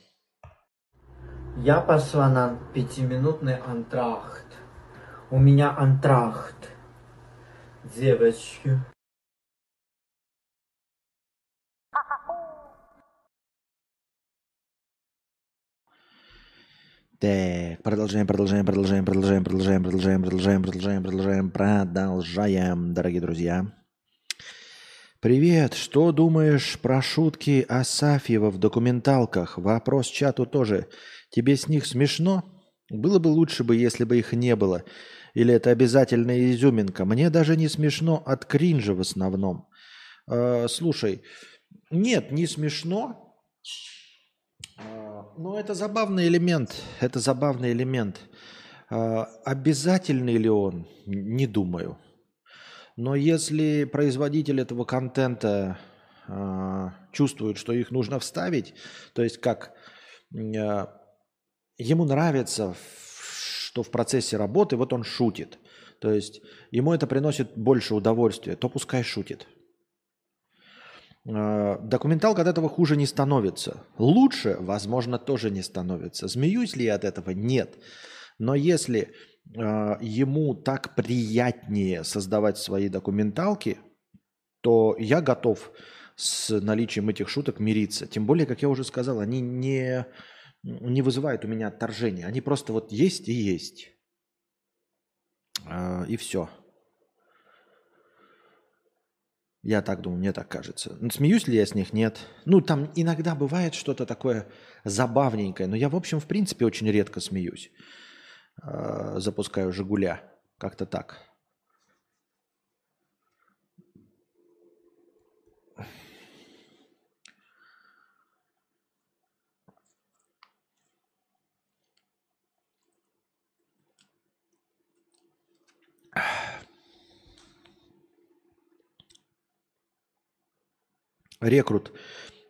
Я пошла на пятиминутный антрахт. У меня антрахт. Девочки. Так, продолжаем, продолжаем, продолжаем, продолжаем, продолжаем, продолжаем, продолжаем, продолжаем, продолжаем, продолжаем, дорогие друзья. Привет, что думаешь про шутки Асафьева в документалках? Вопрос чату тоже. Тебе с них смешно? Было бы лучше бы, если бы их не было. Или это обязательная изюминка? Мне даже не смешно от кринжа в основном. Э, слушай, нет, не смешно. Ну, это забавный элемент. Это забавный элемент. А, обязательный ли он? Не думаю. Но если производитель этого контента а, чувствует, что их нужно вставить, то есть как а, ему нравится, что в процессе работы вот он шутит, то есть ему это приносит больше удовольствия, то пускай шутит. Э, документалка от этого хуже не становится. Лучше, возможно, тоже не становится. Змеюсь ли я от этого? Нет. Но если э, ему так приятнее создавать свои документалки, то я готов с наличием этих шуток мириться. Тем более, как я уже сказал, они не, не вызывают у меня отторжения. Они просто вот есть и есть. Э, и все. Я так думаю, мне так кажется. Ну, смеюсь ли я с них? Нет. Ну, там иногда бывает что-то такое забавненькое, но я, в общем, в принципе, очень редко смеюсь. Э, запускаю «Жигуля». Как-то так. Рекрут,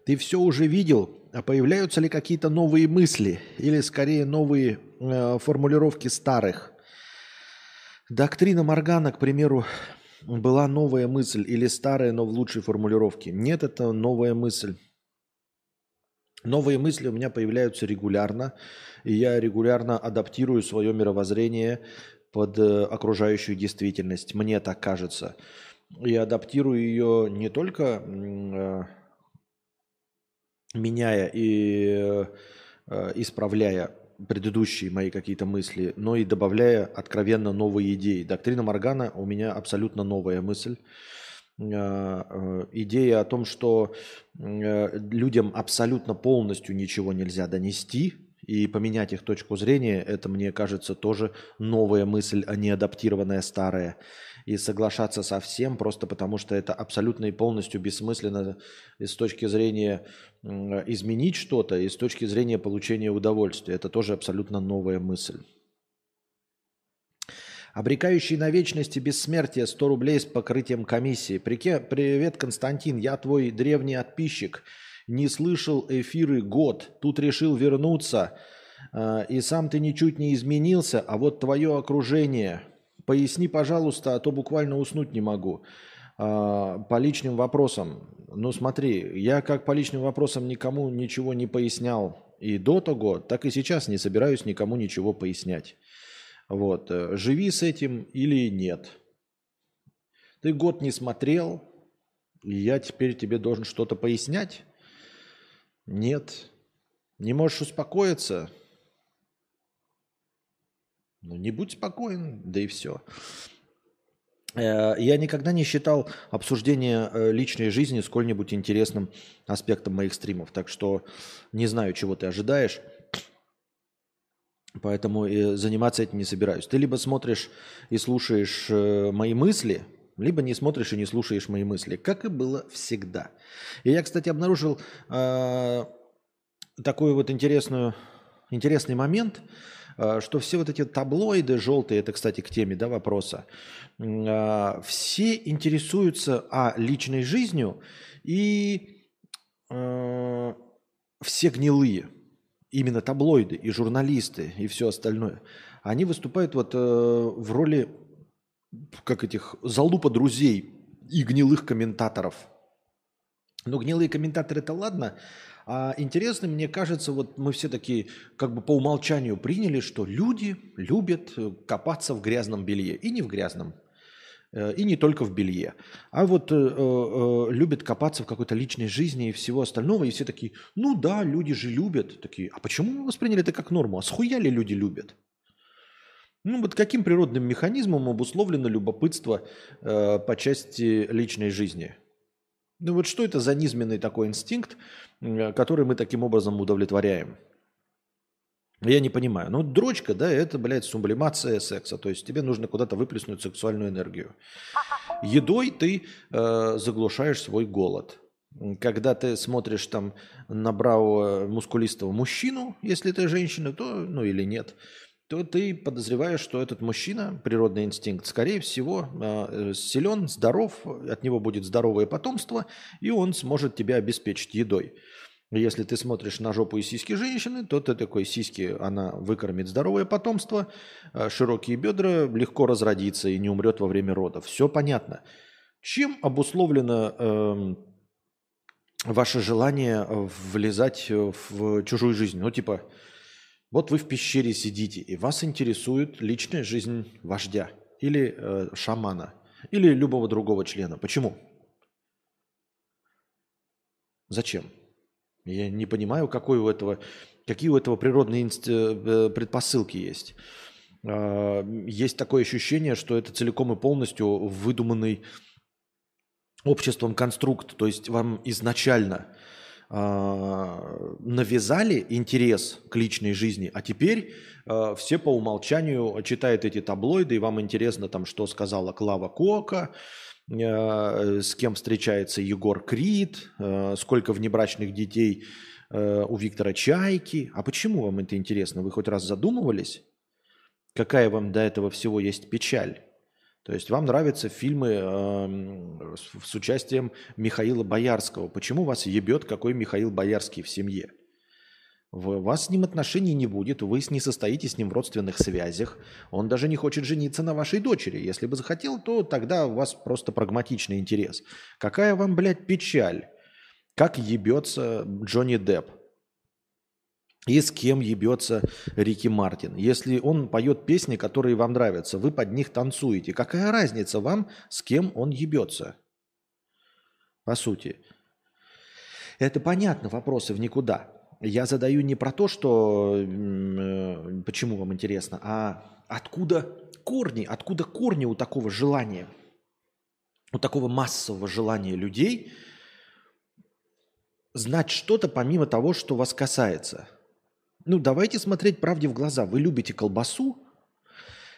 ты все уже видел, а появляются ли какие-то новые мысли или скорее новые э, формулировки старых? Доктрина Моргана, к примеру, была новая мысль или старая, но в лучшей формулировке. Нет, это новая мысль. Новые мысли у меня появляются регулярно, и я регулярно адаптирую свое мировоззрение под э, окружающую действительность. Мне так кажется и адаптирую ее не только э, меняя и э, исправляя предыдущие мои какие-то мысли, но и добавляя откровенно новые идеи. Доктрина Моргана у меня абсолютно новая мысль. Э, идея о том, что людям абсолютно полностью ничего нельзя донести, и поменять их точку зрения, это, мне кажется, тоже новая мысль, а не адаптированная старая и соглашаться со всем, просто потому что это абсолютно и полностью бессмысленно с точки зрения изменить что-то и с точки зрения получения удовольствия. Это тоже абсолютно новая мысль. Обрекающий на вечность и бессмертие 100 рублей с покрытием комиссии. Привет, Константин, я твой древний подписчик. Не слышал эфиры год. Тут решил вернуться. А, и сам ты ничуть не изменился, а вот твое окружение – Поясни, пожалуйста, а то буквально уснуть не могу. А, по личным вопросам. Ну смотри, я как по личным вопросам никому ничего не пояснял и до того, так и сейчас не собираюсь никому ничего пояснять. Вот. Э, живи с этим или нет. Ты год не смотрел, и я теперь тебе должен что-то пояснять? Нет. Не можешь успокоиться? Ну, не будь спокоен, да и все. Э, я никогда не считал обсуждение э, личной жизни сколь-нибудь интересным аспектом моих стримов. Так что не знаю, чего ты ожидаешь. Поэтому и заниматься этим не собираюсь. Ты либо смотришь и слушаешь э, мои мысли, либо не смотришь и не слушаешь мои мысли, как и было всегда. И я, кстати, обнаружил э, такой вот интересную, интересный момент – Э, что все вот эти таблоиды желтые, это, кстати, к теме да, вопроса, э, все интересуются а, личной жизнью и э, все гнилые, именно таблоиды и журналисты и все остальное, они выступают вот в роли как этих залупа друзей и гнилых комментаторов. Ну, гнилые комментаторы это ладно, а интересно, мне кажется, вот мы все такие как бы по умолчанию приняли, что люди любят э, копаться в грязном белье. И не в грязном, э, и не только в белье. А вот э, э, любят копаться в какой-то личной жизни и всего остального. И все такие, ну да, люди же любят. Такие, а почему мы восприняли это как норму? А схуя ли люди любят? Ну вот каким природным механизмом обусловлено любопытство э, по части личной жизни? Ну вот что это за низменный такой инстинкт, который мы таким образом удовлетворяем? Я не понимаю. Ну, дрочка, да, это, блядь, сублимация секса. То есть тебе нужно куда-то выплеснуть сексуальную энергию. Едой ты э, заглушаешь свой голод. Когда ты смотришь там на бравого мускулистого мужчину, если ты женщина, то, ну или нет, то ты подозреваешь, что этот мужчина, природный инстинкт, скорее всего, а, силен, здоров, от него будет здоровое потомство, и он сможет тебя обеспечить едой. Если ты смотришь на жопу и сиськи женщины, то ты такой сиськи, она выкормит здоровое потомство, а широкие бедра, легко разродится и не умрет во время родов. Все понятно. Чем обусловлено э, ваше желание влезать в чужую жизнь? Ну, типа, Вот вы в пещере сидите, и вас интересует личная жизнь вождя или э, шамана, или любого другого члена. Почему? Зачем? Я не понимаю, какой у этого, какие у этого природные инст... Э, предпосылки есть. А, есть такое ощущение, что это целиком и полностью выдуманный обществом конструкт. То есть вам изначально э, навязали интерес к личной жизни, а теперь э, все по умолчанию читают эти таблоиды, и вам интересно, там, что сказала Клава Кока, э, с кем встречается Егор Крид, э, сколько внебрачных детей э, у Виктора Чайки. А почему вам это интересно? Вы хоть раз задумывались? Какая вам до этого всего есть печаль? То есть вам нравятся фильмы э, с, с участием Михаила Боярского. Почему вас ебет какой Михаил Боярский в семье? У вас с ним отношений не будет, вы не состоите с ним в родственных связях. Он даже не хочет жениться на вашей дочери. Если бы захотел, то тогда у вас просто прагматичный интерес. Какая вам, блядь, печаль? Как ебется Джонни Депп? И с кем ебется Рики Мартин. Если он поет песни, которые вам нравятся, вы под них танцуете. Какая разница вам, с кем он ебется? По сути. Это понятно, вопросы в никуда. Я задаю не про то, что э, почему вам интересно, а откуда корни, откуда корни у такого желания, у такого массового желания людей знать что-то помимо того, что вас касается – ну, давайте смотреть правде в глаза. Вы любите колбасу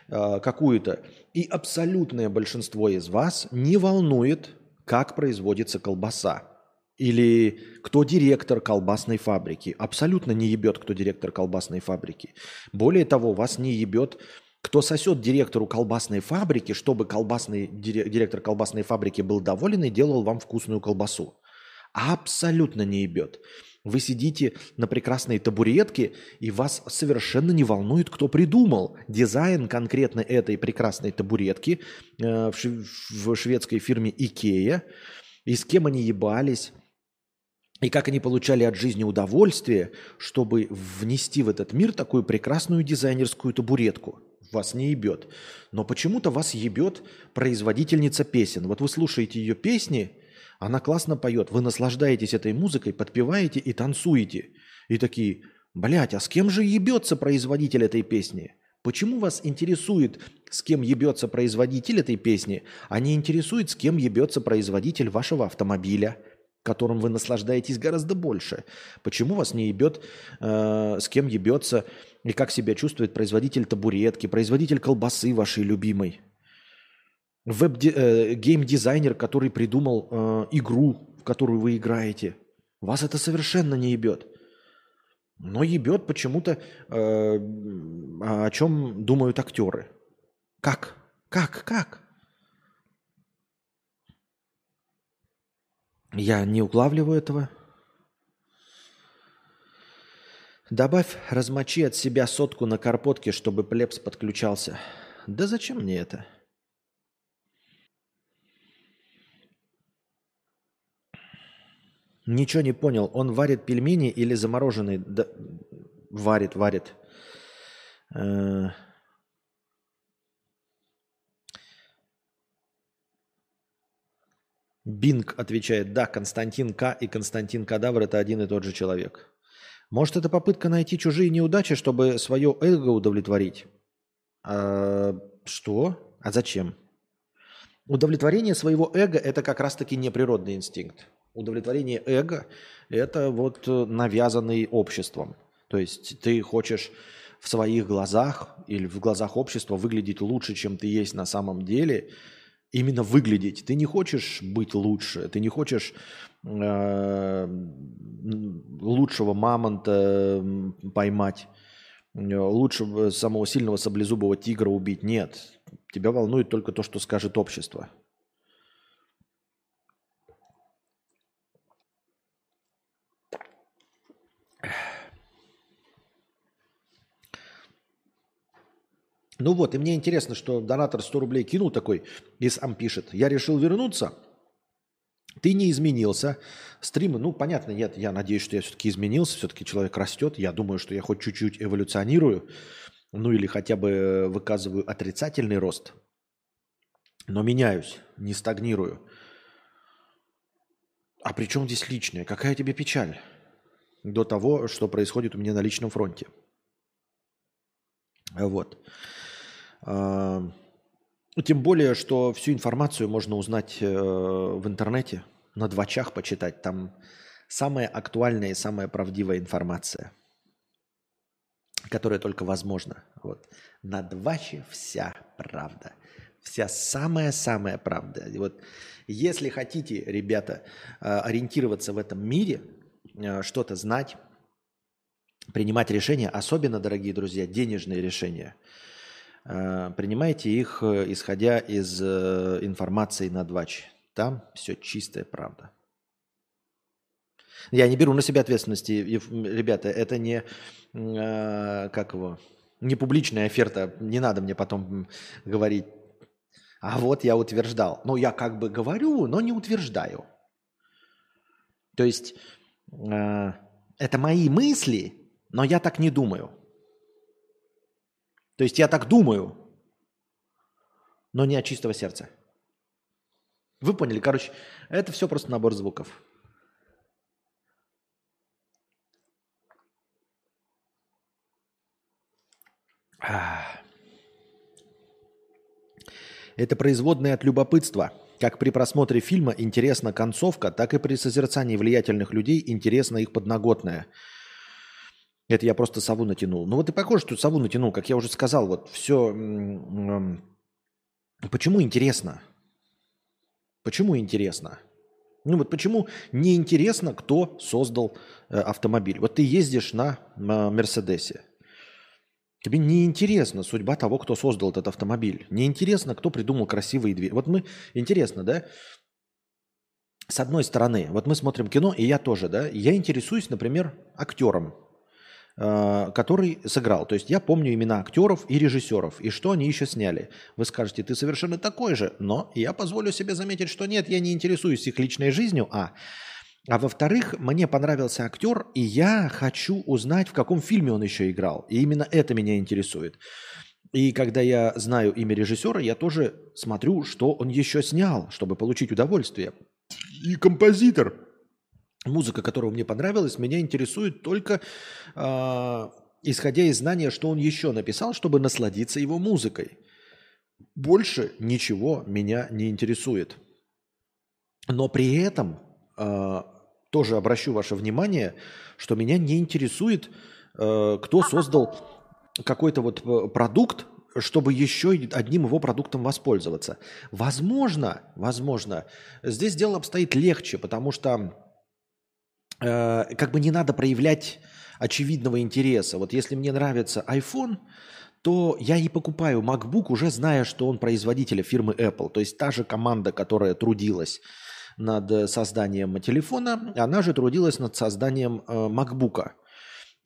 э, какую-то, и абсолютное большинство из вас не волнует, как производится колбаса. Или кто директор колбасной фабрики. Абсолютно не ебет, кто директор колбасной фабрики. Более того, вас не ебет, кто сосет директору колбасной фабрики, чтобы колбасный, директор колбасной фабрики был доволен и делал вам вкусную колбасу. Абсолютно не ебет. Вы сидите на прекрасной табуретке, и вас совершенно не волнует, кто придумал дизайн конкретно этой прекрасной табуретки э, в, шведской фирме Икея, и с кем они ебались, и как они получали от жизни удовольствие, чтобы внести в этот мир такую прекрасную дизайнерскую табуретку. Вас не ебет. Но почему-то вас ебет производительница песен. Вот вы слушаете ее песни – она классно поет, вы наслаждаетесь этой музыкой, подпеваете и танцуете. И такие, блядь, а с кем же ебется производитель этой песни? Почему вас интересует, с кем ебется производитель этой песни, а не интересует, с кем ебется производитель вашего автомобиля, которым вы наслаждаетесь гораздо больше? Почему вас не ебет, э, с кем ебется и как себя чувствует производитель табуретки, производитель колбасы вашей любимой? Веб-гейм-дизайнер, э, который придумал э, игру, в которую вы играете. Вас это совершенно не ебет. Но ебет почему-то, э, о чем думают актеры. Как? Как? Как? Я не улавливаю этого. Добавь, размочи от себя сотку на карпотке, чтобы плебс подключался. Да зачем мне это? Ничего не понял. Он варит пельмени или замороженные? Да, варит, варит. Э. Бинг отвечает, да, Константин К. и Константин Кадавр – это один и тот же человек. Может, это попытка найти чужие неудачи, чтобы свое эго удовлетворить? А, что? А зачем? Удовлетворение своего эго – это как раз-таки неприродный инстинкт удовлетворение эго – это вот э, навязанный обществом. То есть ты хочешь в своих глазах или в глазах общества выглядеть лучше, чем ты есть на самом деле, именно выглядеть. Ты не хочешь быть лучше, ты не хочешь э, лучшего мамонта поймать, лучшего самого сильного саблезубого тигра убить. Нет, тебя волнует только то, что скажет общество. Ну вот, и мне интересно, что донатор 100 рублей кинул такой и сам пишет. Я решил вернуться, Ты не изменился. Стримы, ну, понятно, нет, я надеюсь, что я все-таки изменился, все-таки человек растет. Я думаю, что я хоть чуть-чуть эволюционирую, ну или хотя бы выказываю отрицательный рост. Но меняюсь, не стагнирую. А при чем здесь личное? Какая тебе печаль? До того, что происходит у меня на личном фронте. Вот. А, тем более, что всю информацию можно узнать э, в интернете, на двачах почитать. Там самая актуальная и самая правдивая информация, которая только возможна. Вот. На дваче вся правда. Вся самая-самая правда. Вот если хотите, ребята, э, ориентироваться в этом мире, э, что-то знать, принимать решения, особенно, дорогие друзья, денежные решения, принимайте их, исходя из информации на двач. Там все чистая правда. Я не беру на себя ответственности, ребята, это не, как его, не публичная оферта, не надо мне потом говорить, а вот я утверждал. Ну, я как бы говорю, но не утверждаю. То есть э, это мои мысли, но я так не думаю. То есть я так думаю, но не от чистого сердца. Вы поняли? Короче, это все просто набор звуков. Ah. Это производное от любопытства. Как при просмотре фильма интересна концовка, так и при созерцании влиятельных людей интересна их подноготная. Это я просто сову натянул. Ну вот и похоже, что сову натянул, как я уже сказал, вот все... Почему интересно? Почему интересно? Ну вот почему не интересно, кто создал э, автомобиль? Вот ты ездишь на Мерседесе. Тебе не интересна судьба того, кто создал этот автомобиль. Не интересно, кто придумал красивые двери. Вот мы, интересно, да? С одной стороны, вот мы смотрим кино, и я тоже, да, я интересуюсь, например, актером, э, который сыграл. То есть я помню имена актеров и режиссеров, и что они еще сняли. Вы скажете, ты совершенно такой же, но я позволю себе заметить, что нет, я не интересуюсь их личной жизнью, а а во-вторых, мне понравился актер, и я хочу узнать, в каком фильме он еще играл. И именно это меня интересует. И когда я знаю имя режиссера, я тоже смотрю, что он еще снял, чтобы получить удовольствие. И композитор, музыка которого мне понравилась, меня интересует только э, исходя из знания, что он еще написал, чтобы насладиться его музыкой. Больше ничего меня не интересует. Но при этом э, тоже обращу ваше внимание, что меня не интересует, э, кто создал какой-то вот э, продукт, чтобы еще одним его продуктом воспользоваться. Возможно, возможно, здесь дело обстоит легче, потому что э, как бы не надо проявлять очевидного интереса. Вот если мне нравится iPhone, то я и покупаю MacBook, уже зная, что он производителя фирмы Apple. То есть та же команда, которая трудилась над э, созданием телефона, она же трудилась над созданием э, MacBook.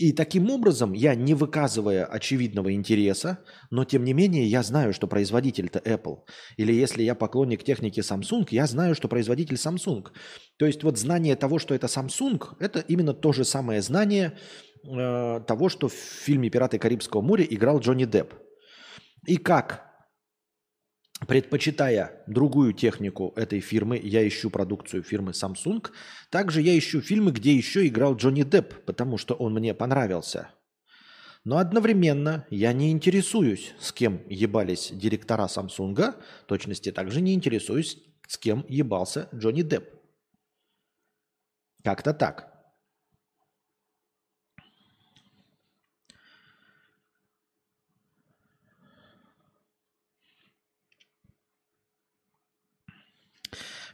И таким образом, я не выказывая очевидного интереса, но тем не менее я знаю, что производитель-то Apple. Или если я поклонник техники Samsung, я знаю, что производитель Samsung. То есть вот знание того, что это Samsung, это именно то же самое знание э, того, что в фильме «Пираты Карибского моря» играл Джонни Депп. И как предпочитая другую технику этой фирмы, я ищу продукцию фирмы Samsung. Также я ищу фильмы, где еще играл Джонни Депп, потому что он мне понравился. Но одновременно я не интересуюсь, с кем ебались директора Samsung, точности также не интересуюсь, с кем ебался Джонни Депп. Как-то так.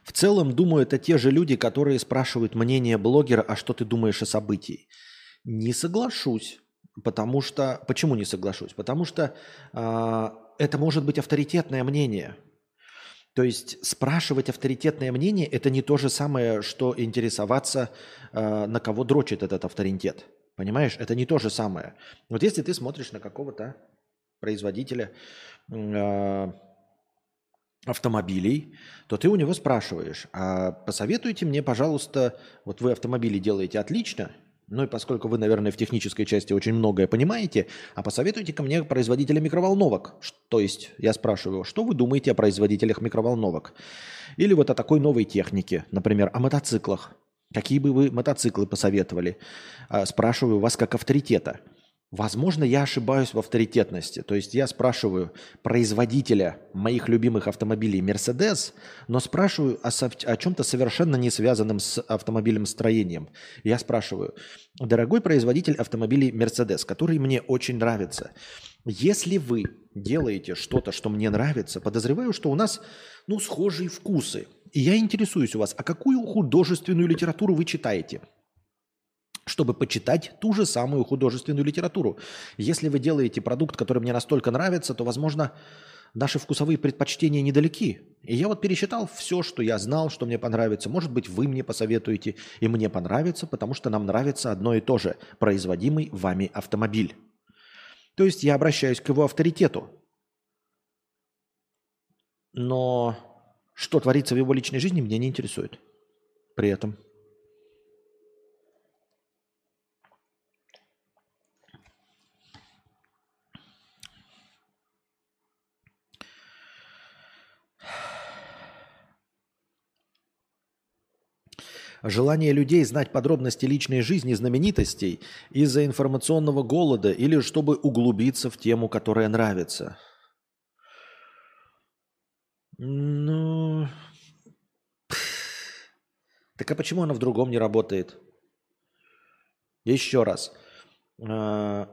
В целом, думаю, это те же люди, которые спрашивают мнение блогера, а что ты думаешь о событии. Не соглашусь, потому что... Почему не соглашусь? Потому что э, это может быть авторитетное мнение. То есть спрашивать авторитетное мнение – это не то же самое, что интересоваться, э, на кого дрочит этот авторитет. Понимаешь? Это не то же самое. Вот если ты смотришь на какого-то производителя, э, автомобилей, то ты у него спрашиваешь, а посоветуйте мне, пожалуйста, вот вы автомобили делаете отлично, ну и поскольку вы, наверное, в технической части очень многое понимаете, а посоветуйте ко мне производителя микроволновок. То есть я спрашиваю, что вы думаете о производителях микроволновок? Или вот о такой новой технике, например, о мотоциклах. Какие бы вы мотоциклы посоветовали? А, Спрашиваю вас как авторитета. Возможно, я ошибаюсь в авторитетности. То есть я спрашиваю производителя моих любимых автомобилей Mercedes, но спрашиваю о, о чем-то совершенно не связанном с автомобильным строением. Я спрашиваю, дорогой производитель автомобилей Mercedes, который мне очень нравится, если вы делаете что-то, что мне нравится, подозреваю, что у нас ну, схожие вкусы. И я интересуюсь у вас, а какую художественную литературу вы читаете? Чтобы почитать ту же самую художественную литературу. Если вы делаете продукт, который мне настолько нравится, то, возможно, наши вкусовые предпочтения недалеки. И я вот пересчитал все, что я знал, что мне понравится. Может быть, вы мне посоветуете, и мне понравится, потому что нам нравится одно и то же – производимый вами автомобиль. То есть я обращаюсь к его авторитету. Но что творится в его личной жизни, меня не интересует. При этом. Желание людей знать подробности личной жизни знаменитостей из-за информационного голода или чтобы углубиться в тему, которая нравится. Ну... Так а почему она в другом не работает? Еще раз. А,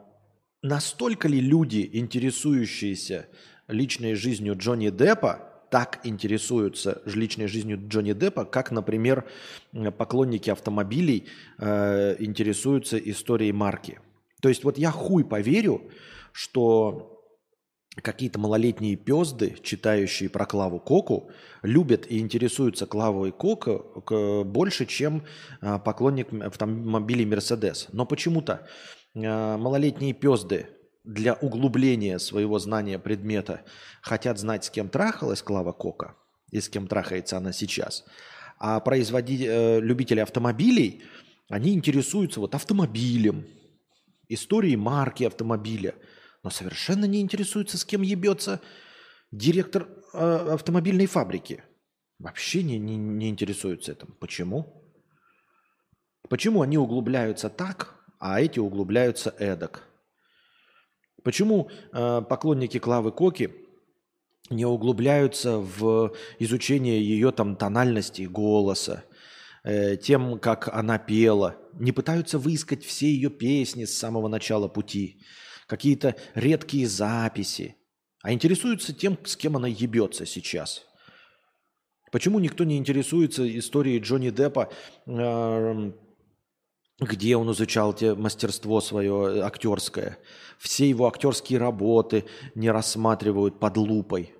Настолько ли люди, интересующиеся личной жизнью Джонни Деппа, так интересуются личной жизнью Джонни Деппа, как, например, поклонники автомобилей э, интересуются историей марки. То есть вот я хуй поверю, что какие-то малолетние пезды, читающие про Клаву Коку, любят и интересуются Клавой Коко к- больше, чем а, поклонник автомобилей Мерседес. Но почему-то а, малолетние пезды для углубления своего знания предмета хотят знать, с кем трахалась Клава Кока и с кем трахается она сейчас. А производи- э, любители автомобилей, они интересуются вот автомобилем, историей марки автомобиля, но совершенно не интересуются, с кем ебется директор э, автомобильной фабрики. Вообще не, не, не интересуются этим. Почему? Почему они углубляются так, а эти углубляются эдак? Почему э, поклонники Клавы Коки не углубляются в изучение ее там тональности голоса, э, тем, как она пела, не пытаются выискать все ее песни с самого начала пути, какие-то редкие записи, а интересуются тем, с кем она ебется сейчас. Почему никто не интересуется историей Джонни Деппа, э, где он изучал те мастерство свое актерское. Все его актерские работы не рассматривают под лупой,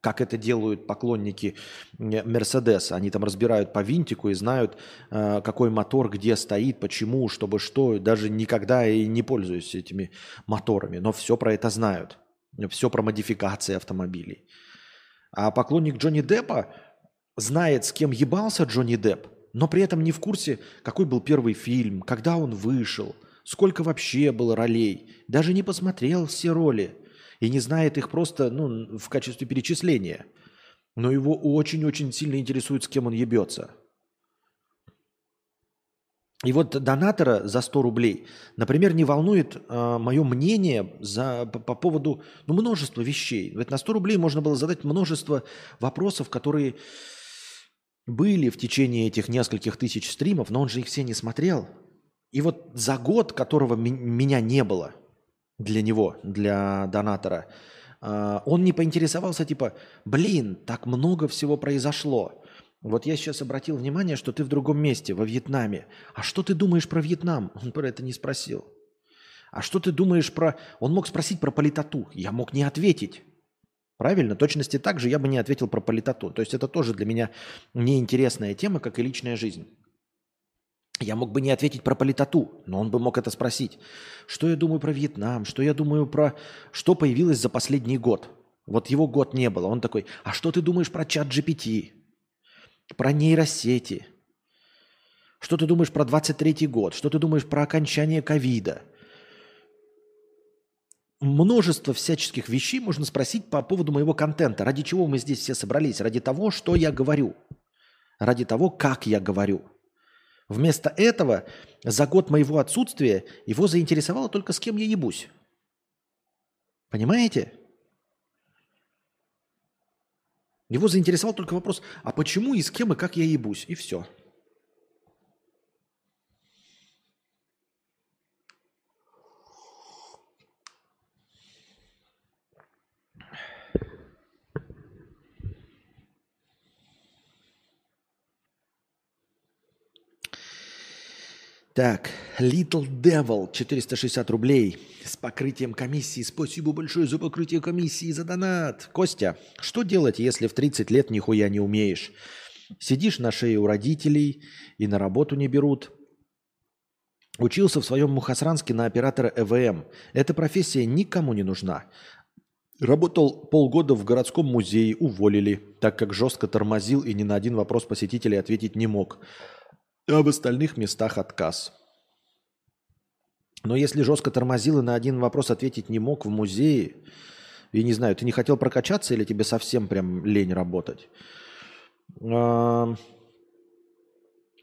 как это делают поклонники Мерседеса. Они там разбирают по винтику и знают, э, какой мотор где стоит, почему, чтобы что. Даже никогда и не пользуюсь этими моторами, но все про это знают. Все про модификации автомобилей. А поклонник Джонни Деппа знает, с кем ебался Джонни Депп, но при этом не в курсе, какой был первый фильм, когда он вышел, сколько вообще было ролей, даже не посмотрел все роли и не знает их просто ну, в качестве перечисления. Но его очень-очень сильно интересует, с кем он ебется. И вот донатора за 100 рублей, например, не волнует э, мое мнение за, по, по поводу ну, множества вещей. Ведь на 100 рублей можно было задать множество вопросов, которые были в течение этих нескольких тысяч стримов, но он же их все не смотрел. И вот за год, которого меня не было для него, для донатора, а, он не поинтересовался, типа, блин, так много всего произошло. Вот я сейчас обратил внимание, что ты в другом месте, во Вьетнаме. А что ты думаешь про Вьетнам? <laughs> Он про это не спросил. А что ты думаешь про... Он мог спросить про политоту. Я мог не ответить. Правильно? Точности так же я бы не ответил про политоту. То есть это тоже для меня неинтересная тема, как и личная жизнь. Я мог бы не ответить про политоту, но он бы мог это спросить. Что я думаю про Вьетнам? Что я думаю про... Что появилось за последний год? Вот его год не было. Он такой, а что ты думаешь про чат GPT? Про нейросети? Что ты думаешь про 23 год? Что ты думаешь про окончание ковида? Множество всяческих вещей можно спросить по поводу моего контента. Ради чего мы здесь все собрались? Ради того, что я говорю. Ради того, как я говорю. Вместо этого за год моего отсутствия его заинтересовало только с кем я ебусь. Понимаете? Его заинтересовал только вопрос, а почему и с кем и как я ебусь? И все. Так, Little Devil, 460 рублей с покрытием комиссии. Спасибо большое за покрытие комиссии, за донат. Костя, что делать, если в 30 лет нихуя не умеешь? Сидишь на шее у родителей и на работу не берут. Учился в своем Мухасранске на оператора ЭВМ. Эта профессия никому не нужна. Работал полгода в городском музее, уволили, так как жестко тормозил и ни на один вопрос посетителей ответить не мог а в остальных местах отказ. Но если жестко тормозил и на один вопрос ответить не мог в музее, я не знаю, ты не хотел прокачаться или тебе совсем прям лень работать? А,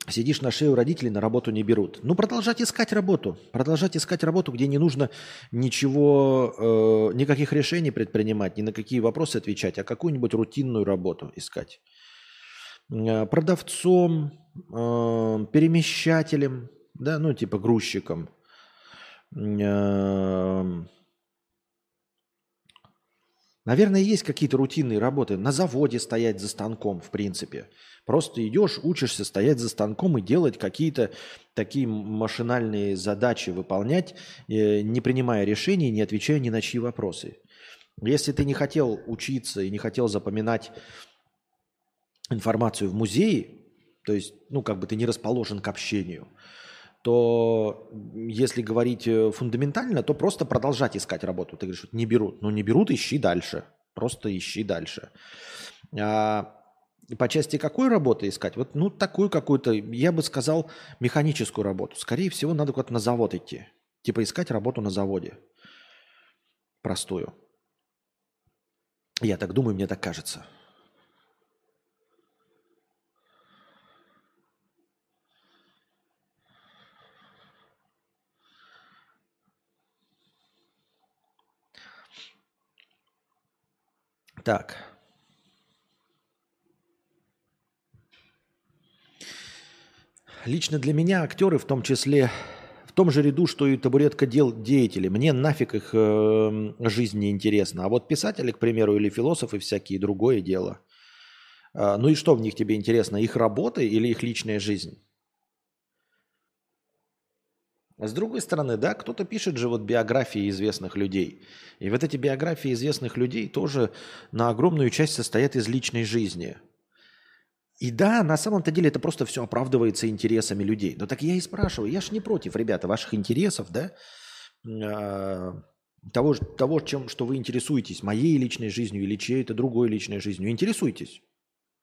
сидишь на шее у родителей, на работу не берут. Ну, продолжать искать работу. Продолжать искать работу, где не нужно ничего, э, никаких решений предпринимать, ни на какие вопросы отвечать, а какую-нибудь рутинную работу искать. Э, продавцом, э, перемещателем, да, ну типа грузчиком. Э, наверное, есть какие-то рутинные работы. На заводе стоять за станком, в принципе. Просто идешь, учишься стоять за станком и делать какие-то такие машинальные задачи выполнять, не принимая решений, не отвечая ни на чьи вопросы. Если ты не хотел учиться и не хотел запоминать информацию в музее, то есть, ну, как бы ты не расположен к общению, то если говорить э, фундаментально, то просто продолжать искать работу. Ты говоришь, не берут. Ну, не берут, ищи дальше. Просто ищи дальше. А по части какой работы искать? Вот, ну, такую какую-то, я бы сказал, механическую работу. Скорее всего, надо куда-то на завод идти. Типа искать работу на заводе. Простую. Я так думаю, мне так кажется. Так. Лично для меня актеры, в том числе в том же ряду, что и табуретка дел деятели. Мне нафиг их э, жизнь не интересна. А вот писатели, к примеру, или философы всякие, другое дело. Э, ну и что в них тебе интересно? Их работа или их личная жизнь? С другой стороны, да, кто-то пишет же вот биографии известных людей. И вот эти биографии известных людей тоже на огромную часть состоят из личной жизни. И да, на самом-то деле это просто все оправдывается интересами людей. Но так я и спрашиваю, я ж не против, ребята, ваших интересов, да, а, того, того чем, что вы интересуетесь, моей личной жизнью или чьей-то другой личной жизнью. Интересуйтесь.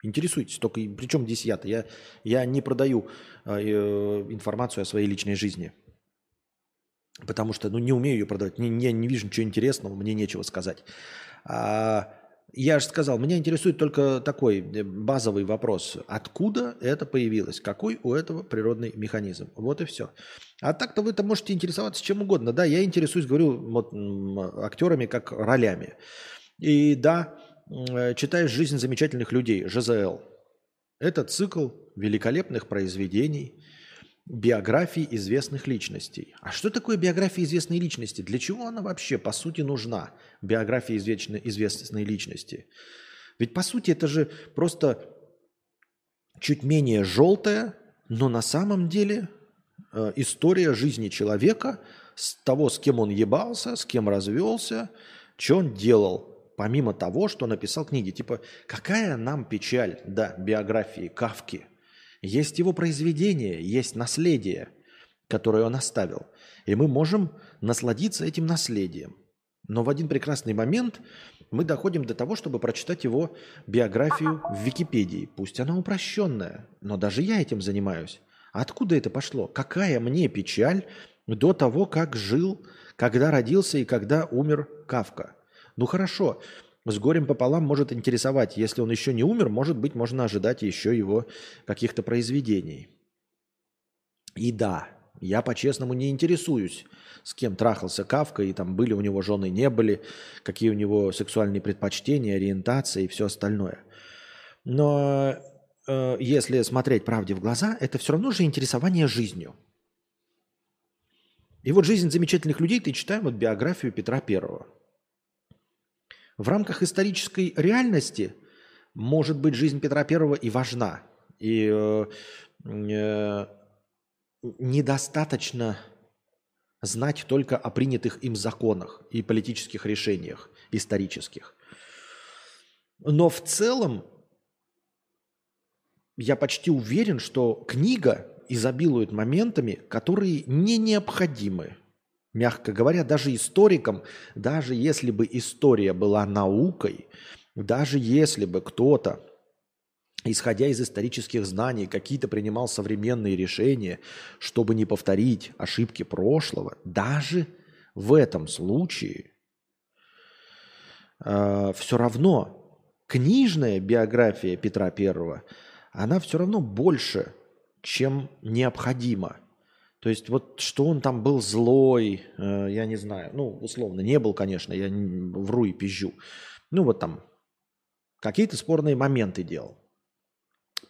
Интересуйтесь. Только причем здесь я-то? Я, я не продаю э, информацию о своей личной жизни. Потому что ну, не умею ее продавать, не, не, не вижу ничего интересного, мне нечего сказать. А, я же сказал, меня интересует только такой э, базовый вопрос. Откуда это появилось? Какой у этого природный механизм? Вот и все. А так-то вы-то можете интересоваться чем угодно. Да, я интересуюсь, говорю, вот, актерами как ролями. И да, э, читаешь «Жизнь замечательных людей», ЖЗЛ. Это цикл великолепных произведений – биографии известных личностей. А что такое биография известной личности? Для чего она вообще, по сути, нужна, биография известной, известной личности? Ведь, по сути, это же просто чуть менее желтая, но на самом деле э, история жизни человека, с того, с кем он ебался, с кем развелся, что он делал, помимо того, что написал книги. Типа, какая нам печаль, да, биографии Кавки – есть его произведение, есть наследие, которое он оставил. И мы можем насладиться этим наследием. Но в один прекрасный момент мы доходим до того, чтобы прочитать его биографию в Википедии. Пусть она упрощенная, но даже я этим занимаюсь. Откуда это пошло? Какая мне печаль до того, как жил, когда родился и когда умер Кавка? Ну хорошо, с горем пополам может интересовать. Если он еще не умер, может быть, можно ожидать еще его каких-то произведений. И да, я по-честному не интересуюсь, с кем трахался Кавка, и там были у него жены, не были, какие у него сексуальные предпочтения, ориентации и все остальное. Но э, если смотреть правде в глаза, это все равно же интересование жизнью. И вот жизнь замечательных людей ты читаешь вот биографию Петра Первого. В рамках исторической реальности, может быть, жизнь Петра Первого и важна. И э, э, недостаточно знать только о принятых им законах и политических решениях исторических. Но в целом я почти уверен, что книга изобилует моментами, которые не необходимы. Мягко говоря, даже историкам, даже если бы история была наукой, даже если бы кто-то исходя из исторических знаний, какие-то принимал современные решения, чтобы не повторить ошибки прошлого, даже в этом случае э, все равно книжная биография Петра Первого, она все равно больше, чем необходимо. То есть вот что он там был злой, э, я не знаю, ну условно не был, конечно, я вру и пизжу. Ну вот там какие-то спорные моменты делал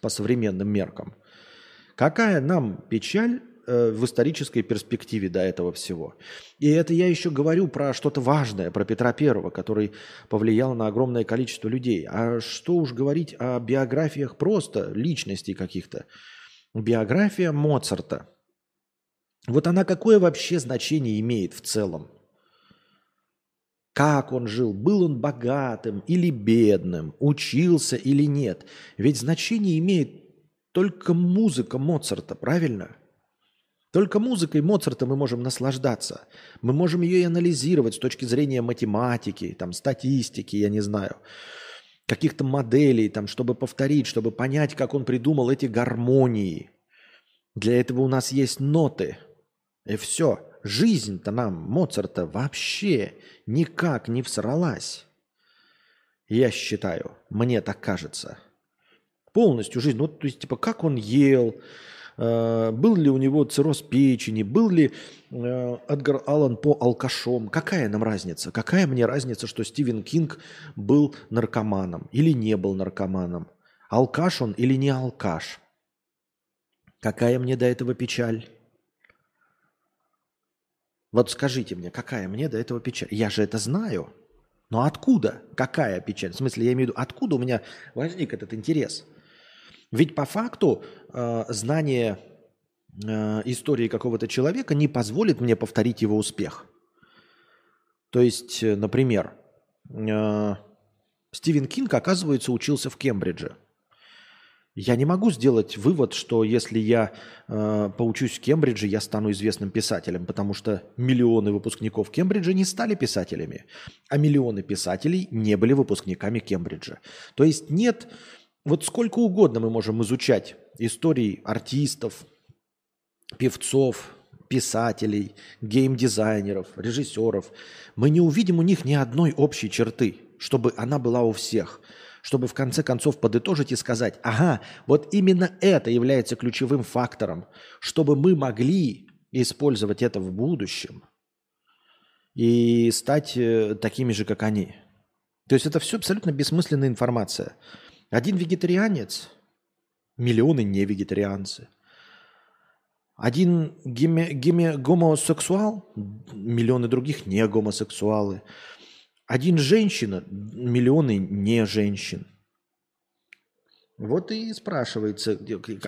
по современным меркам. Какая нам печаль э, в исторической перспективе до этого всего. И это я еще говорю про что-то важное, про Петра Первого, который повлиял на огромное количество людей. А что уж говорить о биографиях просто личностей каких-то. Биография Моцарта. Вот она какое вообще значение имеет в целом? Как он жил? Был он богатым или бедным? Учился или нет? Ведь значение имеет только музыка Моцарта, правильно? Только музыкой Моцарта мы можем наслаждаться. Мы можем ее и анализировать с точки зрения математики, там, статистики, я не знаю, каких-то моделей, там, чтобы повторить, чтобы понять, как он придумал эти гармонии. Для этого у нас есть ноты. И все жизнь-то нам, Моцарта, вообще никак не всралась. Я считаю, мне так кажется. Полностью жизнь. Ну, то есть, типа, как он ел, э, был ли у него цирроз печени, был ли э, Эдгар Аллан по алкашом. Какая нам разница? Какая мне разница, что Стивен Кинг был наркоманом или не был наркоманом? Алкаш он или не алкаш? Какая мне до этого печаль? Вот скажите мне, какая мне до этого печаль? Я же это знаю. Но откуда? Какая печаль? В смысле, я имею в виду, откуда у меня возник этот интерес? Ведь по факту э, знание э, истории какого-то человека не позволит мне повторить его успех. То есть, э, например, э, Стивен Кинг, оказывается, учился в Кембридже. Я не могу сделать вывод, что если я э, поучусь в Кембридже, я стану известным писателем, потому что миллионы выпускников Кембриджа не стали писателями, а миллионы писателей не были выпускниками Кембриджа. То есть нет, вот сколько угодно мы можем изучать истории артистов, певцов, писателей, геймдизайнеров, режиссеров, мы не увидим у них ни одной общей черты, чтобы она была у всех – чтобы в конце концов подытожить и сказать, ага, вот именно это является ключевым фактором, чтобы мы могли использовать это в будущем и стать э, такими же, как они. То есть это все абсолютно бессмысленная информация. Один вегетарианец, миллионы не вегетарианцы. Один геме, геме, гомосексуал, миллионы других не гомосексуалы. Один женщина, миллионы не женщин. Вот и спрашивается,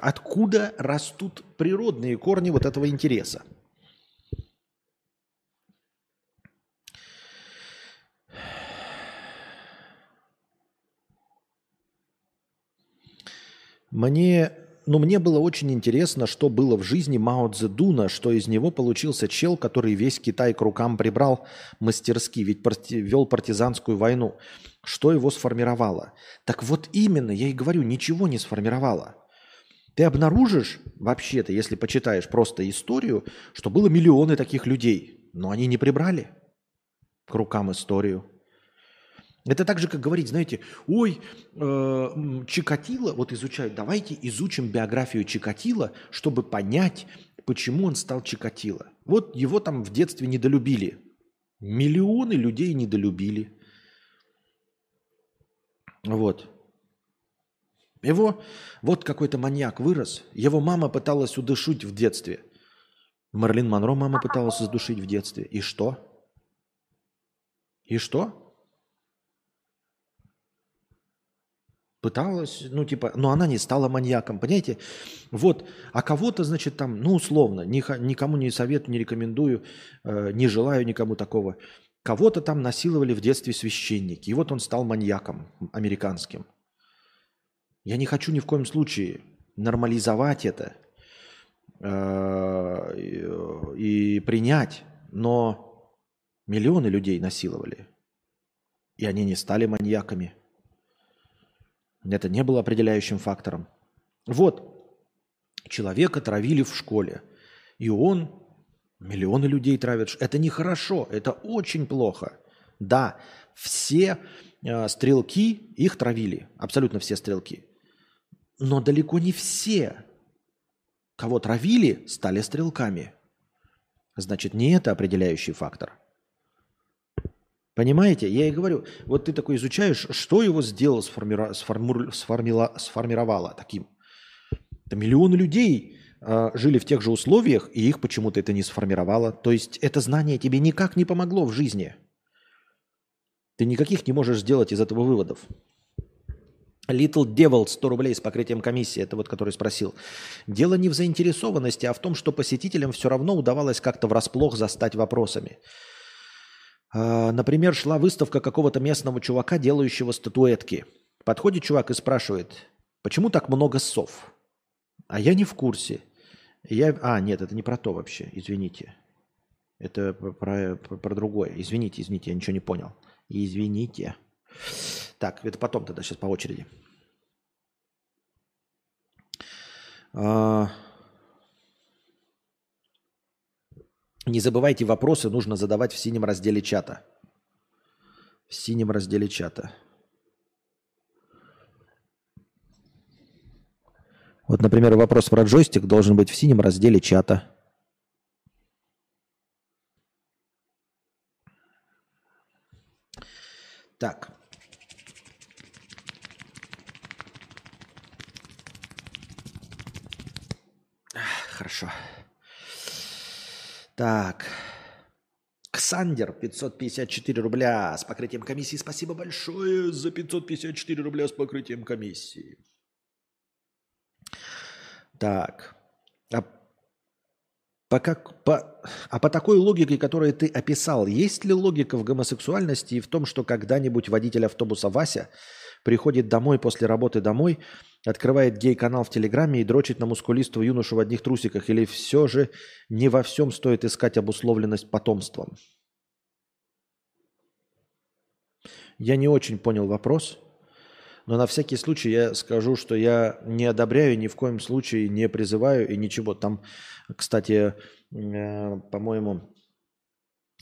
откуда растут природные корни вот этого интереса. Мне но мне было очень интересно, что было в жизни Мао Цзэдуна, что из него получился чел, который весь Китай к рукам прибрал мастерски, ведь парти- вел партизанскую войну. Что его сформировало? Так вот именно, я и говорю, ничего не сформировало. Ты обнаружишь, вообще-то, если почитаешь просто историю, что было миллионы таких людей, но они не прибрали к рукам историю. Это так же, как говорить, знаете, ой, э, Чикатило, вот изучают, давайте изучим биографию Чикатило, чтобы понять, почему он стал Чикатило. Вот его там в детстве недолюбили. Миллионы людей недолюбили. Вот. Его, вот какой-то маньяк вырос, его мама пыталась удушить в детстве. Марлин Монро мама пыталась задушить в детстве. И что? И что? Пыталась, ну типа, но она не стала маньяком, понимаете? Вот, а кого-то, значит, там, ну условно, никому не советую, не рекомендую, э, не желаю никому такого. Кого-то там насиловали в детстве священники, и вот он стал маньяком американским. Я не хочу ни в коем случае нормализовать это э, и принять, но миллионы людей насиловали, и они не стали маньяками. Это не было определяющим фактором. Вот, человека травили в школе, и он, миллионы людей травят. Это нехорошо, это очень плохо. Да, все э, стрелки их травили, абсолютно все стрелки. Но далеко не все, кого травили, стали стрелками. Значит, не это определяющий фактор. Понимаете? Я и говорю, вот ты такой изучаешь, что его сделало, сформира- сформила- сформировало таким. Да миллионы людей э, жили в тех же условиях, и их почему-то это не сформировало. То есть это знание тебе никак не помогло в жизни. Ты никаких не можешь сделать из этого выводов. Little Devil 100 рублей с покрытием комиссии, это вот который спросил. Дело не в заинтересованности, а в том, что посетителям все равно удавалось как-то врасплох застать вопросами. А, Например, шла выставка какого-то местного чувака, делающего статуэтки. Подходит чувак и спрашивает, почему так много сов? А я не в курсе. Я... А, нет, это не про то вообще, извините. Это про, про, про другое. Извините, извините, я ничего не понял. Извините. Так, это потом тогда, сейчас по очереди. А, Не забывайте, вопросы нужно задавать в синем разделе чата. В синем разделе чата. Вот, например, вопрос про джойстик должен быть в синем разделе чата. Так. Хорошо. Так. Ксандер, 554 рубля с покрытием комиссии. Спасибо большое за 554 рубля с покрытием комиссии. Так. А по, как, по, а по такой логике, которую ты описал, есть ли логика в гомосексуальности и в том, что когда-нибудь водитель автобуса Вася приходит домой после работы домой, открывает гей-канал в Телеграме и дрочит на мускулистого юношу в одних трусиках? Или все же не во всем стоит искать обусловленность потомством? Я не очень понял вопрос, но на всякий случай я скажу, что я не одобряю, ни в коем случае не призываю и ничего. Там, кстати, э, по-моему,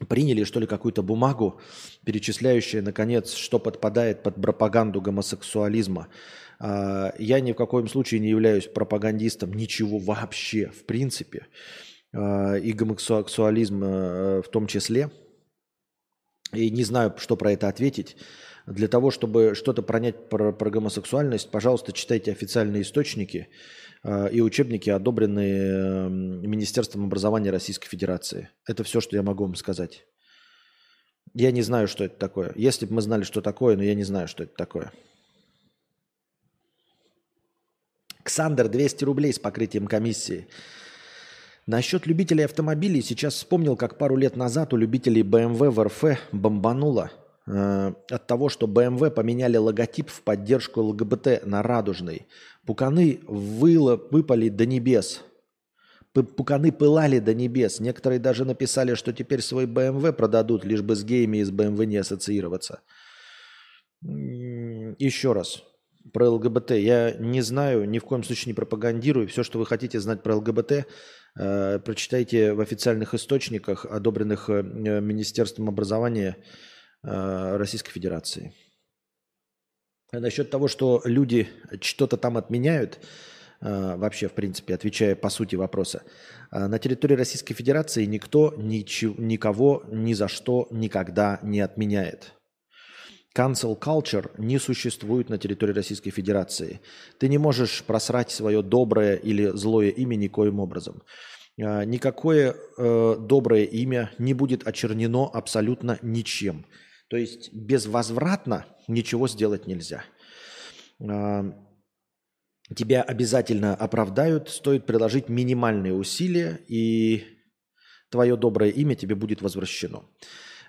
приняли, что ли, какую-то бумагу, перечисляющую, наконец, что подпадает под пропаганду гомосексуализма. А, Я ни в коем случае не являюсь пропагандистом ничего вообще, в принципе, А, и гомосексуализм э, в том числе. И не знаю, что про это ответить. Для того, чтобы что-то пронять про, про гомосексуальность, пожалуйста, читайте официальные источники э, и учебники, одобренные э, Министерством образования Российской Федерации. Это все, что я могу вам сказать. Я не знаю, что это такое. Если бы мы знали, что такое, но я не знаю, что это такое. Ксандр, 200 рублей с покрытием комиссии. Насчет любителей автомобилей сейчас вспомнил, как пару лет назад у любителей BMW в РФ бомбануло. Э, от того, что BMW поменяли логотип в поддержку ЛГБТ на радужный. Пуканы выло, выпали до небес. Пуканы пылали до небес. Некоторые даже написали, что теперь свой BMW продадут, лишь бы с геями из BMW не ассоциироваться. Еще раз. Про ЛГБТ. Я не знаю, ни в коем случае не пропагандирую. Все, что вы хотите знать про ЛГБТ, э, прочитайте в официальных источниках, одобренных э, Министерством образования Российской Федерации. А насчет того, что люди что-то там отменяют, э, вообще, в принципе, отвечая по сути вопроса, э, на территории Российской Федерации никто ничего, никого ни за что никогда не отменяет. Cancel culture не существует на территории Российской Федерации. Ты не можешь просрать свое доброе или злое имя никоим образом. Никакое э, доброе имя не будет очернено абсолютно ничем. То есть безвозвратно ничего сделать нельзя. А, Тебя обязательно оправдают, стоит приложить минимальные усилия, и твое доброе имя тебе будет возвращено.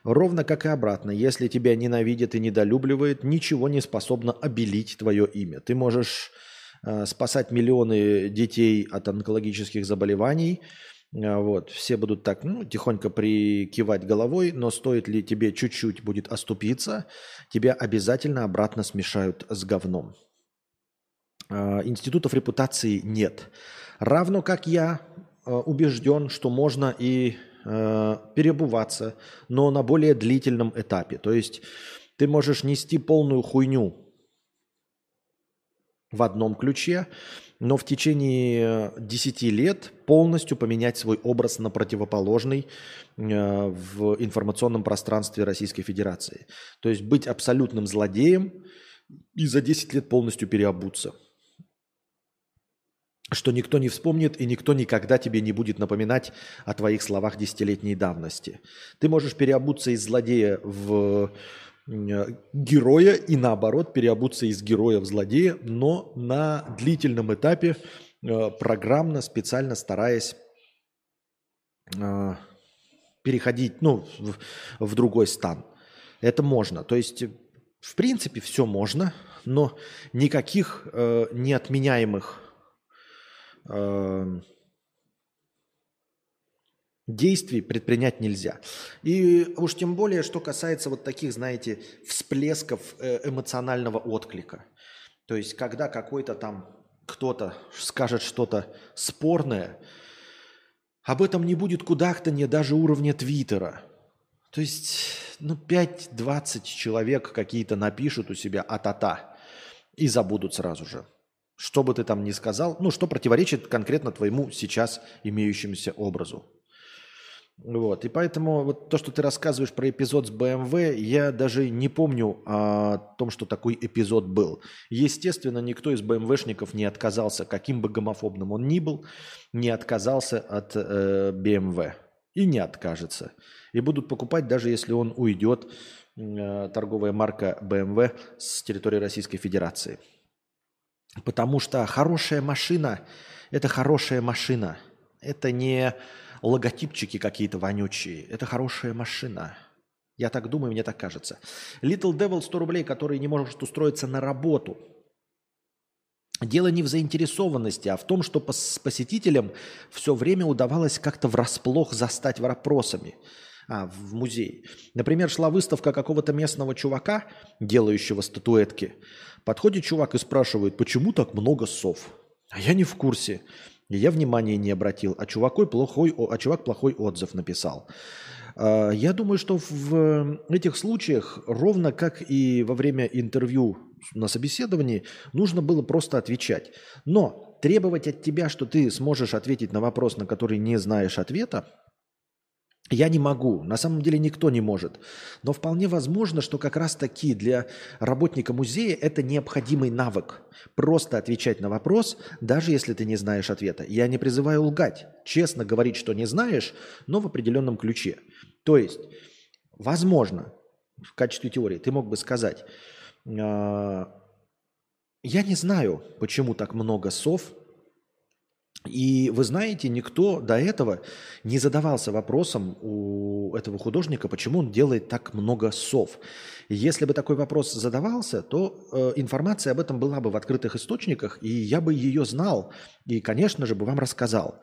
Ровно как и обратно, если тебя ненавидят и недолюбливают, ничего не способно обелить твое имя. Ты можешь э, спасать миллионы детей от онкологических заболеваний, вот, все будут так, ну, тихонько прикивать головой, но стоит ли тебе чуть-чуть будет оступиться, тебя обязательно обратно смешают с говном. Э, Институтов репутации нет. Равно как я э, убежден, что можно и переобуваться, но на более длительном этапе. То есть ты можешь нести полную хуйню в одном ключе, но в течение 10 лет полностью поменять свой образ на противоположный э, в информационном пространстве Российской Федерации. То есть быть абсолютным злодеем и за 10 лет полностью переобуться что никто не вспомнит и никто никогда тебе не будет напоминать о твоих словах десятилетней давности. Ты можешь переобуться из злодея в э, героя и наоборот переобуться из героя в злодея, но на длительном этапе э, программно, специально стараясь э, переходить ну, в, в другой стан. Это можно. То есть, в принципе, все можно, но никаких э, неотменяемых э, действий предпринять нельзя. И уж тем более, что касается вот таких, знаете, всплесков э, эмоционального отклика. То есть, когда какой-то там кто-то скажет что-то спорное, об этом не будет кудахтанья даже уровня Твиттера. То есть, ну, 5-20 человек какие-то напишут у себя а-та-та и забудут сразу же. Что бы ты там ни сказал, ну, что противоречит конкретно твоему сейчас имеющемуся образу. Вот. И поэтому вот то, что ты рассказываешь про эпизод с BMW, я даже не помню о том, что такой эпизод был. Естественно, никто из БМВшников не отказался, каким бы гомофобным он ни был, не отказался от э, BMW. И не откажется. И будут покупать, даже если он уйдет, э, торговая марка BMW с территории Российской Федерации. Потому что хорошая машина – это хорошая машина. Это не логотипчики какие-то вонючие. Это хорошая машина. Я так думаю, мне так кажется. Little Devil 100 рублей, который не может устроиться на работу. Дело не в заинтересованности, а в том, что пос- посетителям все время удавалось как-то врасплох застать вопросами а, в музее. Например, шла выставка какого-то местного чувака, делающего статуэтки. Подходит чувак и спрашивает, почему так много сов? А я не в курсе. И я внимания не обратил, а, чувакой плохой, а чувак плохой отзыв написал. А, Я думаю, что в этих случаях, ровно как и во время интервью на собеседовании, нужно было просто отвечать. Но требовать от тебя, что ты сможешь ответить на вопрос, на который не знаешь ответа, я не могу, на самом деле никто не может. Но вполне возможно, что как раз таки для работника музея это необходимый навык. Просто отвечать на вопрос, даже если ты не знаешь ответа. Я не призываю лгать. Честно говорить, что не знаешь, но в определенном ключе. То есть, возможно, в качестве теории ты мог бы сказать, «А, я не знаю, почему так много сов И вы знаете, никто до этого не задавался вопросом у этого художника, почему он делает так много сов. Если бы такой вопрос задавался, то э, информация об этом была бы в открытых источниках, и я бы ее знал, и, конечно же, бы вам рассказал.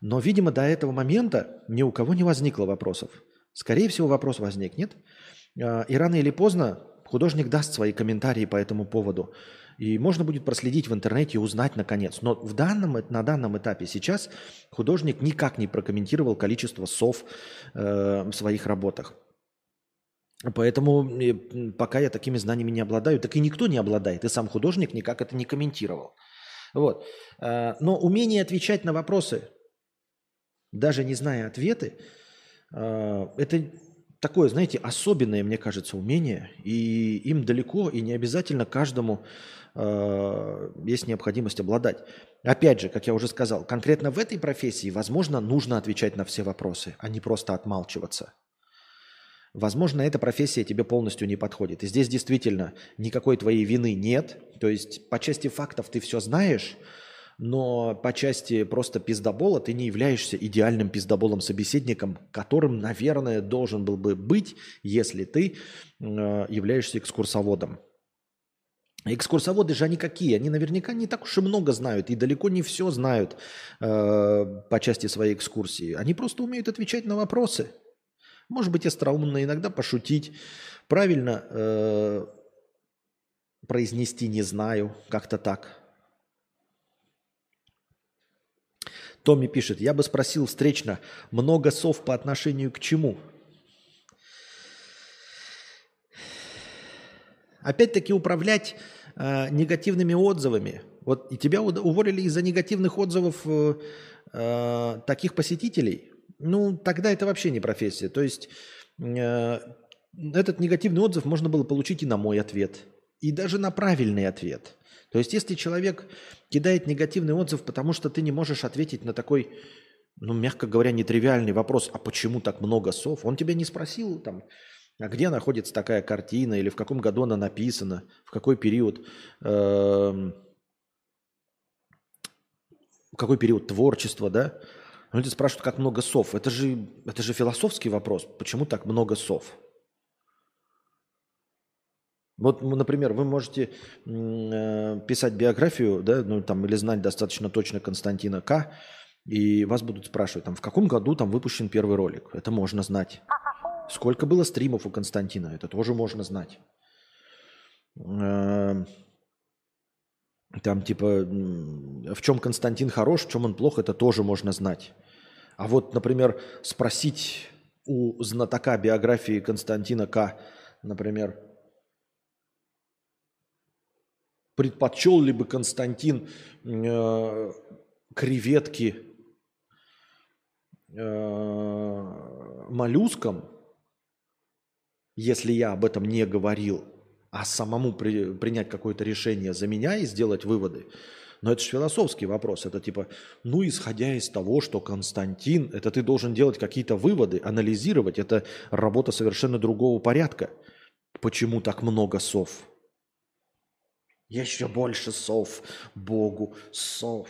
Но, видимо, до этого момента ни у кого не возникло вопросов. Скорее всего, вопрос возникнет. Э, и рано или поздно художник даст свои комментарии по этому поводу. И можно будет проследить в интернете и узнать наконец. Но в данном, на данном этапе сейчас художник никак не прокомментировал количество сов э, в своих работах. Поэтому пока я такими знаниями не обладаю, так и никто не обладает. И сам художник никак это не комментировал. Вот. Э, но умение отвечать на вопросы, даже не зная ответы, э, это такое, знаете, особенное, мне кажется, умение. И им далеко и не обязательно каждому Э, есть необходимость обладать. Опять же, как я уже сказал, конкретно в этой профессии, возможно, нужно отвечать на все вопросы, а не просто отмалчиваться. Возможно, эта профессия тебе полностью не подходит. И здесь действительно никакой твоей вины нет. То есть по части фактов ты все знаешь, но по части просто пиздобола ты не являешься идеальным пиздоболом-собеседником, которым, наверное, должен был бы быть, если ты э, являешься экскурсоводом. Экскурсоводы же они какие? Они наверняка не так уж и много знают и далеко не все знают э, по части своей экскурсии. Они просто умеют отвечать на вопросы. Может быть, остроумно иногда пошутить. Правильно э, произнести не знаю, как-то так. Томми пишет, я бы спросил встречно, много сов по отношению к чему? Опять-таки управлять э, негативными отзывами. Вот и тебя уволили из-за негативных отзывов э, э, таких посетителей. Ну, тогда это вообще не профессия. То есть э, этот негативный отзыв можно было получить и на мой ответ, и даже на правильный ответ. То есть если человек кидает негативный отзыв, потому что ты не можешь ответить на такой, ну, мягко говоря, нетривиальный вопрос, а почему так много сов, он тебя не спросил там, а где находится такая картина или в каком году она написана, в какой период, э, какой период творчества, да? Люди спрашивают, как много сов. Это же, это же философский вопрос. Почему так много сов? Вот, например, вы можете э, писать биографию, да, ну там или знать достаточно точно Константина К. И вас будут спрашивать, там, в каком году там выпущен первый ролик. Это можно знать. Сколько было стримов у Константина, это тоже можно знать. Эм, там типа, в чем Константин хорош, в чем он плох, это тоже можно знать. А вот, например, спросить у знатока биографии Константина К., например, предпочел ли бы Константин э, креветки э, моллюскам, если я об этом не говорил, а самому при, принять какое-то решение за меня и сделать выводы. Но это же философский вопрос. Это типа, ну, исходя из того, что Константин, это ты должен делать какие-то выводы, анализировать. Это работа совершенно другого порядка. Почему так много сов? Еще больше сов Богу, сов.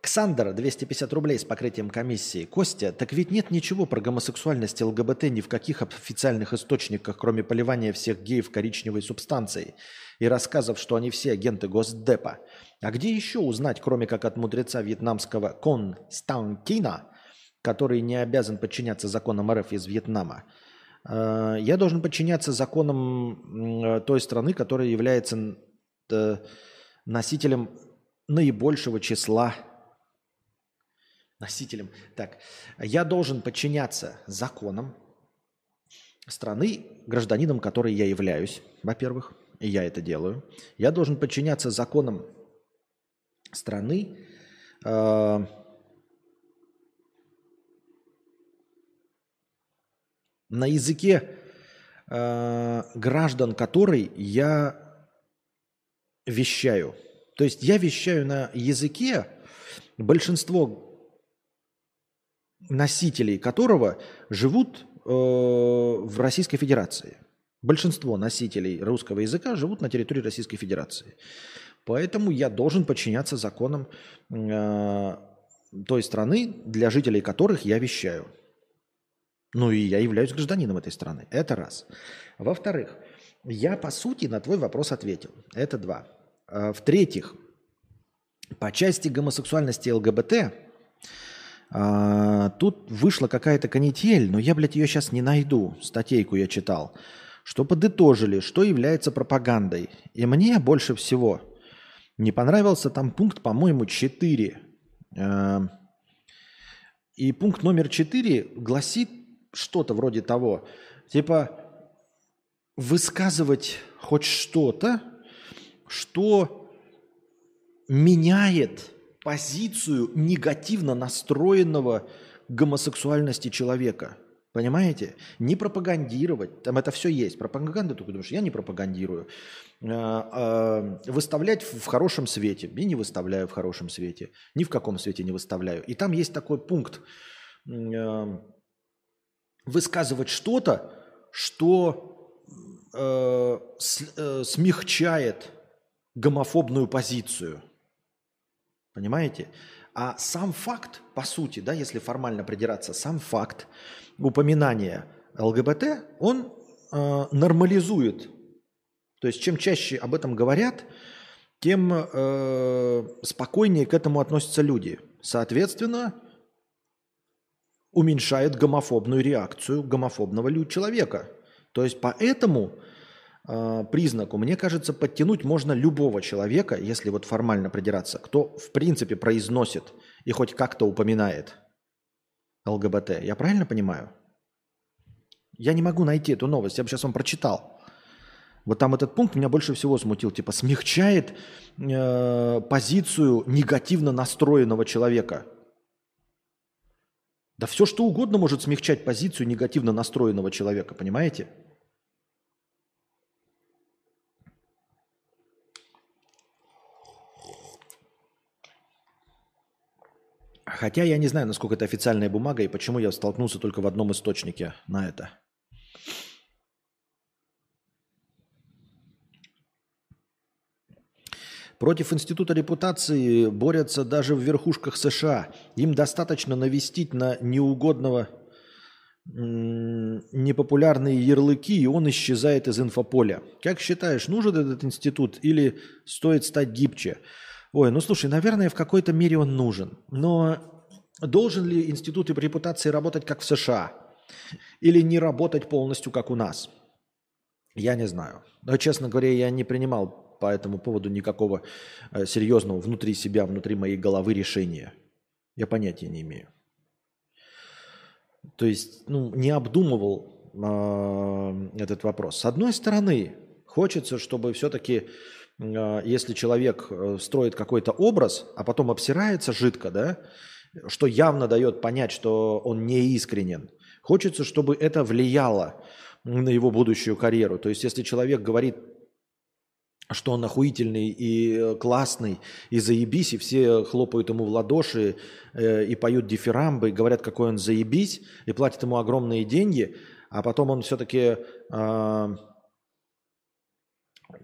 Ксандер, 250 рублей с покрытием комиссии. Костя, так ведь нет ничего про гомосексуальность ЛГБТ ни в каких официальных источниках, кроме поливания всех геев коричневой субстанцией и рассказов, что они все агенты Госдепа. А где еще узнать, кроме как от мудреца вьетнамского Константина, который не обязан подчиняться законам РФ из Вьетнама? Э, я должен подчиняться законам той страны, которая является э, носителем наибольшего числа носителем. Так, я должен подчиняться законам страны, гражданином которой я являюсь, во-первых, и я это делаю. Я должен подчиняться законам страны, э, на языке э, граждан которой я вещаю. То есть я вещаю на языке, большинство носителей которого живут э, в Российской Федерации. Большинство носителей русского языка живут на территории Российской Федерации. Поэтому я должен подчиняться законам э, той страны, для жителей которых я вещаю. Ну и я являюсь гражданином этой страны. Это раз. Во-вторых, я по сути на твой вопрос ответил. Это два. А, В-третьих, по части гомосексуальности ЛГБТ, а, тут вышла какая-то канитель, но я, блядь, ее сейчас не найду. Статейку я читал. Что подытожили, что является пропагандой. И мне больше всего не понравился там пункт, по-моему, 4. А, И пункт номер 4 гласит что-то вроде того, типа высказывать хоть что-то, что меняет позицию негативно настроенного гомосексуальности человека. Понимаете? Не пропагандировать. Там это все есть. Пропаганда, только думаешь, я не пропагандирую. А, а, Выставлять в хорошем свете. И не выставляю в хорошем свете. Ни в каком свете не выставляю. И там есть такой пункт. а, Высказывать что-то, что э, э, смягчает гомофобную позицию. Понимаете? А сам факт, по сути, да, если формально придираться, сам факт упоминания ЛГБТ, он э, нормализует. То есть чем чаще об этом говорят, тем э, спокойнее к этому относятся люди. Соответственно, уменьшает гомофобную реакцию гомофобного человека. То есть по этому э, признаку, мне кажется, подтянуть можно любого человека, если вот формально придираться, кто в принципе произносит и хоть как-то упоминает ЛГБТ. Я правильно понимаю? Я не могу найти эту новость, я бы сейчас вам прочитал. Вот там этот пункт меня больше всего смутил. Типа смягчает э, позицию негативно настроенного человека. Да все что угодно может смягчать позицию негативно настроенного человека, понимаете? Хотя я не знаю, насколько это официальная бумага и почему я столкнулся только в одном источнике на это. Против института репутации борются даже в верхушках США. Им достаточно навестить на неугодного непопулярные ярлыки, и он исчезает из инфополя. Как считаешь, нужен этот институт или стоит стать гибче? Ой, ну слушай, наверное, в какой-то мере он нужен. Но должен ли институт репутации работать как в США? Или не работать полностью, как у нас? Я не знаю. Но, честно говоря, я не принимал по этому поводу никакого э, серьезного внутри себя, внутри моей головы решения. Я понятия не имею. То есть, ну, не обдумывал э, этот вопрос. С одной стороны, хочется, чтобы все-таки, если человек э, строит какой-то образ, а потом обсирается жидко, да, что явно дает понять, что он не искренен, хочется, чтобы это влияло на его будущую карьеру. То есть, если человек говорит что он охуительный и э, классный, и заебись, и все хлопают ему в ладоши э, и поют дифирамбы, и говорят, какой он заебись, и платят ему огромные деньги, а потом он все-таки э,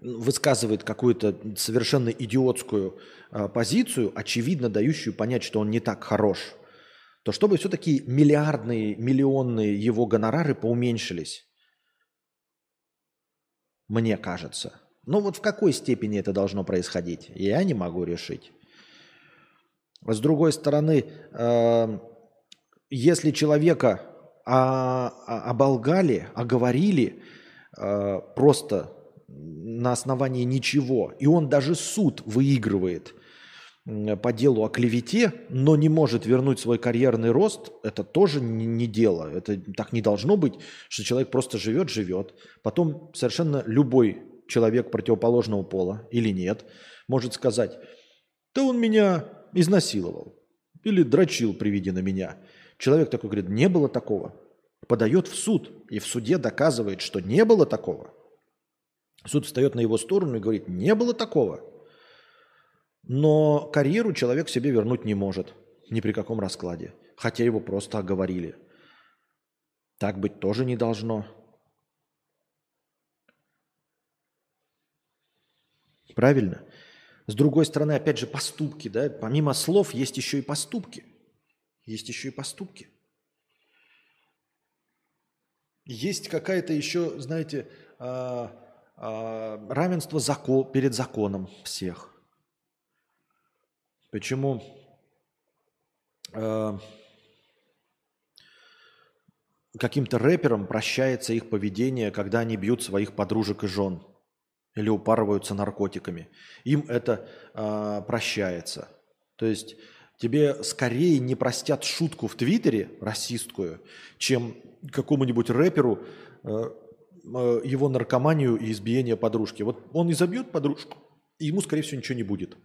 высказывает какую-то совершенно идиотскую э, позицию, очевидно дающую понять, что он не так хорош, то чтобы все-таки миллиардные, миллионные его гонорары поуменьшились, мне кажется. Ну вот в какой степени это должно происходить, я не могу решить. С другой стороны, э, если человека а, а- оболгали, оговорили э, просто на основании ничего, и он даже суд выигрывает по делу о клевете, но не может вернуть свой карьерный рост, это тоже не, не дело. Это так не должно быть, что человек просто живет, живет. Потом совершенно любой человек противоположного пола или нет может сказать, да он меня изнасиловал или дрочил при виде на меня. Человек такой говорит, не было такого. Подает в суд и в суде доказывает, что не было такого. Суд встает на его сторону и говорит, не было такого. Но карьеру человек себе вернуть не может ни при каком раскладе. хотя его просто оговорили. Так быть тоже не должно. Правильно? С другой стороны, опять же, поступки, да? Помимо слов есть еще и поступки. Есть еще и поступки. Есть какая-то еще, знаете, а, равенство закон, перед законом всех. Почему а, каким-то рэперам прощается их поведение, когда они бьют своих подружек и жен или упарываются наркотиками. Им это э, прощается. То есть тебе скорее не простят шутку в Твиттере расистскую, чем какому-нибудь рэперу его наркоманию и избиение подружки. Вот он и забьет подружку, и ему, скорее всего, ничего не будет.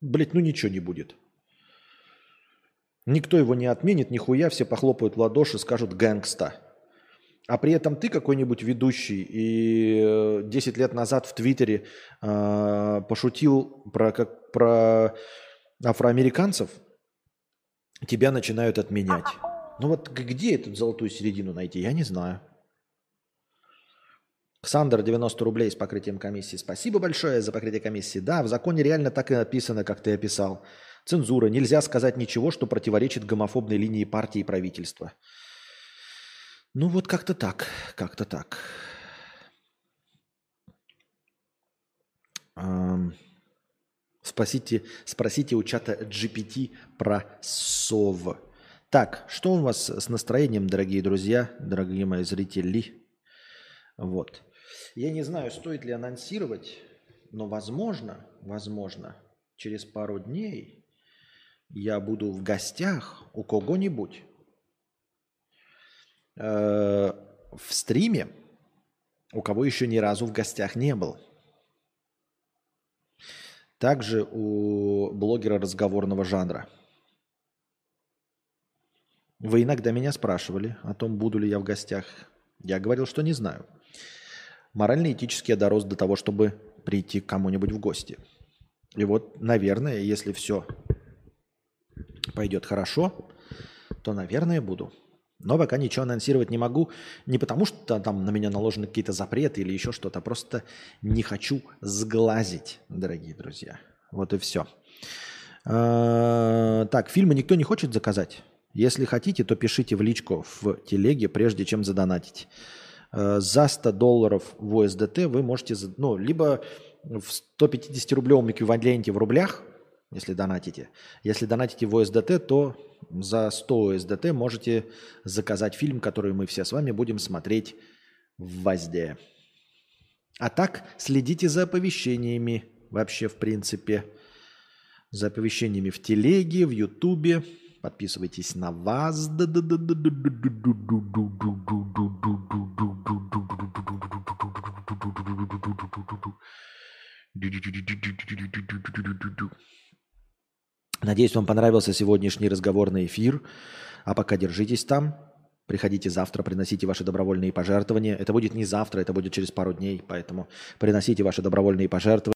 Блять, ну ничего не будет. Никто его не отменит, нихуя, все похлопают в ладоши, скажут «гэнгста». А при этом ты какой-нибудь ведущий и 10 лет назад в Твиттере э, пошутил про, как, про афроамериканцев, тебя начинают отменять. Ну вот где эту золотую середину найти, я не знаю. Сандер, 90 рублей с покрытием комиссии. Спасибо большое за покрытие комиссии. Да, в законе реально так и написано, как ты описал. Цензура. Нельзя сказать ничего, что противоречит гомофобной линии партии и правительства. Ну вот как-то так, как-то так. Эм, спросите, спросите у чата GPT про сов. Так, что у вас с настроением, дорогие друзья, дорогие мои зрители? Вот. Я не знаю, стоит ли анонсировать, но возможно, возможно, через пару дней я буду в гостях у кого-нибудь Э, в стриме, у кого еще ни разу в гостях не был. Также у блогера разговорного жанра. Вы иногда меня спрашивали о том, буду ли я в гостях. Я говорил, что не знаю. Морально-этически я дорос до того, чтобы прийти к кому-нибудь в гости. И вот, наверное, если все пойдет хорошо, то, наверное, буду. Но пока ничего анонсировать не могу. Не потому, что там на меня наложены какие-то запреты или еще что-то. Просто не хочу сглазить, дорогие друзья. Вот и все. А, так, фильмы никто не хочет заказать? Если хотите, то пишите в личку в телеге, прежде чем задонатить. А, за 100 долларов в USDT вы можете, ну, либо в 150-рублевом эквиваленте в рублях – если донатите. Если донатите в USDT, то за 100 USDT можете заказать фильм, который мы все с вами будем смотреть в ВАЗДе. А так следите за оповещениями вообще в принципе. За оповещениями в телеге, в ютубе. Подписывайтесь на ВАЗ. Надеюсь, вам понравился сегодняшний разговорный эфир. А пока держитесь там. Приходите завтра, приносите ваши добровольные пожертвования. Это будет не завтра, это будет через пару дней, поэтому приносите ваши добровольные пожертвования.